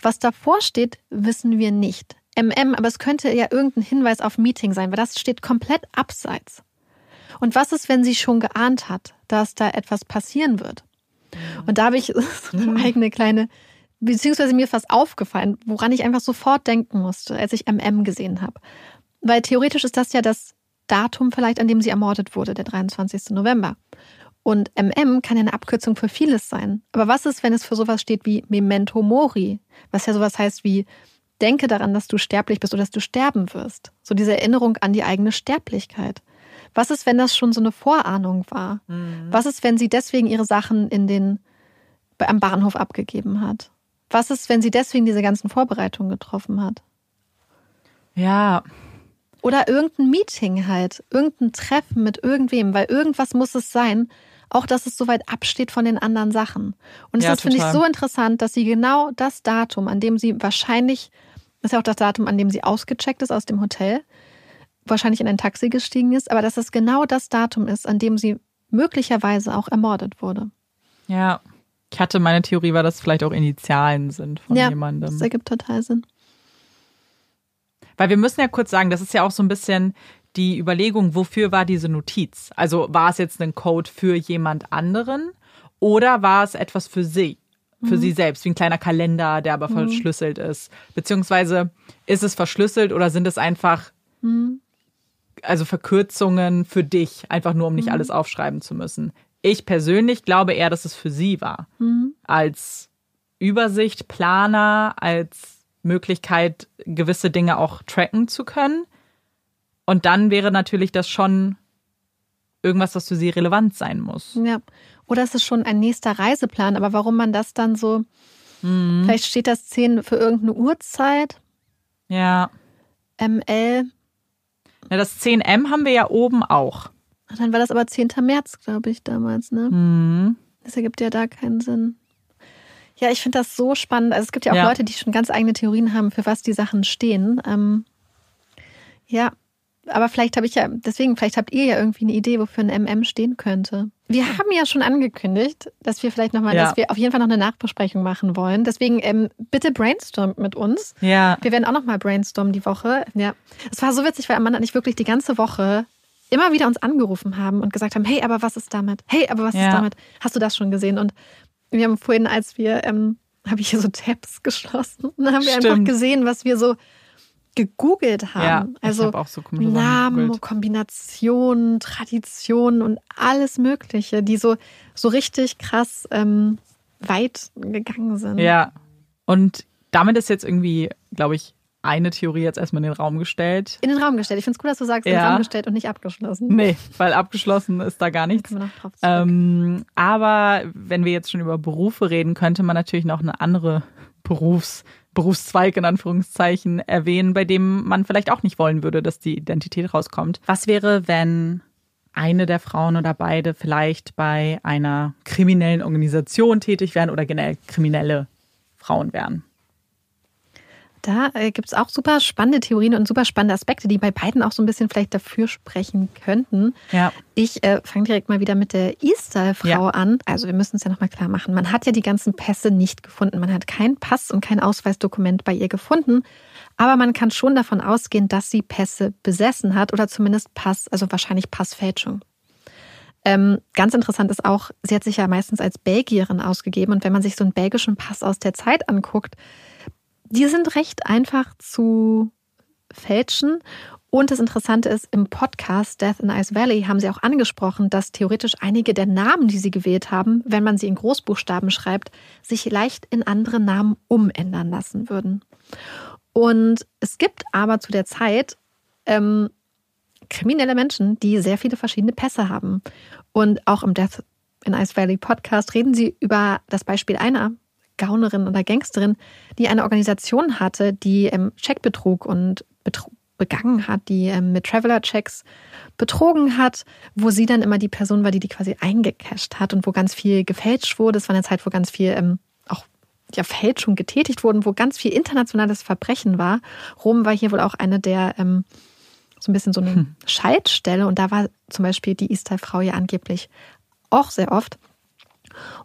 Was davor steht, wissen wir nicht. MM, aber es könnte ja irgendein Hinweis auf Meeting sein, weil das steht komplett abseits. Und was ist, wenn sie schon geahnt hat, dass da etwas passieren wird? Und da habe ich [LAUGHS] so eine mhm. eigene kleine, beziehungsweise mir fast aufgefallen, woran ich einfach sofort denken musste, als ich MM gesehen habe. Weil theoretisch ist das ja das Datum vielleicht, an dem sie ermordet wurde, der 23. November. Und MM kann ja eine Abkürzung für vieles sein. Aber was ist, wenn es für sowas steht wie Memento Mori? Was ja sowas heißt wie, denke daran, dass du sterblich bist oder dass du sterben wirst. So diese Erinnerung an die eigene Sterblichkeit. Was ist, wenn das schon so eine Vorahnung war? Mhm. Was ist, wenn sie deswegen ihre Sachen in den, am Bahnhof abgegeben hat? Was ist, wenn sie deswegen diese ganzen Vorbereitungen getroffen hat? Ja. Oder irgendein Meeting halt, irgendein Treffen mit irgendwem, weil irgendwas muss es sein, auch dass es so weit absteht von den anderen Sachen. Und ja, das finde ich so interessant, dass sie genau das Datum, an dem sie wahrscheinlich, das ist ja auch das Datum, an dem sie ausgecheckt ist aus dem Hotel, wahrscheinlich in ein Taxi gestiegen ist, aber dass es genau das Datum ist, an dem sie möglicherweise auch ermordet wurde. Ja, ich hatte meine Theorie, war, dass vielleicht auch Initialen sind von ja, jemandem. Das ergibt total Sinn. Weil wir müssen ja kurz sagen, das ist ja auch so ein bisschen die Überlegung, wofür war diese Notiz? Also war es jetzt ein Code für jemand anderen oder war es etwas für sie? Für mhm. sie selbst, wie ein kleiner Kalender, der aber mhm. verschlüsselt ist. Beziehungsweise ist es verschlüsselt oder sind es einfach mhm also Verkürzungen für dich, einfach nur um nicht mhm. alles aufschreiben zu müssen. Ich persönlich glaube eher, dass es für sie war. Mhm. Als Übersicht, Planer, als Möglichkeit, gewisse Dinge auch tracken zu können. Und dann wäre natürlich das schon irgendwas, was für sie relevant sein muss. Ja. Oder es ist schon ein nächster Reiseplan, aber warum man das dann so, Mhm. vielleicht steht das 10 für irgendeine Uhrzeit, Ja. ML, ja. Das 10M haben wir ja oben auch. dann war das aber 10. März, glaube ich, damals, ne? Mhm. Das ergibt ja da keinen Sinn. Ja, ich finde das so spannend. Also es gibt ja auch Ja. Leute, die schon ganz eigene Theorien haben, für was die Sachen stehen. Ähm, ja, aber vielleicht habe ich ja, deswegen, vielleicht habt ihr ja irgendwie eine Idee, wofür ein MM stehen könnte. Wir haben ja schon angekündigt, dass wir vielleicht nochmal, Ja. dass wir auf jeden Fall noch eine Nachbesprechung machen wollen. Deswegen ähm, bitte brainstormt mit uns. Ja. Wir werden auch nochmal brainstormen die Woche. Ja. Es war so witzig, weil Amanda und ich wirklich die ganze Woche immer wieder uns angerufen haben und gesagt haben, hey, aber was ist damit? Hey, aber was Ja. ist damit? Hast du das schon gesehen? Und wir haben vorhin, als wir, ähm, habe ich hier so Tabs geschlossen und dann haben wir einfach gesehen, was wir so gegoogelt haben. Ja, ich also hab auch so Namen. Kombinationen, Traditionen und alles Mögliche, die so, so richtig krass ähm, weit gegangen sind. Ja. Und damit ist jetzt irgendwie, glaube ich, eine Theorie jetzt erstmal in den Raum gestellt. In den Raum gestellt. Ich finde es gut, dass du sagst, in den Ja. Raum gestellt und nicht abgeschlossen. Nee, weil abgeschlossen ist da gar nichts. Können wir noch drauf. Ähm, aber wenn wir jetzt schon über Berufe reden, könnte man natürlich noch eine andere Berufs, Berufszweig in Anführungszeichen erwähnen, bei dem man vielleicht auch nicht wollen würde, dass die Identität rauskommt. Was wäre, wenn eine der Frauen oder beide vielleicht bei einer kriminellen Organisation tätig wären oder generell kriminelle Frauen wären? Da äh, gibt es auch super spannende Theorien und super spannende Aspekte, die bei beiden auch so ein bisschen vielleicht dafür sprechen könnten. Ja. Ich äh, fange direkt mal wieder mit der E-Style-Frau Ja. an. Also wir müssen es ja nochmal klar machen. Man hat ja die ganzen Pässe nicht gefunden. Man hat keinen Pass und kein Ausweisdokument bei ihr gefunden. Aber man kann schon davon ausgehen, dass sie Pässe besessen hat oder zumindest Pass, also wahrscheinlich Passfälschung. Ähm, ganz interessant ist auch, sie hat sich ja meistens als Belgierin ausgegeben. Und wenn man sich so einen belgischen Pass aus der Zeit anguckt, die sind recht einfach zu fälschen. Und das Interessante ist, im Podcast Death in Ice Valley haben sie auch angesprochen, dass theoretisch einige der Namen, die sie gewählt haben, wenn man sie in Großbuchstaben schreibt, sich leicht in andere Namen umändern lassen würden. Und es gibt aber zu der Zeit ähm, kriminelle Menschen, die sehr viele verschiedene Pässe haben. Und auch im Death in Ice Valley Podcast reden sie über das Beispiel einer Gaunerin oder Gangsterin, die eine Organisation hatte, die ähm, Checkbetrug und Betrug begangen hat, die ähm, mit Traveler-Checks betrogen hat, wo sie dann immer die Person war, die die quasi eingecasht hat und wo ganz viel gefälscht wurde. Es war eine Zeit, wo ganz viel ähm, auch ja, Fälschung getätigt wurden, wo ganz viel internationales Verbrechen war. Rom war hier wohl auch eine der ähm, so ein bisschen so eine Schaltstelle und da war zum Beispiel die Istal-Frau ja angeblich auch sehr oft.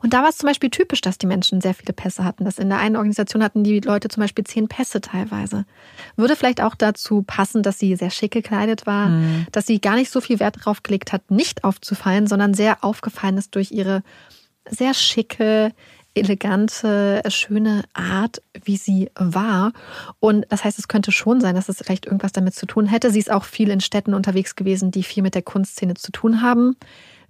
Und da war es zum Beispiel typisch, dass die Menschen sehr viele Pässe hatten. Dass in der einen Organisation hatten die Leute zum Beispiel zehn Pässe teilweise. Würde vielleicht auch dazu passen, dass sie sehr schick gekleidet war, Mhm. dass sie gar nicht so viel Wert darauf gelegt hat, nicht aufzufallen, sondern sehr aufgefallen ist durch ihre sehr schicke, elegante, schöne Art, wie sie war. Und das heißt, es könnte schon sein, dass es vielleicht irgendwas damit zu tun hätte. Sie ist auch viel in Städten unterwegs gewesen, die viel mit der Kunstszene zu tun haben.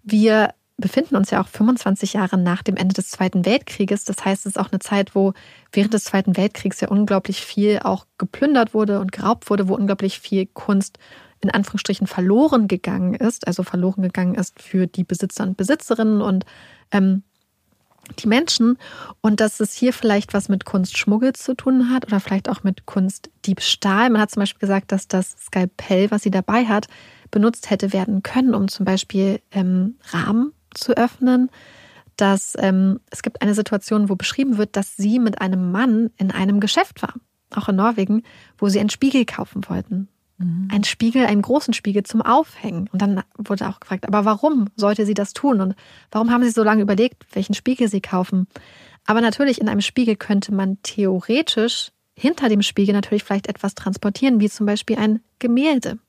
Wir befinden uns ja auch 25 Jahre nach dem Ende des Zweiten Weltkrieges. Das heißt, es ist auch eine Zeit, wo während des Zweiten Weltkriegs ja unglaublich viel auch geplündert wurde und geraubt wurde, wo unglaublich viel Kunst in Anführungsstrichen verloren gegangen ist, also verloren gegangen ist für die Besitzer und Besitzerinnen und ähm, die Menschen und dass es hier vielleicht was mit Kunstschmuggel zu tun hat oder vielleicht auch mit Kunstdiebstahl. Man hat zum Beispiel gesagt, dass das Skalpell, was sie dabei hat, benutzt hätte werden können, um zum Beispiel ähm, Rahmen zu öffnen. Dass ähm, es gibt eine Situation, wo beschrieben wird, dass sie mit einem Mann in einem Geschäft war, auch in Norwegen, wo sie einen Spiegel kaufen wollten. Ein Spiegel, einen großen Spiegel zum Aufhängen. Und dann wurde auch gefragt, aber warum sollte sie das tun? Und warum haben sie so lange überlegt, welchen Spiegel sie kaufen? Aber natürlich, in einem Spiegel könnte man theoretisch hinter dem Spiegel natürlich vielleicht etwas transportieren, wie zum Beispiel ein Gemälde.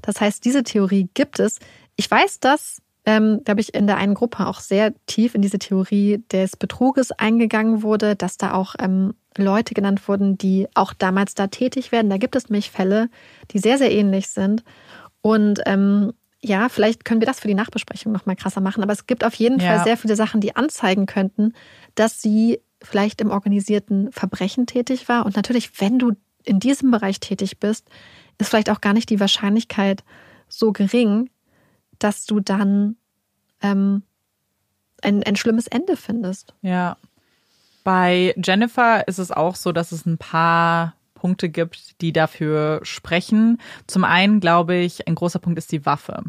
Das heißt, diese Theorie gibt es. Ich weiß, dass, ähm, da habe ich in der einen Gruppe auch sehr tief in diese Theorie des Betruges eingegangen wurde, dass da auch ähm, Leute genannt wurden, die auch damals da tätig werden. Da gibt es nämlich Fälle, die sehr, sehr ähnlich sind. Und ähm, ja, vielleicht können wir das für die Nachbesprechung nochmal krasser machen, aber es gibt auf jeden Ja. Fall sehr viele Sachen, die anzeigen könnten, dass sie vielleicht im organisierten Verbrechen tätig war. Und natürlich, wenn du in diesem Bereich tätig bist, ist vielleicht auch gar nicht die Wahrscheinlichkeit so gering, dass du dann ähm, ein, ein schlimmes Ende findest. Ja. Bei Jennifer ist es auch so, dass es ein paar Punkte gibt, die dafür sprechen. Zum einen glaube ich, ein großer Punkt ist die Waffe.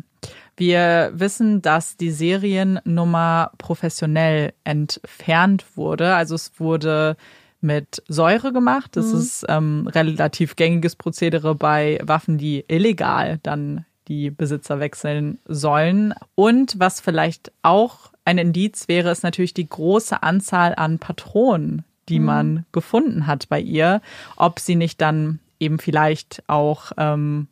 Wir wissen, dass die Seriennummer professionell entfernt wurde. Also es wurde mit Säure gemacht. Das ist ähm, relativ gängiges Prozedere bei Waffen, die illegal dann die Besitzer wechseln sollen. Und was vielleicht auch ein Indiz wäre, ist natürlich die große Anzahl an Patronen, die man gefunden hat bei ihr. Ob sie nicht dann eben vielleicht auch, ähm,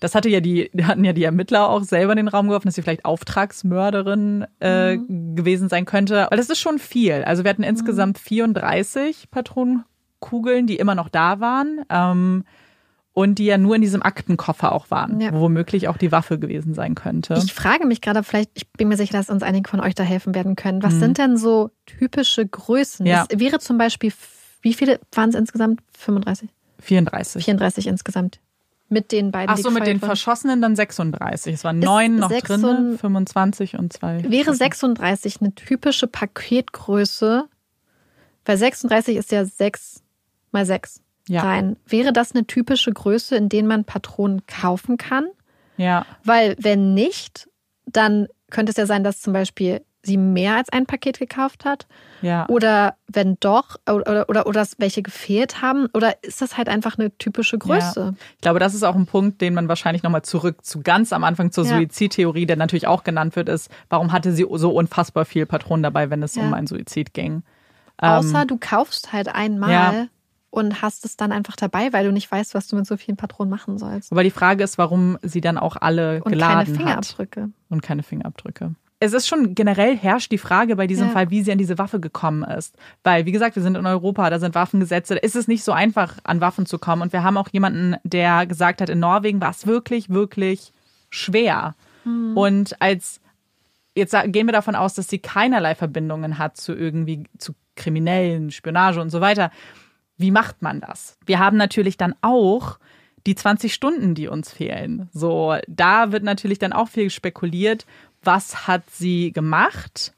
das hatte ja die, [LAUGHS] hatten ja die Ermittler auch selber in den Raum geworfen, dass sie vielleicht Auftragsmörderin äh, gewesen sein könnte. Weil das ist schon viel. Also wir hatten insgesamt 34 Patronenkugeln, die immer noch da waren. Ähm, und die ja nur in diesem Aktenkoffer auch waren, Ja. wo womöglich auch die Waffe gewesen sein könnte. Ich frage mich gerade, vielleicht, ich bin mir sicher, dass uns einige von euch da helfen werden können. Was sind denn so typische Größen? Mhm. Ja. Es wäre zum Beispiel, wie viele waren es insgesamt? 35? 34. 34 insgesamt. Mit den beiden. Ach die so, mit den wurden. Verschossenen dann 36. Es waren neun noch drin, und- 25 und zwei. Wäre 36 eine typische Paketgröße, weil 36 ist ja 6 mal 6 Ja. rein. Wäre das eine typische Größe, in denen man Patronen kaufen kann? Ja, Weil wenn nicht, dann könnte es ja sein, dass zum Beispiel sie mehr als ein Paket gekauft hat. ja. Oder wenn doch, oder, oder, oder dass welche gefehlt haben. Oder ist das halt einfach eine typische Größe? Ich glaube, das ist auch ein Punkt, den man wahrscheinlich nochmal zurück zu ganz am Anfang zur Ja. Suizidtheorie, der natürlich auch genannt wird, ist, warum hatte sie so unfassbar viel Patronen dabei, wenn es Ja. um einen Suizid ging? Außer du kaufst halt einmal Ähm, Ja. Und hast es dann einfach dabei, weil du nicht weißt, was du mit so vielen Patronen machen sollst. Aber die Frage ist, warum sie dann auch alle Und keine geladen hat. Fingerabdrücke. und keine Fingerabdrücke. Es ist schon generell herrscht die Frage bei diesem Ja. Fall, wie sie an diese Waffe gekommen ist. Weil, wie gesagt, wir sind in Europa, da sind Waffengesetze, da ist es nicht so einfach, an Waffen zu kommen. Und wir haben auch jemanden, der gesagt hat, in Norwegen war es wirklich, wirklich schwer. Und als, jetzt gehen wir davon aus, dass sie keinerlei Verbindungen hat zu irgendwie, zu Kriminellen, Spionage und so weiter. Wie macht man das? Wir haben natürlich dann auch die 20 Stunden, die uns fehlen. So, da wird natürlich dann auch viel spekuliert. Was hat sie gemacht?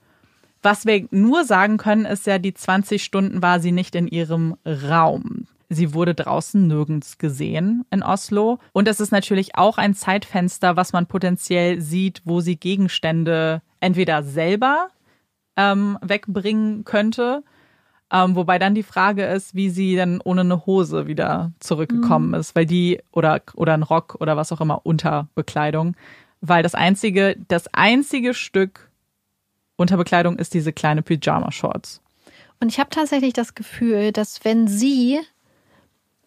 Was wir nur sagen können, ist ja, die 20 Stunden war sie nicht in ihrem Raum. Sie wurde draußen nirgends gesehen in Oslo. Und es ist natürlich auch ein Zeitfenster, was man potenziell sieht, wo sie Gegenstände entweder selber ähm, wegbringen könnte. Ähm, wobei dann die Frage ist, wie sie dann ohne eine Hose wieder zurückgekommen ist, weil die oder oder ein Rock oder was auch immer unter Bekleidung, weil das einzige das einzige Stück unter Bekleidung ist diese kleine Pyjama Shorts. Und ich habe tatsächlich das Gefühl, dass wenn sie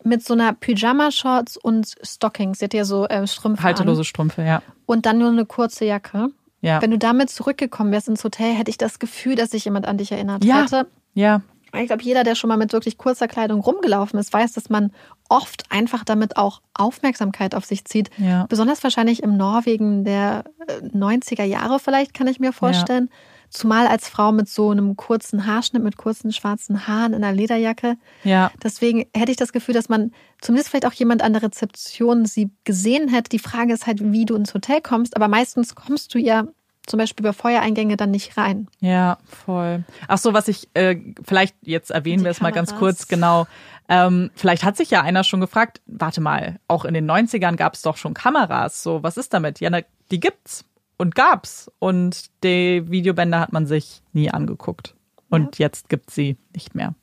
mit so einer Pyjama-Shorts und Stockings, sie hat ja so äh, Strümpfe Haltelose an, Strümpfe, ja. und dann nur eine kurze Jacke. Ja. Wenn du damit zurückgekommen wärst ins Hotel, hätte ich das Gefühl, dass sich jemand an dich erinnert Ja. hätte. Ja, Ich glaube, jeder, der schon mal mit wirklich kurzer Kleidung rumgelaufen ist, weiß, dass man oft einfach damit auch Aufmerksamkeit auf sich zieht. Ja. Besonders wahrscheinlich im Norwegen der äh, 90er Jahre vielleicht, kann ich mir vorstellen. Zumal als Frau mit so einem kurzen Haarschnitt, mit kurzen schwarzen Haaren in einer Lederjacke. ja. Deswegen hätte ich das Gefühl, dass man zumindest vielleicht auch jemand an der Rezeption sie gesehen hätte. Die Frage ist halt, wie du ins Hotel kommst. Aber meistens kommst du ja zum Beispiel über Feuereingänge dann nicht rein. Ja, voll. Ach so, was ich äh, vielleicht jetzt erwähnen Die wir es mal ganz kurz genau. Ähm, vielleicht hat sich ja einer schon gefragt, warte mal, auch in den 90ern gab es doch schon Kameras. So, was ist damit? Ja, na, die gibt's und gab's. Und die Videobänder hat man sich nie angeguckt. Und jetzt gibt's sie nicht mehr.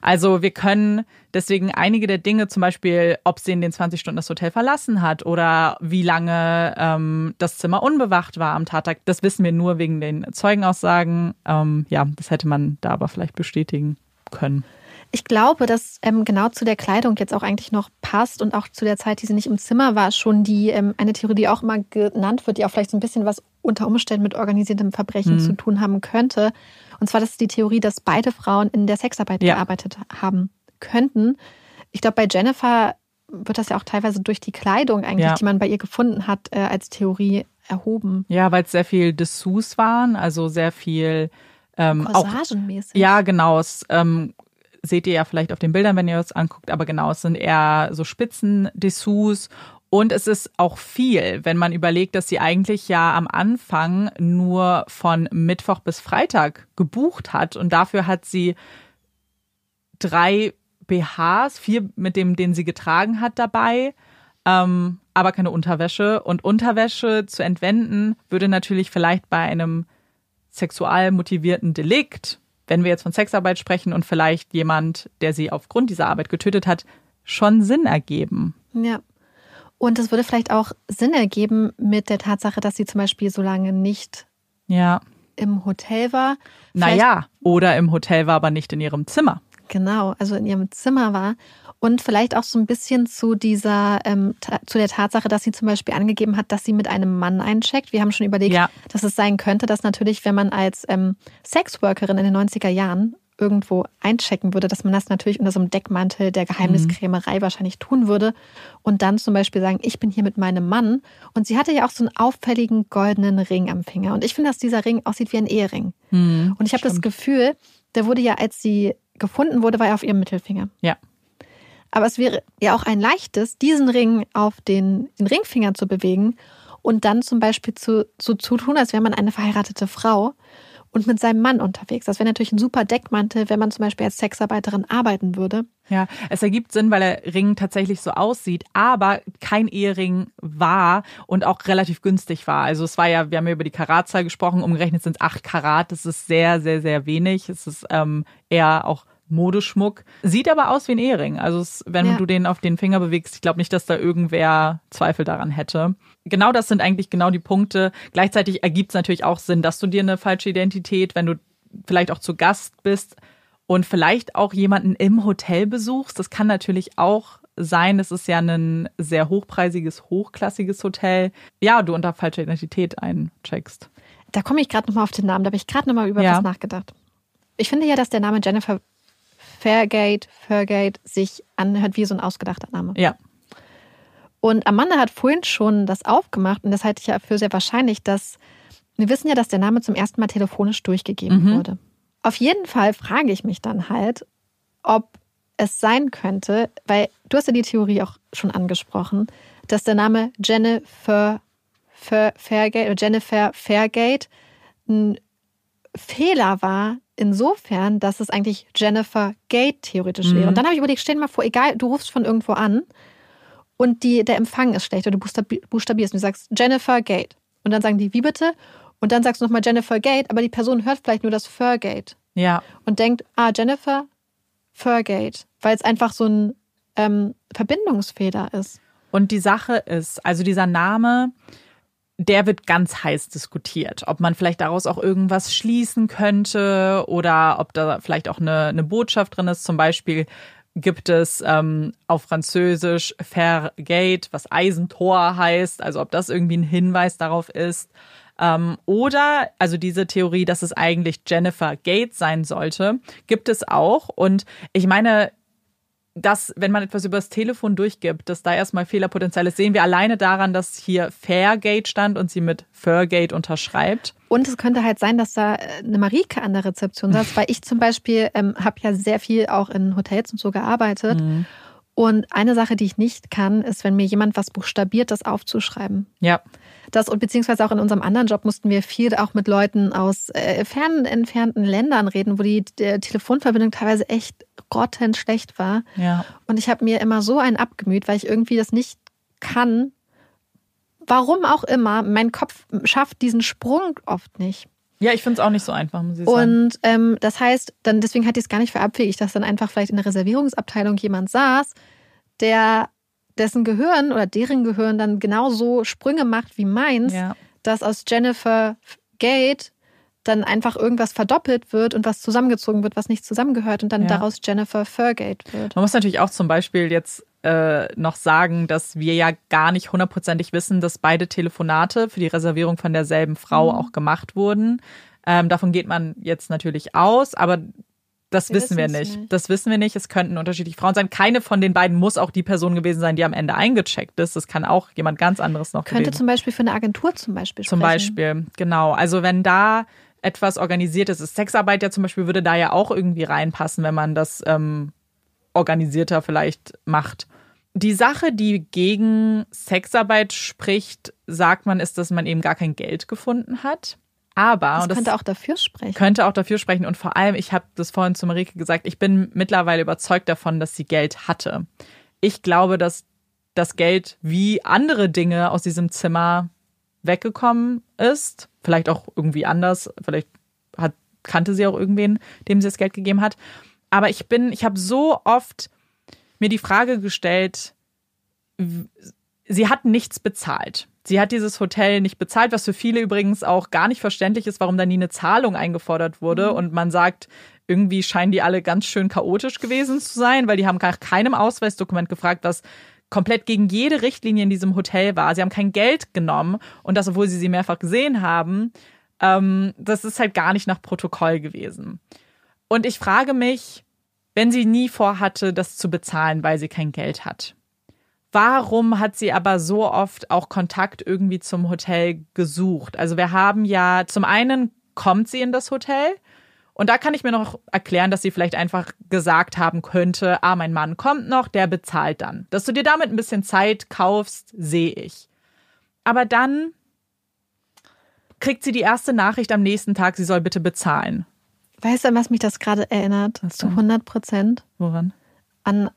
Also wir können deswegen einige der Dinge, zum Beispiel, ob sie in den 20 Stunden das Hotel verlassen hat oder wie lange ähm, das Zimmer unbewacht war am Tattag, das wissen wir nur wegen den Zeugenaussagen. Ähm, ja, das hätte man da aber vielleicht bestätigen können. Ich glaube, dass ähm, genau zu der Kleidung jetzt auch eigentlich noch passt und auch zu der Zeit, die sie nicht im Zimmer war, schon die ähm, eine Theorie, die auch immer genannt wird, die auch vielleicht so ein bisschen was unter Umständen mit organisiertem Verbrechen zu tun haben könnte. Und zwar das ist die Theorie, dass beide Frauen in der Sexarbeit Ja. gearbeitet haben könnten. Ich glaube, bei Jennifer wird das ja auch teilweise durch die Kleidung eigentlich, Ja. die man bei ihr gefunden hat, äh, als Theorie erhoben. Ja, weil es sehr viel Dessous waren, also sehr viel ähm, auch, ja, genau. Es, ähm, seht ihr ja vielleicht auf den Bildern, wenn ihr es anguckt, aber genau, es sind eher so Spitzen-Dessous und es ist auch viel, wenn man überlegt, dass sie eigentlich ja am Anfang nur von Mittwoch bis Freitag gebucht hat und dafür hat sie drei BHs, vier mit dem, den sie getragen hat dabei, ähm, aber keine Unterwäsche. Und Unterwäsche zu entwenden würde natürlich vielleicht bei einem sexual motivierten Delikt, wenn wir jetzt von Sexarbeit sprechen und vielleicht jemand, der sie aufgrund dieser Arbeit getötet hat, schon Sinn ergeben. Ja. Und es würde vielleicht auch Sinn ergeben mit der Tatsache, dass sie zum Beispiel so lange nicht Ja. im Hotel war. Vielleicht- Naja, oder im Hotel war, aber nicht in ihrem Zimmer. Genau, also in ihrem Zimmer war. Und vielleicht auch so ein bisschen zu dieser, ähm, zu der Tatsache, dass sie zum Beispiel angegeben hat, dass sie mit einem Mann eincheckt. Wir haben schon überlegt, Ja. dass es sein könnte, dass natürlich, wenn man als ähm, Sexworkerin in den 90er Jahren irgendwo einchecken würde, dass man das natürlich unter so einem Deckmantel der Geheimniskrämerei wahrscheinlich tun würde und dann zum Beispiel sagen, ich bin hier mit meinem Mann. Und sie hatte ja auch so einen auffälligen goldenen Ring am Finger. Und ich finde, dass dieser Ring aussieht wie ein Ehering. Hm, Und ich habe das. Gefühl, der wurde ja, als sie gefunden wurde, war er auf ihrem Mittelfinger. Ja. Aber es wäre ja auch ein leichtes, diesen Ring auf den, den Ringfinger zu bewegen und dann zum Beispiel zu, so zu tun, als wäre man eine verheiratete Frau und mit seinem Mann unterwegs. Das wäre natürlich ein super Deckmantel, wenn man zum Beispiel als Sexarbeiterin arbeiten würde. Ja, es ergibt Sinn, weil der Ring tatsächlich so aussieht, aber kein Ehering war und auch relativ günstig war. Also es war ja, wir haben ja über die Karatzahl gesprochen, umgerechnet sind es acht Karat. Das ist sehr, sehr, sehr wenig. Es ist ähm, eher auch Modeschmuck. Sieht aber aus wie ein Ehering. Also es, wenn Ja. du den auf den Finger bewegst, ich glaube nicht, dass da irgendwer Zweifel daran hätte. Genau das sind eigentlich genau die Punkte. Gleichzeitig ergibt es natürlich auch Sinn, dass du dir eine falsche Identität, wenn du vielleicht auch zu Gast bist und vielleicht auch jemanden im Hotel besuchst. Das kann natürlich auch sein. Es ist ja ein sehr hochpreisiges, hochklassiges Hotel. Ja, du unter falscher Identität eincheckst. Da komme ich gerade nochmal auf den Namen, da habe ich gerade nochmal über Ja. was nachgedacht. Ich finde ja, dass der Name Jennifer Fairgate, Fairgate sich anhört wie so ein ausgedachter Name. Ja, Und Amanda hat vorhin schon das aufgemacht und das halte ich ja für sehr wahrscheinlich, dass wir wissen ja, dass der Name zum ersten Mal telefonisch durchgegeben Mhm. wurde. Auf jeden Fall frage ich mich dann halt, ob es sein könnte, weil du hast ja die Theorie auch schon angesprochen, dass der Name Jennifer Fair- Fairgate Jennifer Fairgate ein Fehler war, insofern, dass es eigentlich Jennifer Gate theoretisch wäre. Mhm. Und dann habe ich überlegt, stell dir mal vor, egal, du rufst von irgendwo an und die, der Empfang ist schlecht oder du buchstabi- buchstabierst und du sagst Jennifer Gate. Und dann sagen die, wie bitte? Und dann sagst du nochmal Jennifer Gate, aber die Person hört vielleicht nur das Furgate ja, und denkt, ah, Jennifer Furgate, weil es einfach so ein ähm, Verbindungsfehler ist. Und die Sache ist, also dieser Name, der wird ganz heiß diskutiert, ob man vielleicht daraus auch irgendwas schließen könnte oder ob da vielleicht auch eine, eine Botschaft drin ist. Zum Beispiel gibt es ähm, auf Französisch Fairgate, was Eisentor heißt, also ob das irgendwie ein Hinweis darauf ist. Ähm, oder, also diese Theorie, dass es eigentlich Jennifer Gates sein sollte, gibt es auch. Und ich meine, dass, wenn man etwas übers Telefon durchgibt, dass da erstmal Fehlerpotenzial ist, sehen wir alleine daran, dass hier Fairgate stand und sie mit Furgate unterschreibt. Und es könnte halt sein, dass da äh, eine Marike an der Rezeption saß, weil ich zum Beispiel ähm, habe ja sehr viel auch in Hotels und so gearbeitet. Und eine Sache, die ich nicht kann, ist, wenn mir jemand was buchstabiert, das aufzuschreiben. Ja, Das und beziehungsweise auch in unserem anderen Job mussten wir viel auch mit Leuten aus äh, fern entfernten Ländern reden, wo die Telefonverbindung teilweise echt grottenschlecht war. ja. Und ich habe mir immer so einen abgemüht, weil ich irgendwie das nicht kann. Warum auch immer, mein Kopf schafft diesen Sprung oft nicht. Ja, ich finde es auch nicht so einfach, muss ich sagen. Und ähm, das heißt, dann deswegen hatte ich es gar nicht für abwegig, dass dann einfach vielleicht in der Reservierungsabteilung jemand saß, der dessen Gehirn oder deren Gehirn dann genauso Sprünge macht wie meins, Ja. dass aus Jennifer Gate dann einfach irgendwas verdoppelt wird und was zusammengezogen wird, was nicht zusammengehört und dann Ja. daraus Jennifer Furgate wird. Man muss natürlich auch zum Beispiel jetzt äh, noch sagen, dass wir ja gar nicht hundertprozentig wissen, dass beide Telefonate für die Reservierung von derselben Frau auch gemacht wurden. Ähm, davon geht man jetzt natürlich aus, aber Das Wir wissen wir nicht. nicht. Das wissen wir nicht. Es könnten unterschiedliche Frauen sein. Keine von den beiden muss auch die Person gewesen sein, die am Ende eingecheckt ist. Das kann auch jemand ganz anderes noch Könnte gewesen zum Beispiel für eine Agentur zum Beispiel Zum sprechen. Beispiel, genau. Also wenn da etwas organisiert ist, ist Sexarbeit ja zum Beispiel, würde da ja auch irgendwie reinpassen, wenn man das ähm, organisierter vielleicht macht. Die Sache, die gegen Sexarbeit spricht, sagt man, ist, dass man eben gar kein Geld gefunden hat. Aber, Das das könnte auch dafür sprechen. könnte auch dafür sprechen. Und vor allem, ich habe das vorhin zu Marike gesagt, ich bin mittlerweile überzeugt davon, dass sie Geld hatte. Ich glaube, dass das Geld wie andere Dinge aus diesem Zimmer weggekommen ist. Vielleicht auch irgendwie anders. Vielleicht hat, kannte sie auch irgendwen, dem sie das Geld gegeben hat. Aber ich bin, ich habe so oft mir die Frage gestellt, sie hat nichts bezahlt. Sie hat dieses Hotel nicht bezahlt, was für viele übrigens auch gar nicht verständlich ist, warum da nie eine Zahlung eingefordert wurde. Und man sagt, irgendwie scheinen die alle ganz schön chaotisch gewesen zu sein, weil die haben nach keinem Ausweisdokument gefragt, was komplett gegen jede Richtlinie in diesem Hotel war. Sie haben kein Geld genommen und das, obwohl sie sie mehrfach gesehen haben. Ähm, das ist halt gar nicht nach Protokoll gewesen. Und ich frage mich, wenn sie nie vorhatte, das zu bezahlen, weil sie kein Geld hat. Warum hat sie aber so oft auch Kontakt irgendwie zum Hotel gesucht? Also wir haben ja, zum einen kommt sie in das Hotel und da kann ich mir noch erklären, dass sie vielleicht einfach gesagt haben könnte, ah, mein Mann kommt noch, der bezahlt dann. Dass du dir damit ein bisschen Zeit kaufst, sehe ich. Aber dann kriegt sie die erste Nachricht am nächsten Tag, sie soll bitte bezahlen. Weißt du, an was mich das gerade erinnert? Zu denn? 100 Prozent Woran? an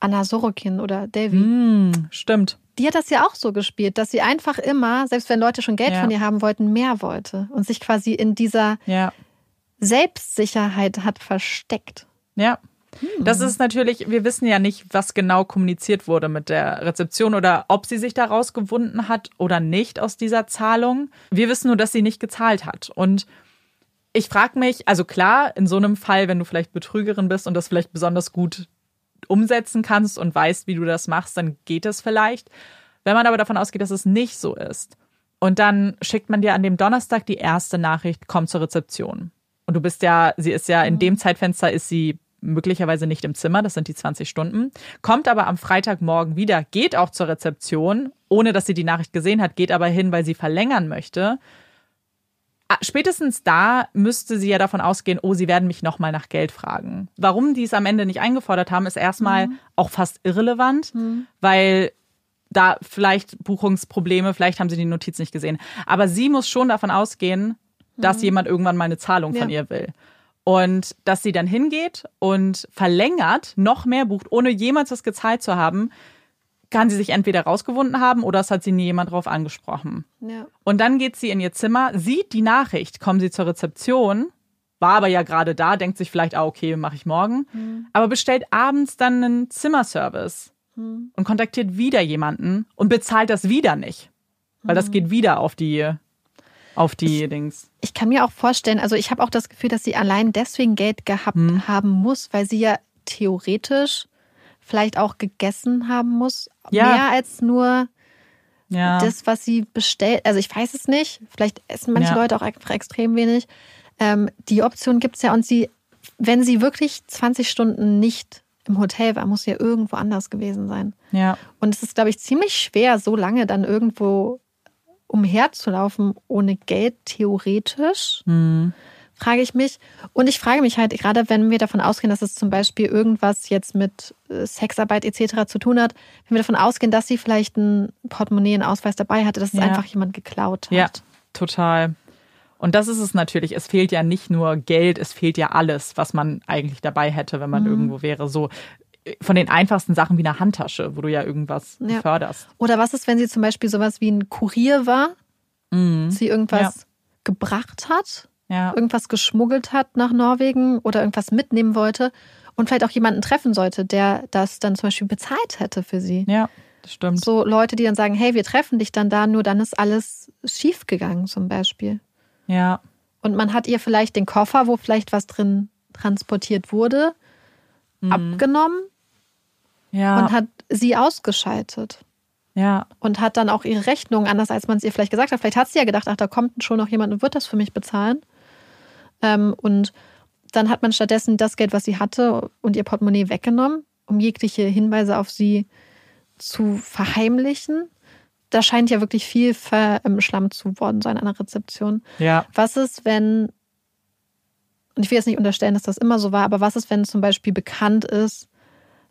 Anna Sorokin oder Davy. Hm, stimmt. Die hat das ja auch so gespielt, dass sie einfach immer, selbst wenn Leute schon Geld Ja. von ihr haben wollten, mehr wollte und sich quasi in dieser Ja. Selbstsicherheit hat versteckt. Ja. Das ist natürlich, wir wissen ja nicht, was genau kommuniziert wurde mit der Rezeption oder ob sie sich da rausgewunden hat oder nicht aus dieser Zahlung. Wir wissen nur, dass sie nicht gezahlt hat. Und ich frage mich, also klar, in so einem Fall, wenn du vielleicht Betrügerin bist und das vielleicht besonders gut umsetzen kannst und weißt, wie du das machst, dann geht es vielleicht. Wenn man aber davon ausgeht, dass es nicht so ist und dann schickt man dir an dem Donnerstag die erste Nachricht, komm zur Rezeption. Und du bist ja, sie ist ja in dem Zeitfenster ist sie möglicherweise nicht im Zimmer, das sind die 20 Stunden, kommt aber am Freitagmorgen wieder, geht auch zur Rezeption, ohne dass sie die Nachricht gesehen hat, geht aber hin, weil sie verlängern möchte. Ah, Spätestens da müsste sie ja davon ausgehen, oh, sie werden mich nochmal nach Geld fragen. Warum die es am Ende nicht eingefordert haben, ist erstmal auch fast irrelevant, weil da vielleicht Buchungsprobleme, vielleicht haben sie die Notiz nicht gesehen. Aber sie muss schon davon ausgehen, dass jemand irgendwann mal eine Zahlung von Ja. ihr will. Und dass sie dann hingeht und verlängert, noch mehr bucht, ohne jemals was gezahlt zu haben, kann sie sich entweder rausgewunden haben oder es hat sie nie jemand drauf angesprochen. Ja. Und dann geht sie in ihr Zimmer, sieht die Nachricht, kommen sie zur Rezeption, war aber ja gerade da, denkt sich vielleicht, ah, okay, mache ich morgen, aber bestellt abends dann einen Zimmerservice und kontaktiert wieder jemanden und bezahlt das wieder nicht. Weil das geht wieder auf die, auf die Dings. Ich kann mir auch vorstellen, also ich habe auch das Gefühl, dass sie allein deswegen Geld gehabt Hm. haben muss, weil sie ja theoretisch vielleicht auch gegessen haben muss. Ja. Mehr als nur Ja. das, was sie bestellt. Also ich weiß es nicht. Vielleicht essen manche Ja. Leute auch einfach extrem wenig. Ähm, die Option gibt es ja. Und sie, wenn sie wirklich 20 Stunden nicht im Hotel war, muss sie ja irgendwo anders gewesen sein. ja. Und es ist, glaube ich, ziemlich schwer, so lange dann irgendwo umherzulaufen ohne Geld, theoretisch, Hm. Frage ich mich. Und ich frage mich halt, gerade wenn wir davon ausgehen, dass es zum Beispiel irgendwas jetzt mit äh, Sexarbeit etc. zu tun hat, wenn wir davon ausgehen, dass sie vielleicht ein Portemonnaie, einen Ausweis dabei hatte, dass es Ja. einfach jemand geklaut hat. Ja, total. Und das ist es natürlich. Es fehlt ja nicht nur Geld, es fehlt ja alles, was man eigentlich dabei hätte, wenn man Mhm. irgendwo wäre. So äh, von den einfachsten Sachen wie eine Handtasche, wo du ja irgendwas Ja. förderst. Oder was ist, wenn sie zum Beispiel sowas wie ein Kurier war, sie irgendwas Ja. gebracht hat, Ja. irgendwas geschmuggelt hat nach Norwegen oder irgendwas mitnehmen wollte und vielleicht auch jemanden treffen sollte, der das dann zum Beispiel bezahlt hätte für sie. Ja, das stimmt. So Leute, die dann sagen, hey, wir treffen dich dann da, nur dann ist alles schief gegangen zum Beispiel. Ja. Und man hat ihr vielleicht den Koffer, wo vielleicht was drin transportiert wurde, abgenommen Ja. und hat sie ausgeschaltet. ja. Und hat dann auch ihre Rechnung, anders als man es ihr vielleicht gesagt hat. Vielleicht hat sie ja gedacht, ach, da kommt schon noch jemand und wird das für mich bezahlen. Ähm, und dann hat man stattdessen das Geld, was sie hatte, und ihr Portemonnaie weggenommen, um jegliche Hinweise auf sie zu verheimlichen. Da scheint ja wirklich viel verschlammt zu worden sein an der Rezeption. Ja. Was ist, wenn, und ich will jetzt nicht unterstellen, dass das immer so war, aber was ist, wenn zum Beispiel bekannt ist,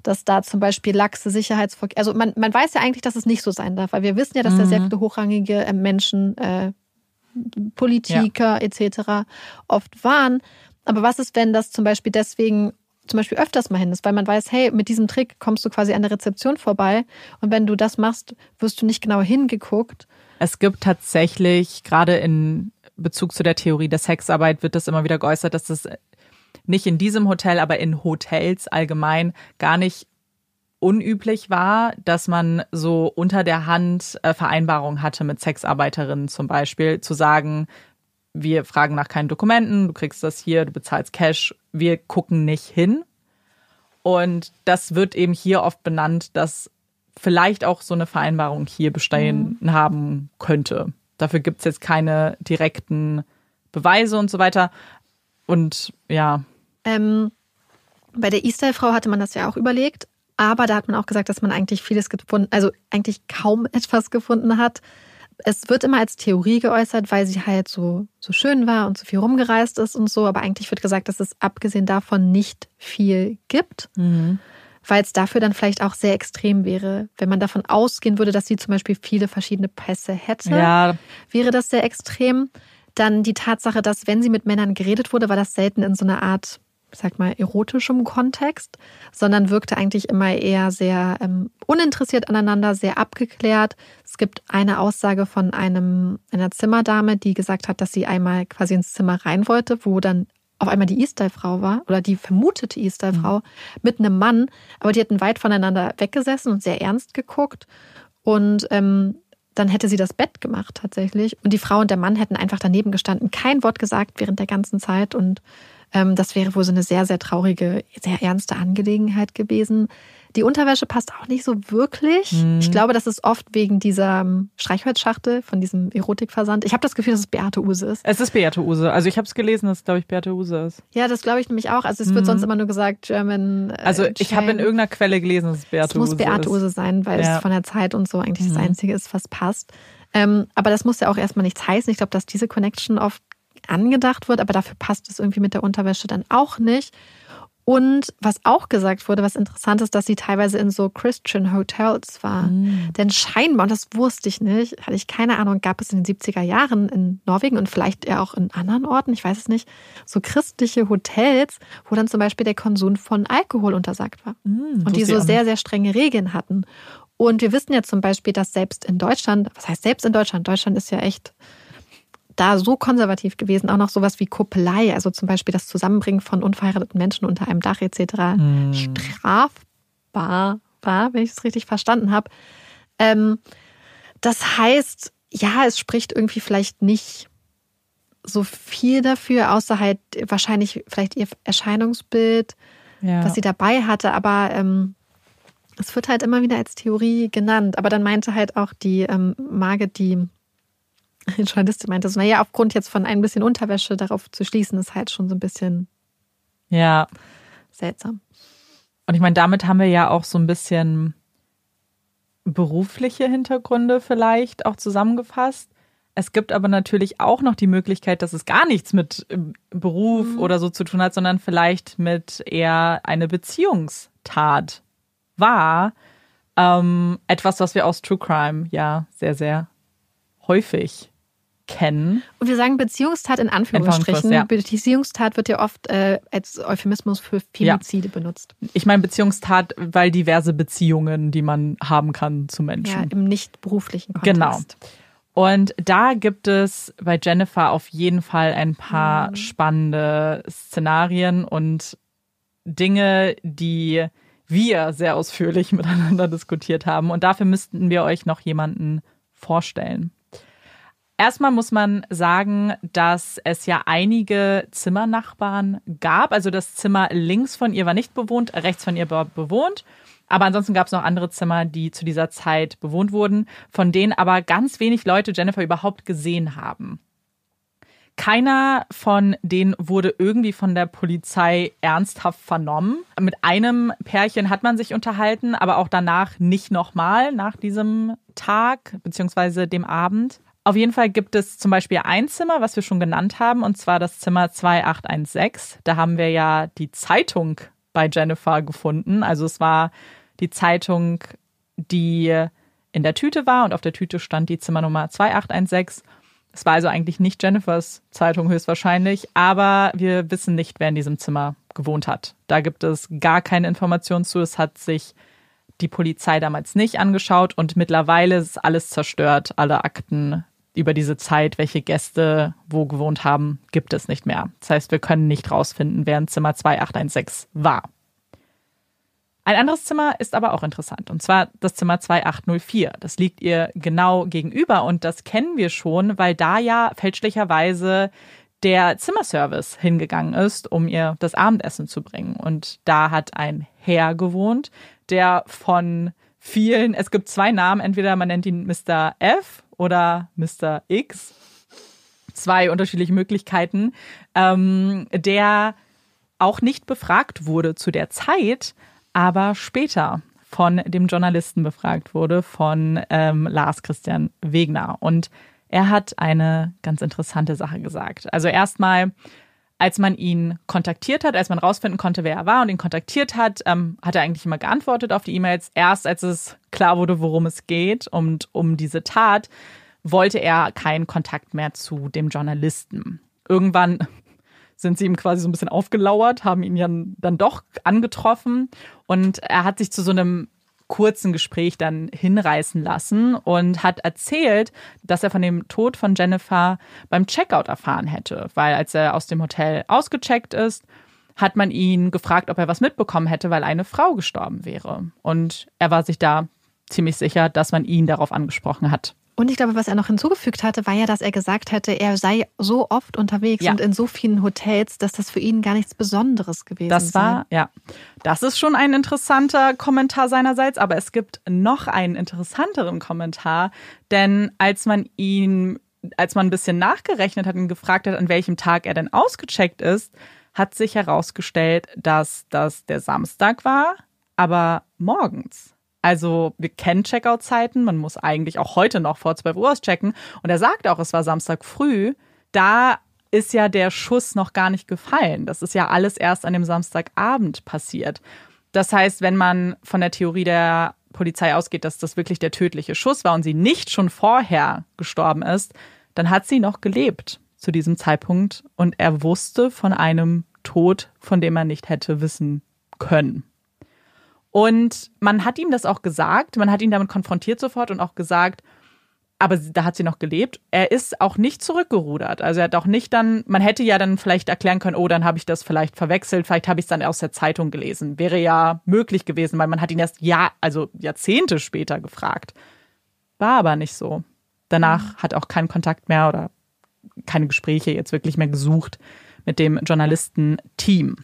dass da zum Beispiel laxe Sicherheitsvorkehrungen, also man, man weiß ja eigentlich, dass es nicht so sein darf, weil wir wissen ja, dass da sehr viele hochrangige äh, Menschen, äh, Politiker etc. oft waren. Aber was ist, wenn das zum Beispiel deswegen zum Beispiel öfters mal hin ist, weil man weiß, hey, mit diesem Trick kommst du quasi an der Rezeption vorbei und wenn du das machst, wirst du nicht genau hingeguckt. Es gibt tatsächlich, gerade in Bezug zu der Theorie der Sexarbeit, wird das immer wieder geäußert, dass das nicht in diesem Hotel, aber in Hotels allgemein gar nicht unüblich war, dass man so unter der Hand äh, Vereinbarungen hatte mit Sexarbeiterinnen zum Beispiel, zu sagen, wir fragen nach keinen Dokumenten, du kriegst das hier, du bezahlst Cash, wir gucken nicht hin. Und das wird eben hier oft benannt, dass vielleicht auch so eine Vereinbarung hier bestehen mhm. haben könnte. Dafür gibt es jetzt keine direkten Beweise und so weiter. Und ja. Ähm, bei der E-Style-Frau hatte man das ja auch überlegt, aber da hat man auch gesagt, dass man eigentlich vieles gefunden, also eigentlich kaum [LAUGHS] etwas gefunden hat, es wird immer als Theorie geäußert, weil sie halt so, so schön war und so viel rumgereist ist und so. Aber eigentlich wird gesagt, dass es abgesehen davon nicht viel gibt, mhm. weil es dafür dann vielleicht auch sehr extrem wäre. Wenn man davon ausgehen würde, dass sie zum Beispiel viele verschiedene Pässe hätte, ja. wäre das sehr extrem. Dann die Tatsache, dass wenn sie mit Männern geredet wurde, war das selten in so einer Art sag mal, erotischem Kontext, sondern wirkte eigentlich immer eher sehr ähm, uninteressiert aneinander, sehr abgeklärt. Es gibt eine Aussage von einem, einer Zimmerdame, die gesagt hat, dass sie einmal quasi ins Zimmer rein wollte, wo dann auf einmal die E-Style-Frau war oder die vermutete E-Style-Frau mhm. mit einem Mann, aber die hätten weit voneinander weggesessen und sehr ernst geguckt. Und ähm, dann hätte sie das Bett gemacht tatsächlich. Und die Frau und der Mann hätten einfach daneben gestanden, kein Wort gesagt während der ganzen Zeit und das wäre wohl so eine sehr, sehr traurige, sehr ernste Angelegenheit gewesen. Die Unterwäsche passt auch nicht so wirklich. Mhm. Ich glaube, das ist oft wegen dieser ähm, Streichholzschachtel von diesem Erotikversand. Ich habe das Gefühl, dass es Beate Use ist. Es ist Beate Use. Also ich habe es gelesen, dass es, glaube ich, Beate Use ist. Ja, das glaube ich nämlich auch. Also es wird mhm. sonst immer nur gesagt, German. Äh, also ich habe in irgendeiner Quelle gelesen, dass es Beate Use ist. Es muss Beate Use sein, weil ja. es von der Zeit und so eigentlich mhm. das Einzige ist, was passt. Ähm, aber das muss ja auch erstmal nichts heißen. Ich glaube, dass diese Connection oft angedacht wird, aber dafür passt es irgendwie mit der Unterwäsche dann auch nicht. Und was auch gesagt wurde, was interessant ist, dass sie teilweise in so Christian Hotels war. Mm. Denn scheinbar, und das wusste ich nicht, hatte ich keine Ahnung, gab es in den 70er Jahren in Norwegen und vielleicht eher auch in anderen Orten, ich weiß es nicht, so christliche Hotels, wo dann zum Beispiel der Konsum von Alkohol untersagt war. Mm, und die so sehr, sehr strenge Regeln hatten. Und wir wissen ja zum Beispiel, dass selbst in Deutschland, was heißt selbst in Deutschland, Deutschland ist ja echt da so konservativ gewesen, auch noch sowas wie Kuppelei, also zum Beispiel das Zusammenbringen von unverheirateten Menschen unter einem Dach etc. Hm. strafbar war, wenn ich es richtig verstanden habe. Ähm, das heißt, ja, es spricht irgendwie vielleicht nicht so viel dafür, außer halt wahrscheinlich vielleicht ihr Erscheinungsbild, ja. was sie dabei hatte, aber ähm, es wird halt immer wieder als Theorie genannt. Aber dann meinte halt auch die ähm, Margit, die ein [LAUGHS] Journalistin meinte, so, naja, aufgrund jetzt von ein bisschen Unterwäsche darauf zu schließen, ist halt schon so ein bisschen ja. seltsam. Und ich meine, damit haben wir ja auch so ein bisschen berufliche Hintergründe vielleicht auch zusammengefasst. Es gibt aber natürlich auch noch die Möglichkeit, dass es gar nichts mit ähm, Beruf mhm. oder so zu tun hat, sondern vielleicht mit eher eine Beziehungstat war. Ähm, etwas, was wir aus True Crime ja sehr, sehr häufig kennen. Und wir sagen Beziehungstat in Anführungsstrichen. Ja. Beziehungstat wird ja oft äh, als Euphemismus für Femizide ja. benutzt. Ich meine Beziehungstat, weil diverse Beziehungen, die man haben kann zu Menschen. Ja, im nicht beruflichen Kontext. Genau. Und da gibt es bei Jennifer auf jeden Fall ein paar mhm. spannende Szenarien und Dinge, die wir sehr ausführlich [LAUGHS] miteinander diskutiert haben. Und dafür müssten wir euch noch jemanden vorstellen. Erstmal muss man sagen, dass es ja einige Zimmernachbarn gab. Also das Zimmer links von ihr war nicht bewohnt, rechts von ihr war bewohnt. Aber ansonsten gab es noch andere Zimmer, die zu dieser Zeit bewohnt wurden, von denen aber ganz wenig Leute Jennifer überhaupt gesehen haben. Keiner von denen wurde irgendwie von der Polizei ernsthaft vernommen. Mit einem Pärchen hat man sich unterhalten, aber auch danach nicht nochmal nach diesem Tag bzw. dem Abend. Auf jeden Fall gibt es zum Beispiel ein Zimmer, was wir schon genannt haben, und zwar das Zimmer 2816. Da haben wir ja die Zeitung bei Jennifer gefunden. Also es war die Zeitung, die in der Tüte war und auf der Tüte stand die Zimmernummer 2816. Es war also eigentlich nicht Jennifers Zeitung höchstwahrscheinlich, aber wir wissen nicht, wer in diesem Zimmer gewohnt hat. Da gibt es gar keine Informationen zu. Es hat sich die Polizei damals nicht angeschaut und mittlerweile ist alles zerstört. Alle Akten über diese Zeit, welche Gäste wo gewohnt haben, gibt es nicht mehr. Das heißt, wir können nicht rausfinden, wer in Zimmer 2816 war. Ein anderes Zimmer ist aber auch interessant, und zwar das Zimmer 2804. Das liegt ihr genau gegenüber und das kennen wir schon, weil da ja fälschlicherweise der Zimmerservice hingegangen ist, um ihr das Abendessen zu bringen. Und da hat ein Herr gewohnt, der von vielen, es gibt zwei Namen, entweder man nennt ihn Mr. F oder Mr. X, zwei unterschiedliche Möglichkeiten, ähm, der auch nicht befragt wurde zu der Zeit, aber später von dem Journalisten befragt wurde, von ähm, Lars Christian Wegner. Und er hat eine ganz interessante Sache gesagt. Also erstmal, als man ihn kontaktiert hat, als man rausfinden konnte, wer er war und ihn kontaktiert hat, ähm, hat er eigentlich immer geantwortet auf die E-Mails. Erst als es klar wurde, worum es geht und um diese Tat, wollte er keinen Kontakt mehr zu dem Journalisten. Irgendwann sind sie ihm quasi so ein bisschen aufgelauert, haben ihn ja dann doch angetroffen und er hat sich zu so einem kurzen Gespräch dann hinreißen lassen und hat erzählt, dass er von dem Tod von Jennifer beim Checkout erfahren hätte, weil als er aus dem Hotel ausgecheckt ist, hat man ihn gefragt, ob er was mitbekommen hätte, weil eine Frau gestorben wäre. Und er war sich da ziemlich sicher, dass man ihn darauf angesprochen hat. Und ich glaube, was er noch hinzugefügt hatte, war ja, dass er gesagt hätte, er sei so oft unterwegs ja. und in so vielen Hotels, dass das für ihn gar nichts Besonderes gewesen das sei. Das war, ja. Das ist schon ein interessanter Kommentar seinerseits, aber es gibt noch einen interessanteren Kommentar, denn als man ihn, als man ein bisschen nachgerechnet hat und gefragt hat, an welchem Tag er denn ausgecheckt ist, hat sich herausgestellt, dass das der Samstag war, aber morgens. Also wir kennen Checkout-Zeiten, man muss eigentlich auch heute noch vor 12 Uhr auschecken. Und er sagt auch, es war Samstag früh. Da ist ja der Schuss noch gar nicht gefallen. Das ist ja alles erst an dem Samstagabend passiert. Das heißt, wenn man von der Theorie der Polizei ausgeht, dass das wirklich der tödliche Schuss war und sie nicht schon vorher gestorben ist, dann hat sie noch gelebt zu diesem Zeitpunkt und er wusste von einem Tod, von dem er nicht hätte wissen können. Und man hat ihm das auch gesagt, man hat ihn damit konfrontiert sofort und auch gesagt, aber da hat sie noch gelebt. Er ist auch nicht zurückgerudert. Also er hat auch nicht dann, man hätte ja dann vielleicht erklären können, oh, dann habe ich das vielleicht verwechselt, vielleicht habe ich es dann aus der Zeitung gelesen. Wäre ja möglich gewesen, weil man hat ihn erst ja, also Jahrzehnte später gefragt. War aber nicht so. Danach mhm. hat auch keinen Kontakt mehr oder keine Gespräche jetzt wirklich mehr gesucht mit dem Journalistenteam.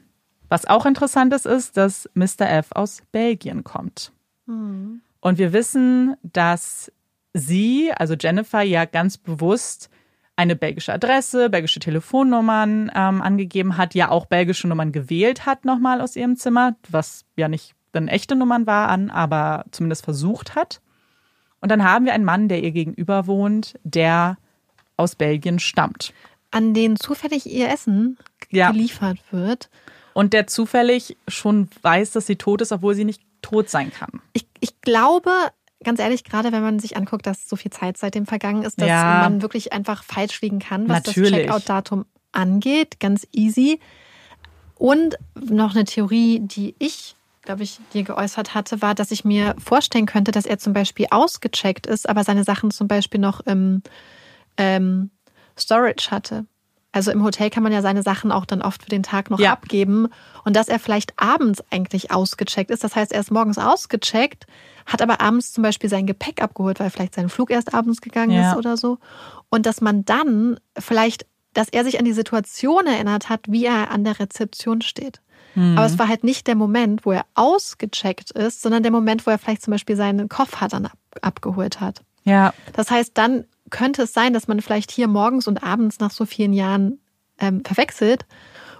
Was auch interessant ist, ist, dass Mr. F aus Belgien kommt. Mhm. Und wir wissen, dass sie, also Jennifer, ja ganz bewusst eine belgische Adresse, belgische Telefonnummern ähm, angegeben hat, ja auch belgische Nummern gewählt hat nochmal aus ihrem Zimmer, was ja nicht dann echte Nummern waren, aber zumindest versucht hat. Und dann haben wir einen Mann, der ihr gegenüber wohnt, der aus Belgien stammt. An den zufällig ihr Essen ja. geliefert wird und der zufällig schon weiß, dass sie tot ist, obwohl sie nicht tot sein kann. Ich, ich glaube, ganz ehrlich, gerade wenn man sich anguckt, dass so viel Zeit seitdem vergangen ist, dass ja. man wirklich einfach falsch liegen kann, was Natürlich. das Checkout-Datum angeht. Ganz easy. Und noch eine Theorie, die ich, glaube ich, dir geäußert hatte, war, dass ich mir vorstellen könnte, dass er zum Beispiel ausgecheckt ist, aber seine Sachen zum Beispiel noch im ähm, Storage hatte. Also im Hotel kann man ja seine Sachen auch dann oft für den Tag noch ja. abgeben. Und dass er vielleicht abends eigentlich ausgecheckt ist. Das heißt, er ist morgens ausgecheckt, hat aber abends zum Beispiel sein Gepäck abgeholt, weil vielleicht sein Flug erst abends gegangen ja. ist oder so. Und dass man dann vielleicht, dass er sich an die Situation erinnert hat, wie er an der Rezeption steht. Mhm. Aber es war halt nicht der Moment, wo er ausgecheckt ist, sondern der Moment, wo er vielleicht zum Beispiel seinen Koffer dann ab, abgeholt hat. Ja. Das heißt, dann könnte es sein, dass man vielleicht hier morgens und abends nach so vielen Jahren ähm, verwechselt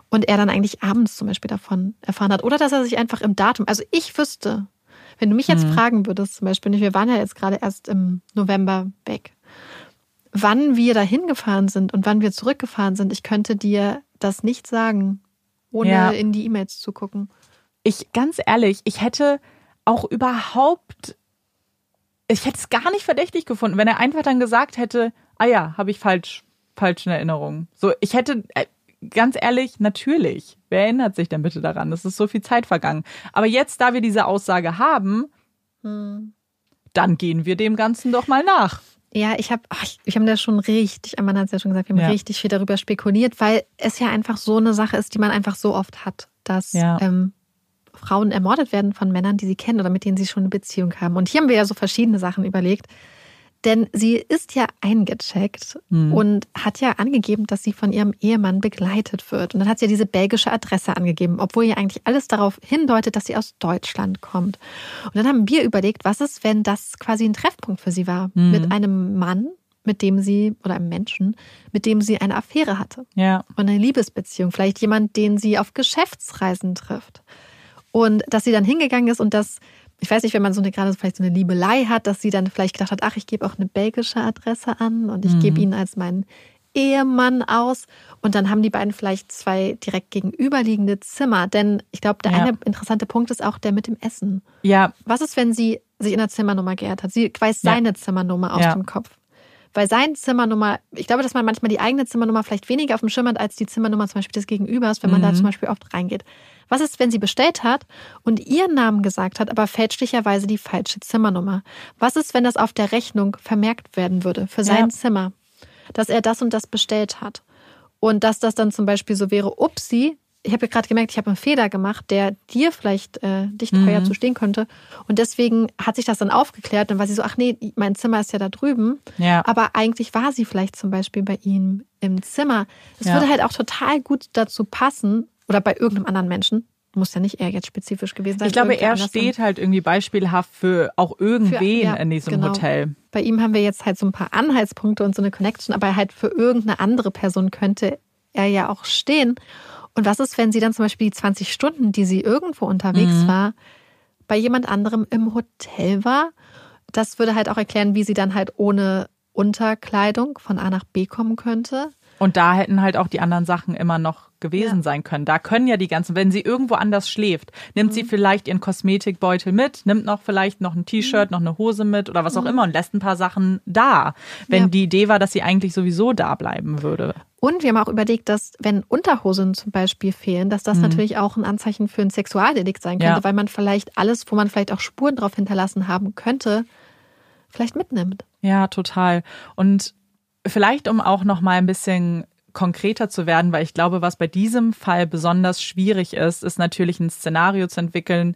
und er dann eigentlich abends zum Beispiel davon erfahren hat. Oder dass er sich einfach im Datum, also ich wüsste, wenn du mich jetzt mhm. fragen würdest, zum Beispiel, wir waren ja jetzt gerade erst im November weg, wann wir dahin gefahren sind und wann wir zurückgefahren sind, ich könnte dir das nicht sagen, ohne ja. in die E-Mails zu gucken. Ich, ganz ehrlich, ich hätte auch überhaupt, ich hätte es gar nicht verdächtig gefunden, wenn er einfach dann gesagt hätte, ah ja, habe ich falsch, falsch in Erinnerung. So, ich hätte, äh, ganz ehrlich, natürlich. Wer erinnert sich denn bitte daran? Es ist so viel Zeit vergangen. Aber jetzt, da wir diese Aussage haben, hm. dann gehen wir dem Ganzen doch mal nach. Ja, ich habe, ich, ich habe da schon richtig, Amanda hat es ja schon gesagt, wir haben ja. richtig viel darüber spekuliert, weil es ja einfach so eine Sache ist, die man einfach so oft hat, dass ja. ähm, Frauen ermordet werden von Männern, die sie kennen oder mit denen sie schon eine Beziehung haben. Und hier haben wir ja so verschiedene Sachen überlegt. Denn sie ist ja eingecheckt mhm. und hat ja angegeben, dass sie von ihrem Ehemann begleitet wird. Und dann hat sie ja diese belgische Adresse angegeben, obwohl ja eigentlich alles darauf hindeutet, dass sie aus Deutschland kommt. Und dann haben wir überlegt, was ist, wenn das quasi ein Treffpunkt für sie war mhm. mit einem Mann, mit dem sie oder einem Menschen, mit dem sie eine Affäre hatte. Ja. Und eine Liebesbeziehung. Vielleicht jemand, den sie auf Geschäftsreisen trifft. Und dass sie dann hingegangen ist und das ich weiß nicht, wenn man so eine gerade vielleicht so eine Liebelei hat, dass sie dann vielleicht gedacht hat, ach, ich gebe auch eine belgische Adresse an und ich mhm. gebe ihn als meinen Ehemann aus. Und dann haben die beiden vielleicht zwei direkt gegenüberliegende Zimmer. Denn ich glaube, der ja. eine interessante Punkt ist auch der mit dem Essen. Ja. Was ist, wenn sie sich in der Zimmernummer geehrt hat? Sie weiß seine ja. Zimmernummer aus ja. dem Kopf. Weil seine Zimmernummer, ich glaube, dass man manchmal die eigene Zimmernummer vielleicht weniger auf dem Schirm hat als die Zimmernummer zum Beispiel des Gegenübers, wenn man mhm. da zum Beispiel oft reingeht. Was ist, wenn sie bestellt hat und ihren Namen gesagt hat, aber fälschlicherweise die falsche Zimmernummer? Was ist, wenn das auf der Rechnung vermerkt werden würde für sein ja. Zimmer, dass er das und das bestellt hat? Und dass das dann zum Beispiel so wäre, upsi, ich habe ja gerade gemerkt, ich habe einen Fehler gemacht, der dir vielleicht äh, dich teuer mhm. zu stehen könnte. Und deswegen hat sich das dann aufgeklärt. Dann war sie so, ach nee, mein Zimmer ist ja da drüben. Ja. Aber eigentlich war sie vielleicht zum Beispiel bei ihm im Zimmer. Das ja. würde halt auch total gut dazu passen, oder bei irgendeinem anderen Menschen. Muss ja nicht er jetzt spezifisch gewesen sein. Ich glaube, er steht halt irgendwie beispielhaft für auch irgendwen für, ja, in diesem genau. Hotel. Bei ihm haben wir jetzt halt so ein paar Anhaltspunkte und so eine Connection, aber halt für irgendeine andere Person könnte er ja auch stehen. Und was ist, wenn sie dann zum Beispiel die 20 Stunden, die sie irgendwo unterwegs mhm. war, bei jemand anderem im Hotel war? Das würde halt auch erklären, wie sie dann halt ohne Unterkleidung von A nach B kommen könnte. Und da hätten halt auch die anderen Sachen immer noch gewesen ja. sein können. Da können ja die ganzen, wenn sie irgendwo anders schläft, nimmt mhm. sie vielleicht ihren Kosmetikbeutel mit, nimmt noch vielleicht noch ein T-Shirt, mhm. noch eine Hose mit oder was auch mhm. immer und lässt ein paar Sachen da, wenn ja. die Idee war, dass sie eigentlich sowieso da bleiben würde. Und wir haben auch überlegt, dass wenn Unterhosen zum Beispiel fehlen, dass das mhm. natürlich auch ein Anzeichen für ein Sexualdelikt sein könnte, ja. weil man vielleicht alles, wo man vielleicht auch Spuren drauf hinterlassen haben könnte, vielleicht mitnimmt. Ja, total. Und vielleicht um auch noch mal ein bisschen konkreter zu werden, weil ich glaube, was bei diesem Fall besonders schwierig ist, ist natürlich ein Szenario zu entwickeln,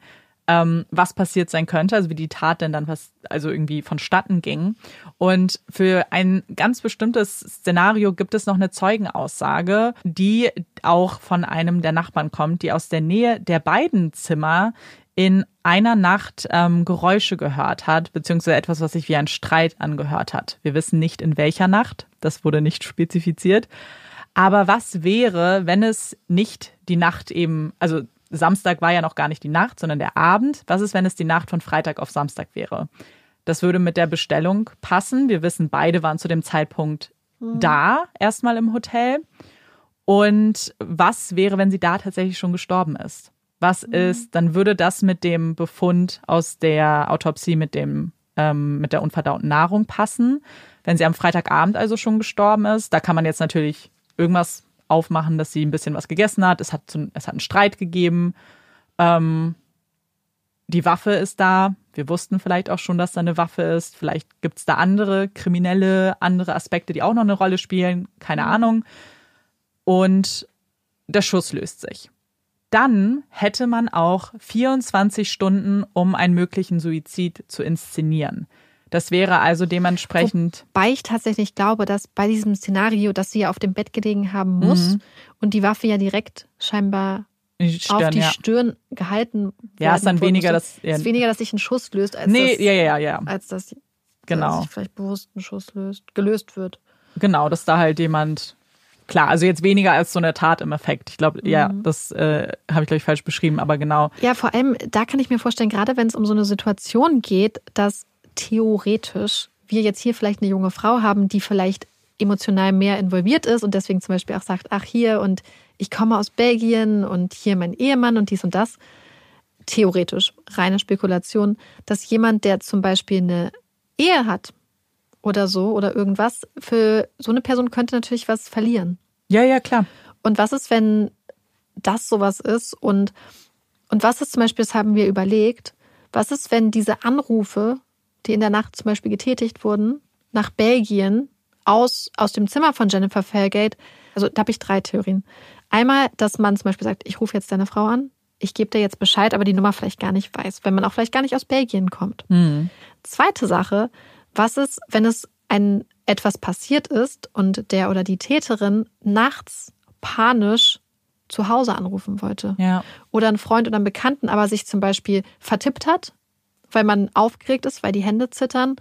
ähm, was passiert sein könnte, also wie die Tat denn dann was, also irgendwie vonstatten ging. Und für ein ganz bestimmtes Szenario gibt es noch eine Zeugenaussage, die auch von einem der Nachbarn kommt, die aus der Nähe der beiden Zimmer in einer Nacht ähm, Geräusche gehört hat, beziehungsweise etwas, was sich wie ein Streit angehört hat. Wir wissen nicht in welcher Nacht, das wurde nicht spezifiziert. Aber was wäre, wenn es nicht die Nacht eben, also Samstag war ja noch gar nicht die Nacht, sondern der Abend. Was ist, wenn es die Nacht von Freitag auf Samstag wäre? Das würde mit der Bestellung passen. Wir wissen, beide waren zu dem Zeitpunkt mhm. da, erstmal im Hotel. Und was wäre, wenn sie da tatsächlich schon gestorben ist? Was mhm. ist, dann würde das mit dem Befund aus der Autopsie mit dem ähm, mit der unverdauten Nahrung passen. Wenn sie am Freitagabend also schon gestorben ist, da kann man jetzt natürlich irgendwas aufmachen, dass sie ein bisschen was gegessen hat. Es hat, es hat einen Streit gegeben. Ähm, die Waffe ist da. Wir wussten vielleicht auch schon, dass da eine Waffe ist. Vielleicht gibt es da andere kriminelle, andere Aspekte, die auch noch eine Rolle spielen. Keine mhm. Ahnung. Und der Schuss löst sich. Dann hätte man auch 24 Stunden, um einen möglichen Suizid zu inszenieren. Das wäre also dementsprechend. Wobei ich tatsächlich glaube, dass bei diesem Szenario, dass sie ja auf dem Bett gelegen haben muss mhm. und die Waffe ja direkt scheinbar Stirn, auf die ja. Stirn gehalten Ja, ist dann weniger, dass. Ja. ist weniger, dass sich ein Schuss löst, als nee, das, ja, ja, ja. als das Genau. dass sich vielleicht bewusst ein Schuss löst, gelöst wird. Genau, dass da halt jemand. Klar, also jetzt weniger als so eine Tat im Effekt. Ich glaube, ja, Mhm. das äh, habe ich, glaube ich, falsch beschrieben, aber genau. Ja, vor allem, da kann ich mir vorstellen, gerade wenn es um so eine Situation geht, dass theoretisch wir jetzt hier vielleicht eine junge Frau haben, die vielleicht emotional mehr involviert ist und deswegen zum Beispiel auch sagt, ach hier und ich komme aus Belgien und hier mein Ehemann und dies und das. Theoretisch, reine Spekulation, dass jemand, der zum Beispiel eine Ehe hat oder so oder irgendwas, für so eine Person könnte natürlich was verlieren. Ja, ja, klar. Und was ist, wenn das sowas ist? Und, und was ist zum Beispiel, das haben wir überlegt, was ist, wenn diese Anrufe, die in der Nacht zum Beispiel getätigt wurden, nach Belgien aus, aus dem Zimmer von Jennifer Fairgate, also da habe ich drei Theorien. Einmal, dass man zum Beispiel sagt, ich rufe jetzt deine Frau an, ich gebe dir jetzt Bescheid, aber die Nummer vielleicht gar nicht weiß, wenn man auch vielleicht gar nicht aus Belgien kommt. Hm. Zweite Sache, was ist, wenn es ein etwas passiert ist und der oder die Täterin nachts panisch zu Hause anrufen wollte? Ja. Oder ein Freund oder ein Bekannten aber sich zum Beispiel vertippt hat, weil man aufgeregt ist, weil die Hände zittern.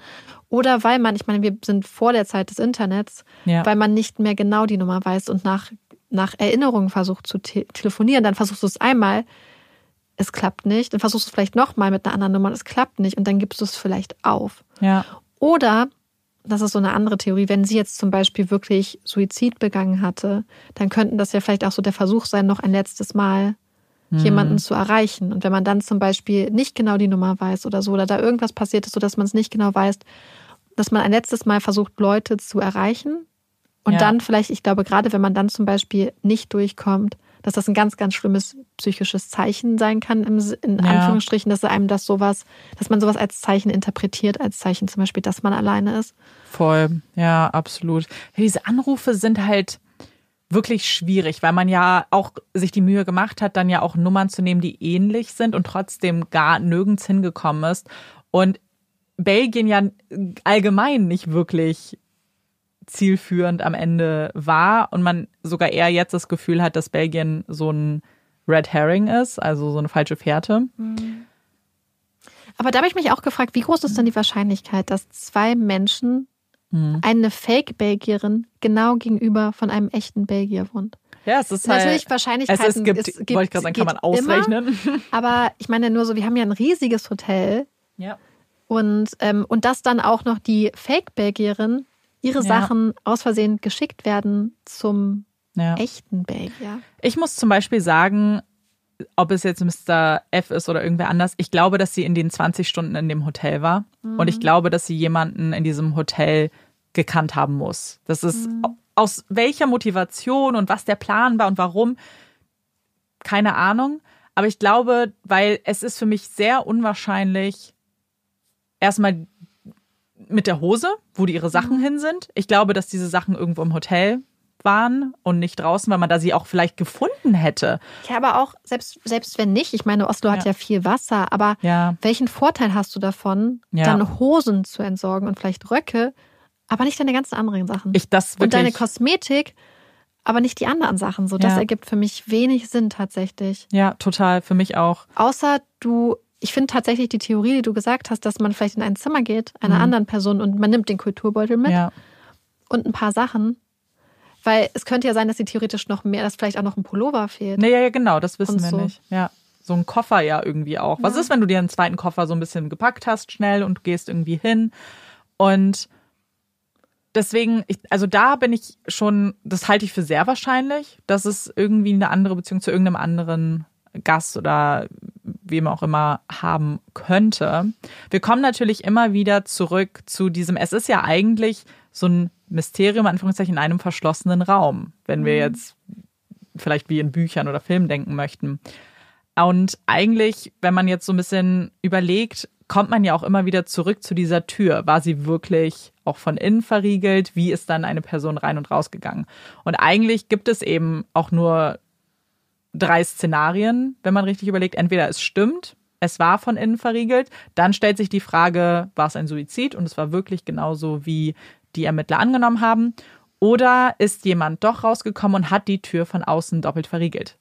Oder weil man, ich meine, wir sind vor der Zeit des Internets, Ja. weil man nicht mehr genau die Nummer weiß und nach, nach Erinnerungen versucht zu te telefonieren. Dann versuchst du es einmal, es klappt nicht. Dann versuchst du es vielleicht nochmal mit einer anderen Nummer und es klappt nicht. Und dann gibst du es vielleicht auf. Ja. Oder, das ist so eine andere Theorie, wenn sie jetzt zum Beispiel wirklich Suizid begangen hatte, dann könnten das ja vielleicht auch so der Versuch sein, noch ein letztes Mal jemanden zu erreichen. Und wenn man dann zum Beispiel nicht genau die Nummer weiß oder so, oder da irgendwas passiert ist, sodass man es nicht genau weiß, dass man ein letztes Mal versucht, Leute zu erreichen. Und Ja. dann vielleicht, ich glaube, gerade wenn man dann zum Beispiel nicht durchkommt, dass das ein ganz, ganz schlimmes psychisches Zeichen sein kann, im, in Ja. Anführungsstrichen, dass einem das sowas, dass man sowas als Zeichen interpretiert, als Zeichen zum Beispiel, dass man alleine ist. Voll, ja, absolut. Diese Anrufe sind halt wirklich schwierig, weil man ja auch sich die Mühe gemacht hat, dann ja auch Nummern zu nehmen, die ähnlich sind und trotzdem gar nirgends hingekommen ist. Und Belgien ja allgemein nicht wirklich zielführend am Ende war und man sogar eher jetzt das Gefühl hat, dass Belgien so ein Red Herring ist, also so eine falsche Fährte. Aber da habe ich mich auch gefragt, wie groß ist denn die Wahrscheinlichkeit, dass zwei Menschen, Mhm. eine Fake-Belgierin, genau gegenüber von einem echten Belgier wohnt? Ja, es ist halt. Natürlich Wahrscheinlichkeiten. es, es gibt, wollte ich gerade sagen, kann man ausrechnen. Immer, [LAUGHS] aber ich meine nur so, wir haben ja ein riesiges Hotel Ja. und, ähm, und dass dann auch noch die Fake-Belgierin ihre Ja. Sachen aus Versehen geschickt werden zum ja. echten Belgier. Ich muss zum Beispiel sagen, ob es jetzt Mr. F ist oder irgendwer anders, ich glaube, dass sie in den 20 Stunden in dem Hotel war. Und ich glaube, dass sie jemanden in diesem Hotel gekannt haben muss. Das ist aus welcher Motivation und was der Plan war und warum, keine Ahnung. Aber ich glaube, weil es ist für mich sehr unwahrscheinlich, erstmal mit der Hose, wo die ihre Sachen hin sind. Ich glaube, dass diese Sachen irgendwo im Hotel waren und nicht draußen, weil man da sie auch vielleicht gefunden hätte. Ja, aber auch, selbst, selbst wenn nicht, ich meine, Oslo hat Ja. ja viel Wasser, aber Ja. welchen Vorteil hast du davon, Ja. dann Hosen zu entsorgen und vielleicht Röcke, aber nicht deine ganzen anderen Sachen? Ich das und deine wirklich. Kosmetik, aber nicht die anderen Sachen. So, das Ja. ergibt für mich wenig Sinn tatsächlich. ja, total, für mich auch. Außer du, ich finde tatsächlich die Theorie, die du gesagt hast, dass man vielleicht in ein Zimmer geht, einer Mhm. anderen Person und man nimmt den Kulturbeutel mit Ja. und ein paar Sachen. Weil es könnte ja sein, dass sie theoretisch noch mehr, dass vielleicht auch noch ein Pullover fehlt. Nee, ja, ja, genau, das wissen Und wir so. nicht. Ja. So ein Koffer ja irgendwie auch. Was Ja. ist, wenn du dir einen zweiten Koffer so ein bisschen gepackt hast, schnell und gehst irgendwie hin? Und deswegen, ich, also da bin ich schon, das halte ich für sehr wahrscheinlich, dass es irgendwie eine andere Beziehung zu irgendeinem anderen Gast oder wem auch immer haben könnte. Wir kommen natürlich immer wieder zurück zu diesem, es ist ja eigentlich so ein Mysterium, Anführungszeichen, in einem verschlossenen Raum, wenn wir jetzt vielleicht wie in Büchern oder Filmen denken möchten. Und eigentlich, wenn man jetzt so ein bisschen überlegt, kommt man ja auch immer wieder zurück zu dieser Tür. War sie wirklich auch von innen verriegelt? Wie ist dann eine Person rein und rausgegangen? Und eigentlich gibt es eben auch nur drei Szenarien, wenn man richtig überlegt. Entweder es stimmt, es war von innen verriegelt, dann stellt sich die Frage, war es ein Suizid und es war wirklich genauso, wie die Ermittler angenommen haben, oder ist jemand doch rausgekommen und hat die Tür von außen doppelt verriegelt?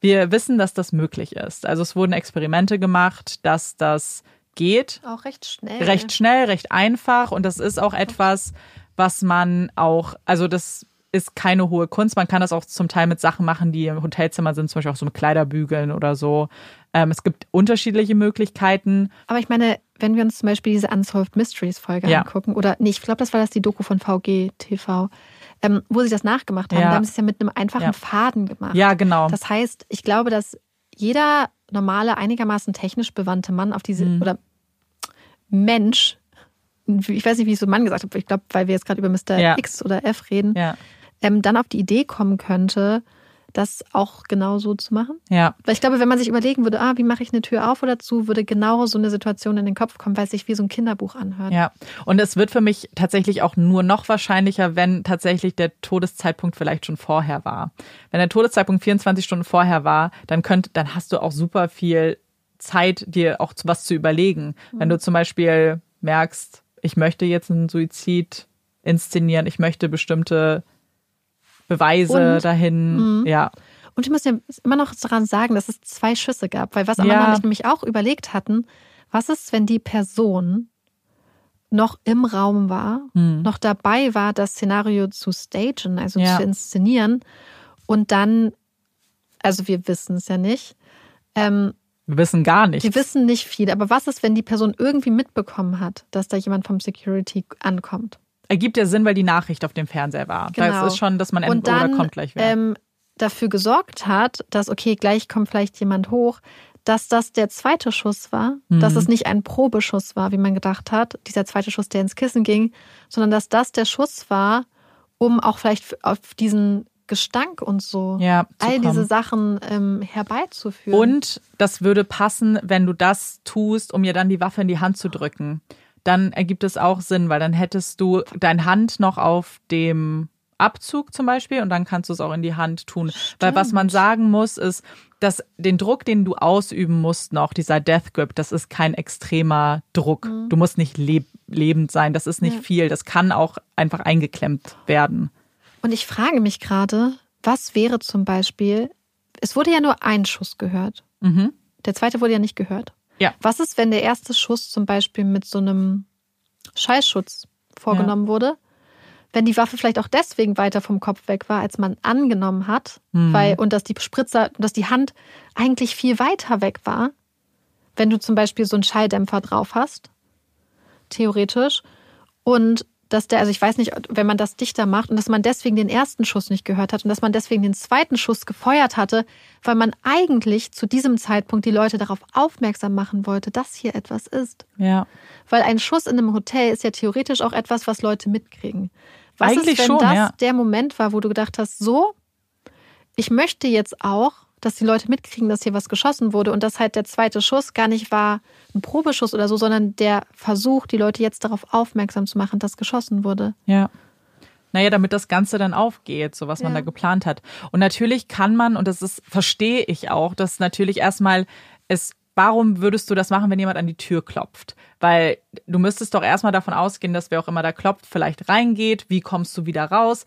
Wir wissen, dass das möglich ist. Also es wurden Experimente gemacht, dass das geht. Auch recht schnell. Recht schnell, recht einfach. Und das ist auch etwas, was man auch, also das ist keine hohe Kunst. Man kann das auch zum Teil mit Sachen machen, die im Hotelzimmer sind, zum Beispiel auch so mit Kleiderbügeln oder so. Ähm, es gibt unterschiedliche Möglichkeiten. Aber ich meine, wenn wir uns zum Beispiel diese Unsolved Mysteries Folge Ja. angucken, oder nee, ich glaube, das war das die Doku von VG TV, ähm, wo sie das nachgemacht haben, Ja. da haben sie es ja mit einem einfachen Ja. Faden gemacht. Ja, genau. Das heißt, ich glaube, dass jeder normale, einigermaßen technisch bewandte Mann auf diese, Mhm. oder Mensch, ich weiß nicht, wie ich so Mann gesagt habe, ich glaube, weil wir jetzt gerade über Mr. X oder F reden, ja, ähm, dann auf die Idee kommen könnte, das auch genau so zu machen. ja. Weil ich glaube, wenn man sich überlegen würde, ah, wie mache ich eine Tür auf oder zu, würde genau so eine Situation in den Kopf kommen, weil es sich wie so ein Kinderbuch anhört. Ja, und es wird für mich tatsächlich auch nur noch wahrscheinlicher, wenn tatsächlich der Todeszeitpunkt vielleicht schon vorher war. Wenn der Todeszeitpunkt 24 Stunden vorher war, dann könnt, dann hast du auch super viel Zeit, dir auch was zu überlegen. Wenn du zum Beispiel merkst, ich möchte jetzt einen Suizid inszenieren, ich möchte bestimmte Beweise Und- dahin, ja, Und ich muss ja immer noch daran sagen, dass es zwei Schüsse gab, weil was Amanda Ja. und ich nämlich auch überlegt hatten, was ist, wenn die Person noch im Raum war, Hm. noch dabei war, das Szenario zu stagen, also Ja. zu inszenieren und dann, also wir wissen es ja nicht, ähm, wir wissen gar nicht. wir wissen nicht viel, aber was ist, wenn die Person irgendwie mitbekommen hat, dass da jemand vom Security ankommt? Ergibt ja Sinn, weil die Nachricht auf dem Fernseher war. Genau. Das ist schon, dass man und entweder dann kommt gleich wer. ähm, dafür gesorgt hat, dass, okay, gleich kommt vielleicht jemand hoch, dass das der zweite Schuss war, Mhm. dass es nicht ein Probeschuss war, wie man gedacht hat, dieser zweite Schuss, der ins Kissen ging, sondern dass das der Schuss war, um auch vielleicht auf diesen Gestank und so ja, all kommen. diese Sachen ähm, herbeizuführen. Und das würde passen, wenn du das tust, um ihr dann die Waffe in die Hand zu drücken. Dann ergibt es auch Sinn, weil dann hättest du deine Hand noch auf dem Abzug zum Beispiel und dann kannst du es auch in die Hand tun. Weil was man sagen muss, ist, dass den Druck, den du ausüben musst noch, dieser Death Grip, das ist kein extremer Druck. Du musst nicht leb lebend sein, das ist nicht Ja. viel. Das kann auch einfach eingeklemmt werden. Und ich frage mich gerade, was wäre zum Beispiel, es wurde ja nur ein Schuss gehört. Mhm. Der zweite wurde ja nicht gehört. Ja. Was ist, wenn der erste Schuss zum Beispiel mit so einem Schallschutz vorgenommen wurde? Wenn die Waffe vielleicht auch deswegen weiter vom Kopf weg war, als man angenommen hat, Mhm. weil, und dass die Spritzer, dass die Hand eigentlich viel weiter weg war, wenn du zum Beispiel so einen Schalldämpfer drauf hast, theoretisch, und dass der, also ich weiß nicht, wenn man das dichter macht und dass man deswegen den ersten Schuss nicht gehört hat und dass man deswegen den zweiten Schuss gefeuert hatte, weil man eigentlich zu diesem Zeitpunkt die Leute darauf aufmerksam machen wollte, dass hier etwas ist. Ja. Weil ein Schuss in einem Hotel ist ja theoretisch auch etwas, was Leute mitkriegen. Was Eigentlich ist, wenn schon, das ja. der Moment war, wo du gedacht hast, so, ich möchte jetzt auch, dass die Leute mitkriegen, dass hier was geschossen wurde und dass halt der zweite Schuss gar nicht war ein Probeschuss oder so, sondern der Versuch, die Leute jetzt darauf aufmerksam zu machen, dass geschossen wurde. Ja. Naja, damit das Ganze dann aufgeht, so was man Ja. da geplant hat. Und natürlich kann man, und das ist, verstehe ich auch, dass natürlich erstmal es, warum würdest du das machen, wenn jemand an die Tür klopft? Weil du müsstest doch erstmal davon ausgehen, dass wer auch immer da klopft, vielleicht reingeht, wie kommst du wieder raus?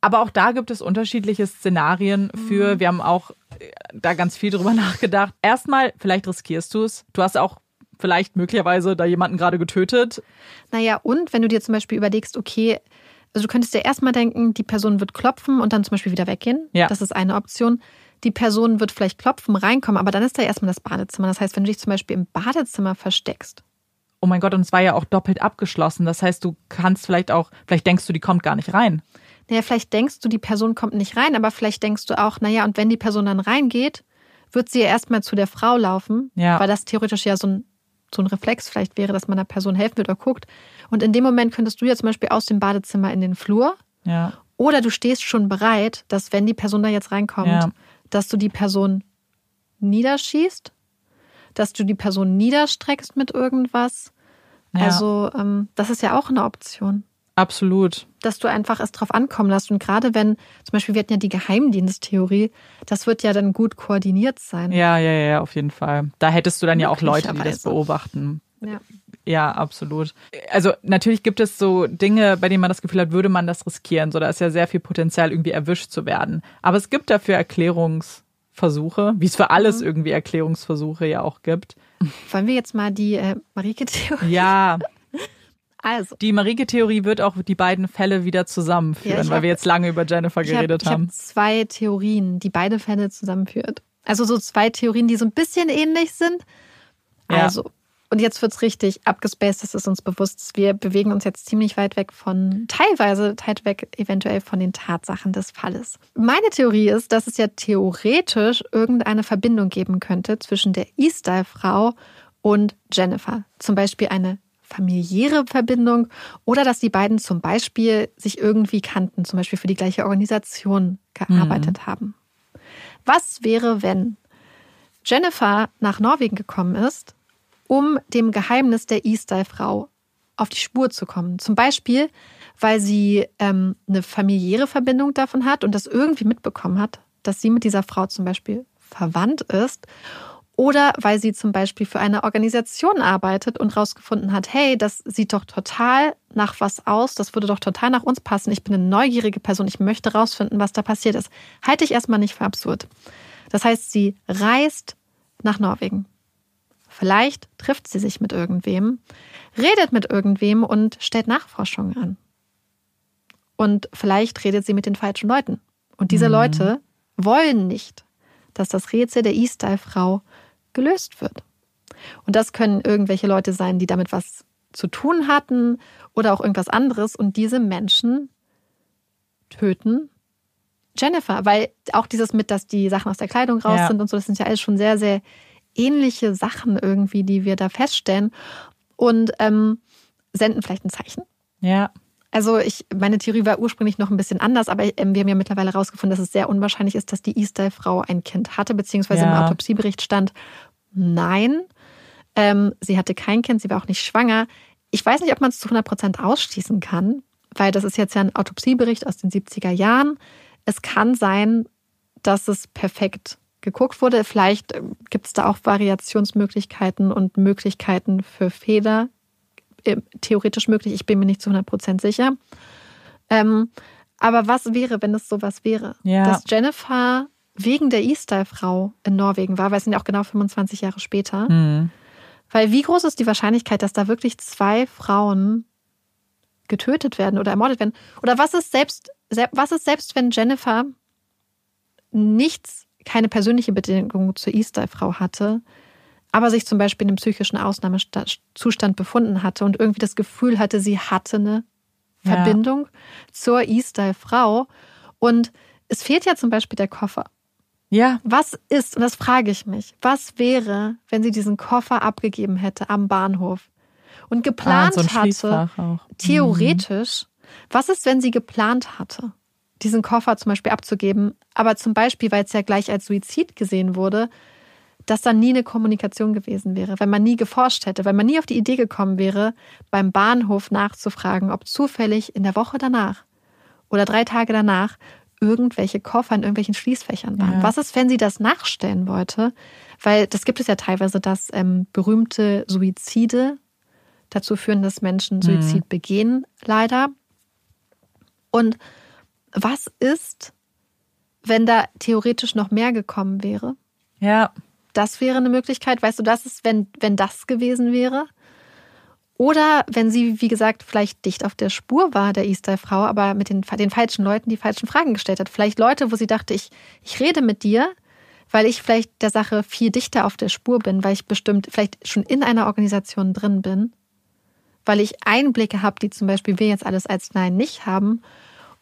Aber auch da gibt es unterschiedliche Szenarien für. Wir haben auch äh, da ganz viel drüber [LAUGHS] nachgedacht. Erstmal, vielleicht riskierst du es. Du hast auch vielleicht möglicherweise da jemanden gerade getötet. Naja, und wenn du dir zum Beispiel überlegst, okay, also du könntest dir erstmal denken, die Person wird klopfen und dann zum Beispiel wieder weggehen. Ja. Das ist eine Option. Die Person wird vielleicht klopfen, reinkommen, aber dann ist da erstmal das Badezimmer. Das heißt, wenn du dich zum Beispiel im Badezimmer versteckst, Oh mein Gott, und es war ja auch doppelt abgeschlossen. Das heißt, du kannst vielleicht auch, vielleicht denkst du, die kommt gar nicht rein. Naja, vielleicht denkst du, die Person kommt nicht rein, aber vielleicht denkst du auch, naja, und wenn die Person dann reingeht, wird sie ja erstmal zu der Frau laufen, Ja. weil das theoretisch ja so ein, so ein Reflex vielleicht wäre, dass man der Person helfen wird oder guckt. Und in dem Moment könntest du ja zum Beispiel aus dem Badezimmer in den Flur Ja. Oder du stehst schon bereit, dass wenn die Person da jetzt reinkommt, Ja. dass du die Person niederschießt, dass du die Person niederstreckst mit irgendwas. Also ähm, das ist ja auch eine Option, Absolut. dass du einfach es drauf ankommen lässt. Und gerade wenn, zum Beispiel, wir hatten ja die Geheimdiensttheorie, das wird ja dann gut koordiniert sein. Ja, ja, ja, auf jeden Fall. Da hättest du dann ja auch Leute, die das beobachten. Ja. Ja, absolut. Also natürlich gibt es so Dinge, bei denen man das Gefühl hat, würde man das riskieren. So, da ist ja sehr viel Potenzial, irgendwie erwischt zu werden. Aber es gibt dafür Versuche, wie es für alles mhm. irgendwie Erklärungsversuche ja auch gibt. Wollen wir jetzt mal die äh, Marike-Theorie? Ja. Also. Die Marike-Theorie wird auch die beiden Fälle wieder zusammenführen, ja, weil hab, wir jetzt lange über Jennifer geredet hab, haben. Ich habe zwei Theorien, die beide Fälle zusammenführt. Also so zwei Theorien, die so ein bisschen ähnlich sind. Ja. Also, und jetzt wird es richtig abgespaced, das ist uns bewusst. Wir bewegen uns jetzt ziemlich weit weg von, teilweise weit weg eventuell von den Tatsachen des Falles. Meine Theorie ist, dass es ja theoretisch irgendeine Verbindung geben könnte zwischen der E-Style-Frau und Jennifer. Zum Beispiel eine familiäre Verbindung oder dass die beiden zum Beispiel sich irgendwie kannten, zum Beispiel für die gleiche Organisation gearbeitet mhm. haben. Was wäre, wenn Jennifer nach Norwegen gekommen ist, um dem Geheimnis der E-Style-Frau auf die Spur zu kommen? Zum Beispiel, weil sie ähm, eine familiäre Verbindung davon hat und das irgendwie mitbekommen hat, dass sie mit dieser Frau zum Beispiel verwandt ist oder weil sie zum Beispiel für eine Organisation arbeitet und rausgefunden hat, hey, das sieht doch total nach was aus, das würde doch total nach uns passen. Ich bin eine neugierige Person, ich möchte rausfinden, was da passiert ist. Halte ich erstmal nicht für absurd. Das heißt, sie reist nach Norwegen. Vielleicht trifft sie sich mit irgendwem, redet mit irgendwem und stellt Nachforschungen an. Und vielleicht redet sie mit den falschen Leuten. Und diese mhm. Leute wollen nicht, dass das Rätsel der E-Style-Frau gelöst wird. Und das können irgendwelche Leute sein, die damit was zu tun hatten oder auch irgendwas anderes. Und diese Menschen töten Jennifer, weil auch dieses mit, dass die Sachen aus der Kleidung raus ja. sind und so, das sind ja alles schon sehr, sehr ähnliche Sachen irgendwie, die wir da feststellen und ähm, senden vielleicht ein Zeichen. Ja. Also ich, meine Theorie war ursprünglich noch ein bisschen anders, aber ähm, wir haben ja mittlerweile herausgefunden, dass es sehr unwahrscheinlich ist, dass die E-Style-Frau ein Kind hatte, beziehungsweise ja. im Autopsiebericht stand, nein, ähm, sie hatte kein Kind, sie war auch nicht schwanger. Ich weiß nicht, ob man es zu 100 Prozent ausschließen kann, weil das ist jetzt ja ein Autopsiebericht aus den 70er Jahren. Es kann sein, dass es perfekt geguckt wurde. Vielleicht äh, gibt es da auch Variationsmöglichkeiten und Möglichkeiten für Fehler. Äh, theoretisch möglich, ich bin mir nicht zu 100 Prozent sicher. Ähm, aber was wäre, wenn es sowas wäre? Ja. Dass Jennifer wegen der E-Style-Frau in Norwegen war, weil es sind ja auch genau 25 Jahre später. Mhm. Weil wie groß ist die Wahrscheinlichkeit, dass da wirklich zwei Frauen getötet werden oder ermordet werden? Oder was ist selbst, was ist selbst, wenn Jennifer nichts, keine persönliche Bedingung zur E-Style-Frau hatte, aber sich zum Beispiel in einem psychischen Ausnahmezustand befunden hatte und irgendwie das Gefühl hatte, sie hatte eine ja. Verbindung zur E-Style-Frau. Und es fehlt ja zum Beispiel der Koffer. Ja. Was ist, und das frage ich mich, was wäre, wenn sie diesen Koffer abgegeben hätte am Bahnhof und geplant ah, so hatte, mhm. theoretisch, mhm. was ist, wenn sie geplant hatte, diesen Koffer zum Beispiel abzugeben, aber zum Beispiel, weil es ja gleich als Suizid gesehen wurde, dass dann nie eine Kommunikation gewesen wäre, wenn man nie geforscht hätte, weil man nie auf die Idee gekommen wäre, beim Bahnhof nachzufragen, ob zufällig in der Woche danach oder drei Tage danach irgendwelche Koffer in irgendwelchen Schließfächern waren. Ja. Was ist, wenn sie das nachstellen wollte? Weil das gibt es ja teilweise, dass ähm, berühmte Suizide dazu führen, dass Menschen Suizid mhm. begehen, leider. Und was ist, wenn da theoretisch noch mehr gekommen wäre? Ja. Das wäre eine Möglichkeit. Weißt du, das ist, wenn, wenn das gewesen wäre. Oder wenn sie, wie gesagt, vielleicht dicht auf der Spur war, der E-Style-Frau, aber mit den, den falschen Leuten die falschen Fragen gestellt hat. Vielleicht Leute, wo sie dachte, ich, ich rede mit dir, weil ich vielleicht der Sache viel dichter auf der Spur bin, weil ich bestimmt vielleicht schon in einer Organisation drin bin, weil ich Einblicke habe, die zum Beispiel wir jetzt alles als Nein nicht haben.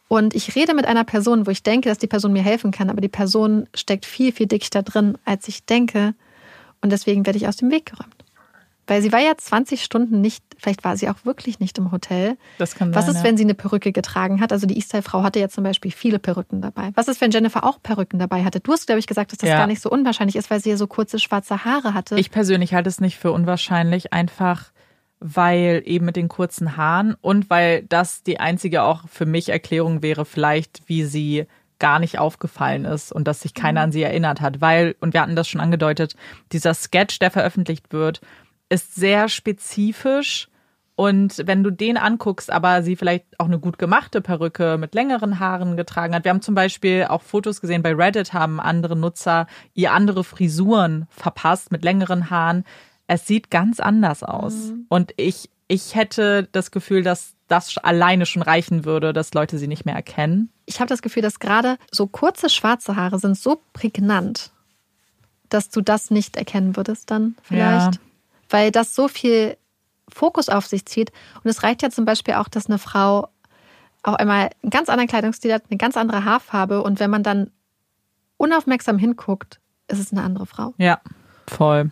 Und ich rede mit einer Person, wo ich denke, dass die Person mir helfen kann, aber die Person steckt viel, viel dichter drin, als ich denke. Und deswegen werde ich aus dem Weg geräumt. Weil sie war ja 20 Stunden nicht, vielleicht war sie auch wirklich nicht im Hotel. Das kann Was sein, ist, wenn sie eine Perücke getragen hat? Also die E-Style-Frau hatte ja zum Beispiel viele Perücken dabei. Was ist, wenn Jennifer auch Perücken dabei hatte? Du hast, glaube ich, gesagt, dass das ja. gar nicht so unwahrscheinlich ist, weil sie ja so kurze schwarze Haare hatte. Ich persönlich halte es nicht für unwahrscheinlich, einfach weil eben mit den kurzen Haaren und weil das die einzige auch für mich Erklärung wäre, vielleicht wie sie gar nicht aufgefallen ist und dass sich keiner an sie erinnert hat, weil, und wir hatten das schon angedeutet, dieser Sketch, der veröffentlicht wird, ist sehr spezifisch Und wenn du den anguckst, aber sie vielleicht auch eine gut gemachte Perücke mit längeren Haaren getragen hat. Wir haben zum Beispiel auch Fotos gesehen, bei Reddit haben andere Nutzer ihr andere Frisuren verpasst mit längeren Haaren. Es sieht ganz anders aus. Mhm. Und ich, ich hätte das Gefühl, dass das alleine schon reichen würde, dass Leute sie nicht mehr erkennen. Ich habe das Gefühl, dass gerade so kurze schwarze Haare sind so prägnant, dass du das nicht erkennen würdest dann vielleicht. Ja. Weil das so viel Fokus auf sich zieht. Und es reicht ja zum Beispiel auch, dass eine Frau auf einmal einen ganz anderen Kleidungsstil hat, eine ganz andere Haarfarbe. Und wenn man dann unaufmerksam hinguckt, ist es eine andere Frau. Ja, voll.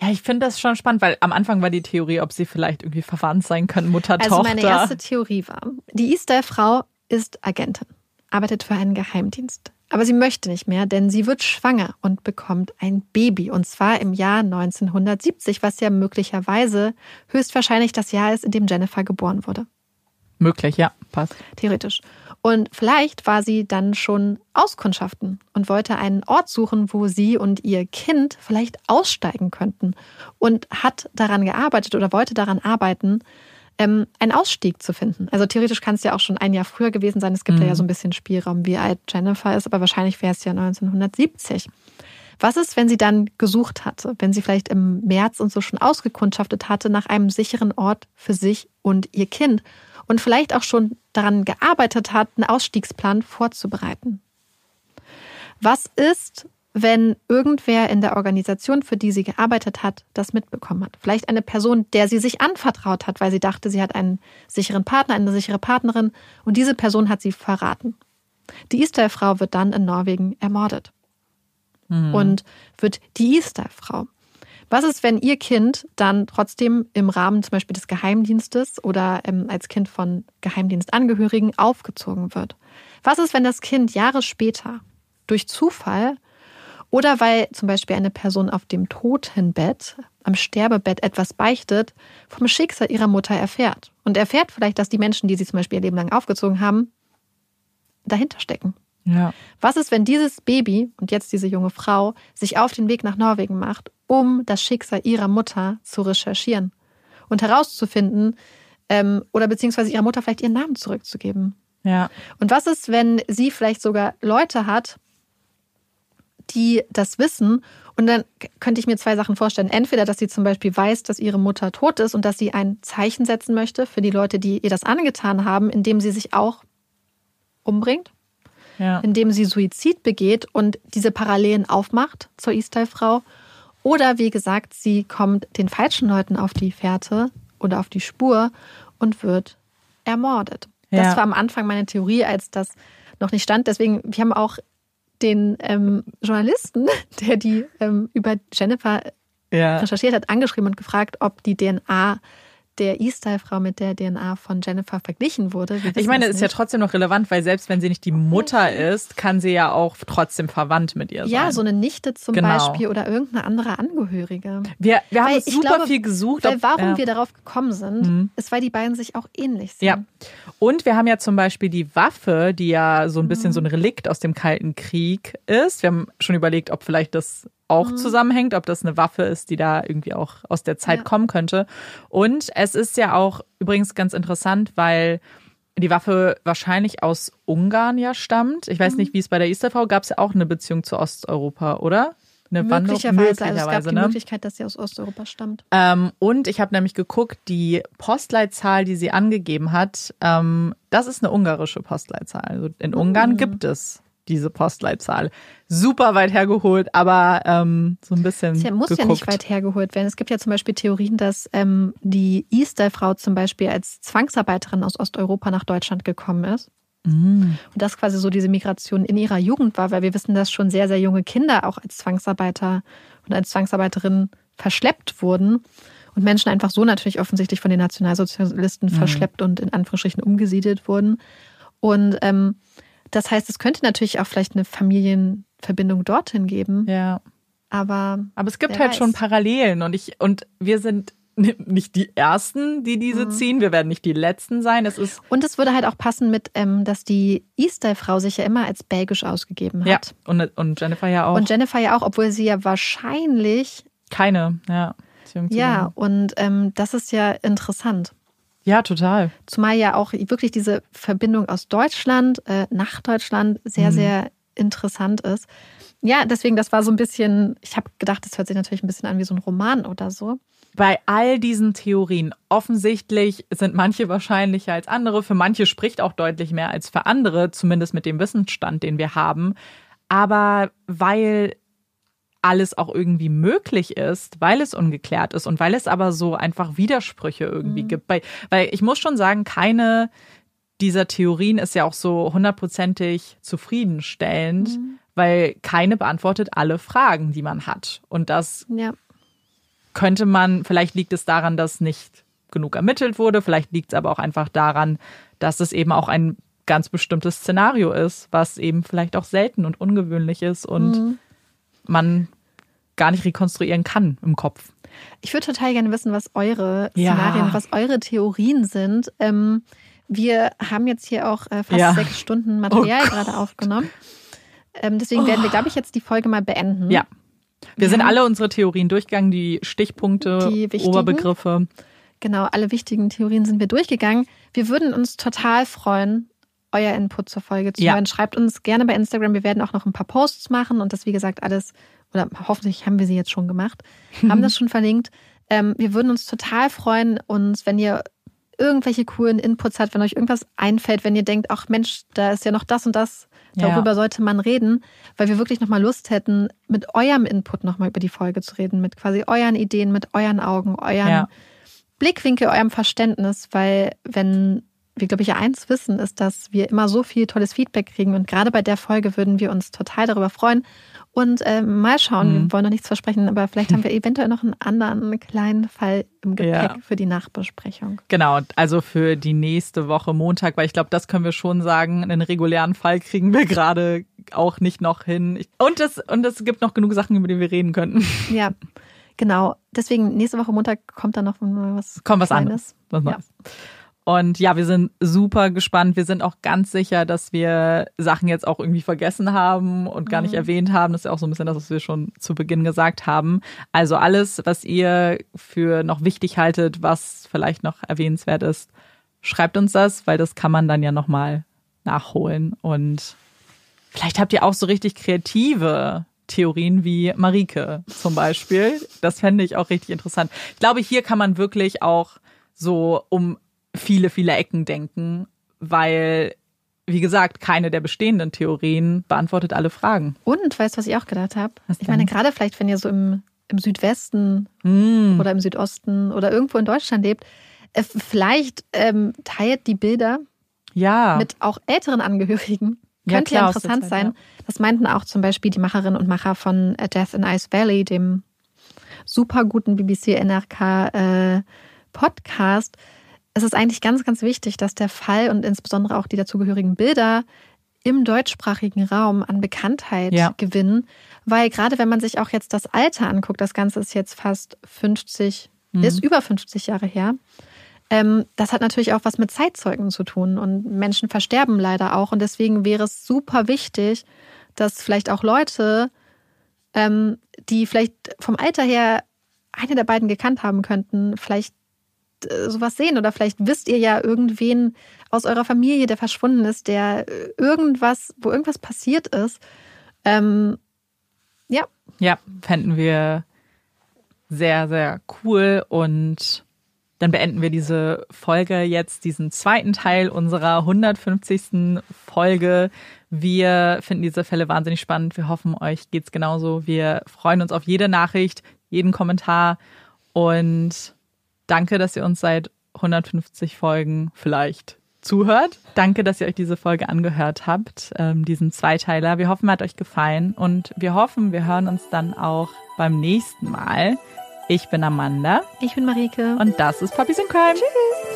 Ja, ich finde das schon spannend, weil am Anfang war die Theorie, ob sie vielleicht irgendwie verwandt sein können, Mutter, also Tochter. Also meine erste Theorie war, die Easter-Frau ist Agentin, arbeitet für einen Geheimdienst. Aber sie möchte nicht mehr, denn sie wird schwanger und bekommt ein Baby. Und zwar im Jahr 1970, was ja möglicherweise höchstwahrscheinlich das Jahr ist, in dem Jennifer geboren wurde. Möglich, ja, passt. Theoretisch. Und vielleicht war sie dann schon auskundschaften und wollte einen Ort suchen, wo sie und ihr Kind vielleicht aussteigen könnten und hat daran gearbeitet oder wollte daran arbeiten, ähm, einen Ausstieg zu finden. Also theoretisch kann es ja auch schon ein Jahr früher gewesen sein. Es gibt mhm. ja so ein bisschen Spielraum, wie alt Jennifer ist, aber wahrscheinlich wäre es ja 1970. Was ist, wenn sie dann gesucht hatte, wenn sie vielleicht im März und so schon ausgekundschaftet hatte nach einem sicheren Ort für sich und ihr Kind und vielleicht auch schon daran gearbeitet hat, einen Ausstiegsplan vorzubereiten. Was ist, wenn irgendwer in der Organisation, für die sie gearbeitet hat, das mitbekommen hat? Vielleicht eine Person, der sie sich anvertraut hat, weil sie dachte, sie hat einen sicheren Partner, eine sichere Partnerin und diese Person hat sie verraten. Die Isdal-Frau wird dann in Norwegen ermordet. Mhm. Und wird die Isdal-Frau. Was ist, wenn Ihr Kind dann trotzdem im Rahmen zum Beispiel des Geheimdienstes oder ähm, als Kind von Geheimdienstangehörigen aufgezogen wird? Was ist, wenn das Kind Jahre später durch Zufall oder weil zum Beispiel eine Person auf dem Totenbett, am Sterbebett etwas beichtet, vom Schicksal ihrer Mutter erfährt? Und erfährt vielleicht, dass die Menschen, die sie zum Beispiel ihr Leben lang aufgezogen haben, dahinter stecken. Ja. Was ist, wenn dieses Baby und jetzt diese junge Frau sich auf den Weg nach Norwegen macht, um das Schicksal ihrer Mutter zu recherchieren und herauszufinden ähm, oder beziehungsweise ihrer Mutter vielleicht ihren Namen zurückzugeben? Ja. Und was ist, wenn sie vielleicht sogar Leute hat, die das wissen und dann könnte ich mir zwei Sachen vorstellen. Entweder, dass sie zum Beispiel weiß, dass ihre Mutter tot ist und dass sie ein Zeichen setzen möchte für die Leute, die ihr das angetan haben, indem sie sich auch umbringt ja. indem sie Suizid begeht und diese Parallelen aufmacht zur E-Style-Frau. Oder wie gesagt, sie kommt den falschen Leuten auf die Fährte oder auf die Spur und wird ermordet. Ja. Das war am Anfang meine Theorie, als das noch nicht stand. Deswegen, wir haben auch den ähm, Journalisten, [LAUGHS] der die ähm, über Jennifer ja. recherchiert hat, angeschrieben und gefragt, ob die DNA der E-Style-Frau mit der DNA von Jennifer verglichen wurde. Ich meine, es ist ja trotzdem noch relevant, weil selbst wenn sie nicht die Mutter ist, kann sie ja auch trotzdem verwandt mit ihr sein. Ja, so eine Nichte zum genau. Beispiel oder irgendeine andere Angehörige. Wir, wir haben super glaube, viel gesucht. Weil warum ja. wir darauf gekommen sind, mhm. ist, weil die beiden sich auch ähnlich sind. Ja. Und wir haben ja zum Beispiel die Waffe, die ja so ein bisschen mhm. so ein Relikt aus dem Kalten Krieg ist. Wir haben schon überlegt, ob vielleicht das auch mhm. zusammenhängt, ob das eine Waffe ist, die da irgendwie auch aus der Zeit ja. kommen könnte. Und es ist ja auch übrigens ganz interessant, weil die Waffe wahrscheinlich aus Ungarn ja stammt. Ich weiß mhm. nicht, wie es bei der Easterfrau gab es ja auch eine Beziehung zu Osteuropa, oder? Eine möglicherweise, möglicherweise also es gab die ne? Möglichkeit, dass sie aus Osteuropa stammt. Ähm, und ich habe nämlich geguckt, die Postleitzahl, die sie angegeben hat, ähm, das ist eine ungarische Postleitzahl. Also in Ungarn mhm. gibt es diese Postleitzahl. Super weit hergeholt, aber ähm, so ein bisschen. Es muss geguckt. ja nicht weit hergeholt werden. Es gibt ja zum Beispiel Theorien, dass ähm, die Easter-Frau zum Beispiel als Zwangsarbeiterin aus Osteuropa nach Deutschland gekommen ist. Mhm. Und das quasi so diese Migration in ihrer Jugend war, weil wir wissen, dass schon sehr, sehr junge Kinder auch als Zwangsarbeiter und als Zwangsarbeiterin verschleppt wurden und Menschen einfach so natürlich offensichtlich von den Nationalsozialisten mhm. verschleppt und in Anführungsstrichen umgesiedelt wurden. Und ähm, das heißt, es könnte natürlich auch vielleicht eine Familienverbindung dorthin geben. Ja. Aber. Aber es gibt halt weiß. schon Parallelen und ich, und wir sind nicht die Ersten, die diese mhm. ziehen. Wir werden nicht die Letzten sein. Es ist und es würde halt auch passen mit, ähm, dass die Easter-Frau sich ja immer als belgisch ausgegeben hat. Ja, und, und Jennifer ja auch. Und Jennifer ja auch, obwohl sie ja wahrscheinlich keine, ja. Ja, und ähm, das ist ja interessant. Ja, total. Zumal ja auch wirklich diese Verbindung aus Deutschland äh, nach Deutschland sehr, mhm. sehr interessant ist. Ja, deswegen, das war so ein bisschen, ich habe gedacht, das hört sich natürlich ein bisschen an wie so ein Roman oder so. Bei all diesen Theorien, offensichtlich sind manche wahrscheinlicher als andere. Für manche spricht auch deutlich mehr als für andere, zumindest mit dem Wissensstand, den wir haben. Aber weil alles auch irgendwie möglich ist, weil es ungeklärt ist und weil es aber so einfach Widersprüche irgendwie mhm. gibt. Weil, weil ich muss schon sagen, keine dieser Theorien ist ja auch so hundertprozentig zufriedenstellend, mhm. weil keine beantwortet alle Fragen, die man hat. Und das ja. könnte man, vielleicht liegt es daran, dass nicht genug ermittelt wurde, vielleicht liegt es aber auch einfach daran, dass es eben auch ein ganz bestimmtes Szenario ist, was eben vielleicht auch selten und ungewöhnlich ist und mhm man gar nicht rekonstruieren kann im Kopf. Ich würde total gerne wissen, was eure Szenarien, ja. was eure Theorien sind. Ähm, wir haben jetzt hier auch äh, fast ja. sechs Stunden Material oh gerade aufgenommen. Ähm, deswegen oh. werden wir, glaube ich, jetzt die Folge mal beenden. Ja. Wir, wir sind alle unsere Theorien durchgegangen, die Stichpunkte, die Oberbegriffe. Genau, alle wichtigen Theorien sind wir durchgegangen. Wir würden uns total freuen, euer Input zur Folge zu ja. hören. Schreibt uns gerne bei Instagram. Wir werden auch noch ein paar Posts machen und das, wie gesagt, alles, oder hoffentlich haben wir sie jetzt schon gemacht, [LAUGHS] haben das schon verlinkt. Ähm, wir würden uns total freuen, uns, wenn ihr irgendwelche coolen Inputs habt, wenn euch irgendwas einfällt, wenn ihr denkt, ach Mensch, da ist ja noch das und das, darüber ja. sollte man reden, weil wir wirklich nochmal Lust hätten, mit eurem Input nochmal über die Folge zu reden, mit quasi euren Ideen, mit euren Augen, euren ja. Blickwinkel, eurem Verständnis, weil wenn wir, glaube ich, ja eins wissen, ist, dass wir immer so viel tolles Feedback kriegen. Und gerade bei der Folge würden wir uns total darüber freuen. Und äh, mal schauen, mhm. wir wollen noch nichts versprechen, aber vielleicht haben wir [LAUGHS] eventuell noch einen anderen kleinen Fall im Gepäck ja. für die Nachbesprechung. Genau, also für die nächste Woche Montag, weil ich glaube, das können wir schon sagen, einen regulären Fall kriegen wir gerade auch nicht noch hin. Und es, und es gibt noch genug Sachen, über die wir reden könnten. [LAUGHS] Ja, genau. Deswegen nächste Woche Montag kommt dann noch was Kommt was Kleines. anderes. Was ja. Und ja, wir sind super gespannt. Wir sind auch ganz sicher, dass wir Sachen jetzt auch irgendwie vergessen haben und gar nicht mhm. erwähnt haben. Das ist ja auch so ein bisschen das, was wir schon zu Beginn gesagt haben. Also alles, was ihr für noch wichtig haltet, was vielleicht noch erwähnenswert ist, schreibt uns das, weil das kann man dann ja nochmal nachholen. Und vielleicht habt ihr auch so richtig kreative Theorien wie Marike zum Beispiel. Das fände ich auch richtig interessant. Ich glaube, hier kann man wirklich auch so um viele, viele Ecken denken, weil, wie gesagt, keine der bestehenden Theorien beantwortet alle Fragen. Und weißt du, was ich auch gedacht habe? Ich meine, gerade vielleicht, wenn ihr so im, im Südwesten mm. oder im Südosten oder irgendwo in Deutschland lebt, äh, vielleicht ähm, teilt die Bilder ja. mit auch älteren Angehörigen. Könnte ja, ja interessant Zeit, sein. Ja. Das meinten auch zum Beispiel die Macherinnen und Macher von Death in Ice Valley, dem super guten BBC NRK äh, Podcast es ist eigentlich ganz, ganz wichtig, dass der Fall und insbesondere auch die dazugehörigen Bilder im deutschsprachigen Raum an Bekanntheit ja. gewinnen, weil gerade wenn man sich auch jetzt das Alter anguckt, das Ganze ist jetzt fast 50, mhm. ist über 50 Jahre her. Ähm, das hat natürlich auch was mit Zeitzeugen zu tun und Menschen versterben leider auch und deswegen wäre es super wichtig, dass vielleicht auch Leute, ähm, die vielleicht vom Alter her eine der beiden gekannt haben könnten, vielleicht äh, sowas sehen oder vielleicht wisst ihr ja irgendwen aus eurer Familie, der verschwunden ist, der äh, irgendwas, wo irgendwas passiert ist. Ähm, ja. Ja, fänden wir sehr, sehr cool und dann beenden wir diese Folge jetzt, diesen zweiten Teil unserer 150. Folge. Wir finden diese Fälle wahnsinnig spannend. Wir hoffen, euch geht's genauso. Wir freuen uns auf jede Nachricht, jeden Kommentar und Danke, dass ihr uns seit 150 Folgen vielleicht zuhört. Danke, dass ihr euch diese Folge angehört habt, ähm, diesen Zweiteiler. Wir hoffen, er hat euch gefallen und wir hoffen, wir hören uns dann auch beim nächsten Mal. Ich bin Amanda. Ich bin Marike. Und das ist Puppies in Crime. Tschüss.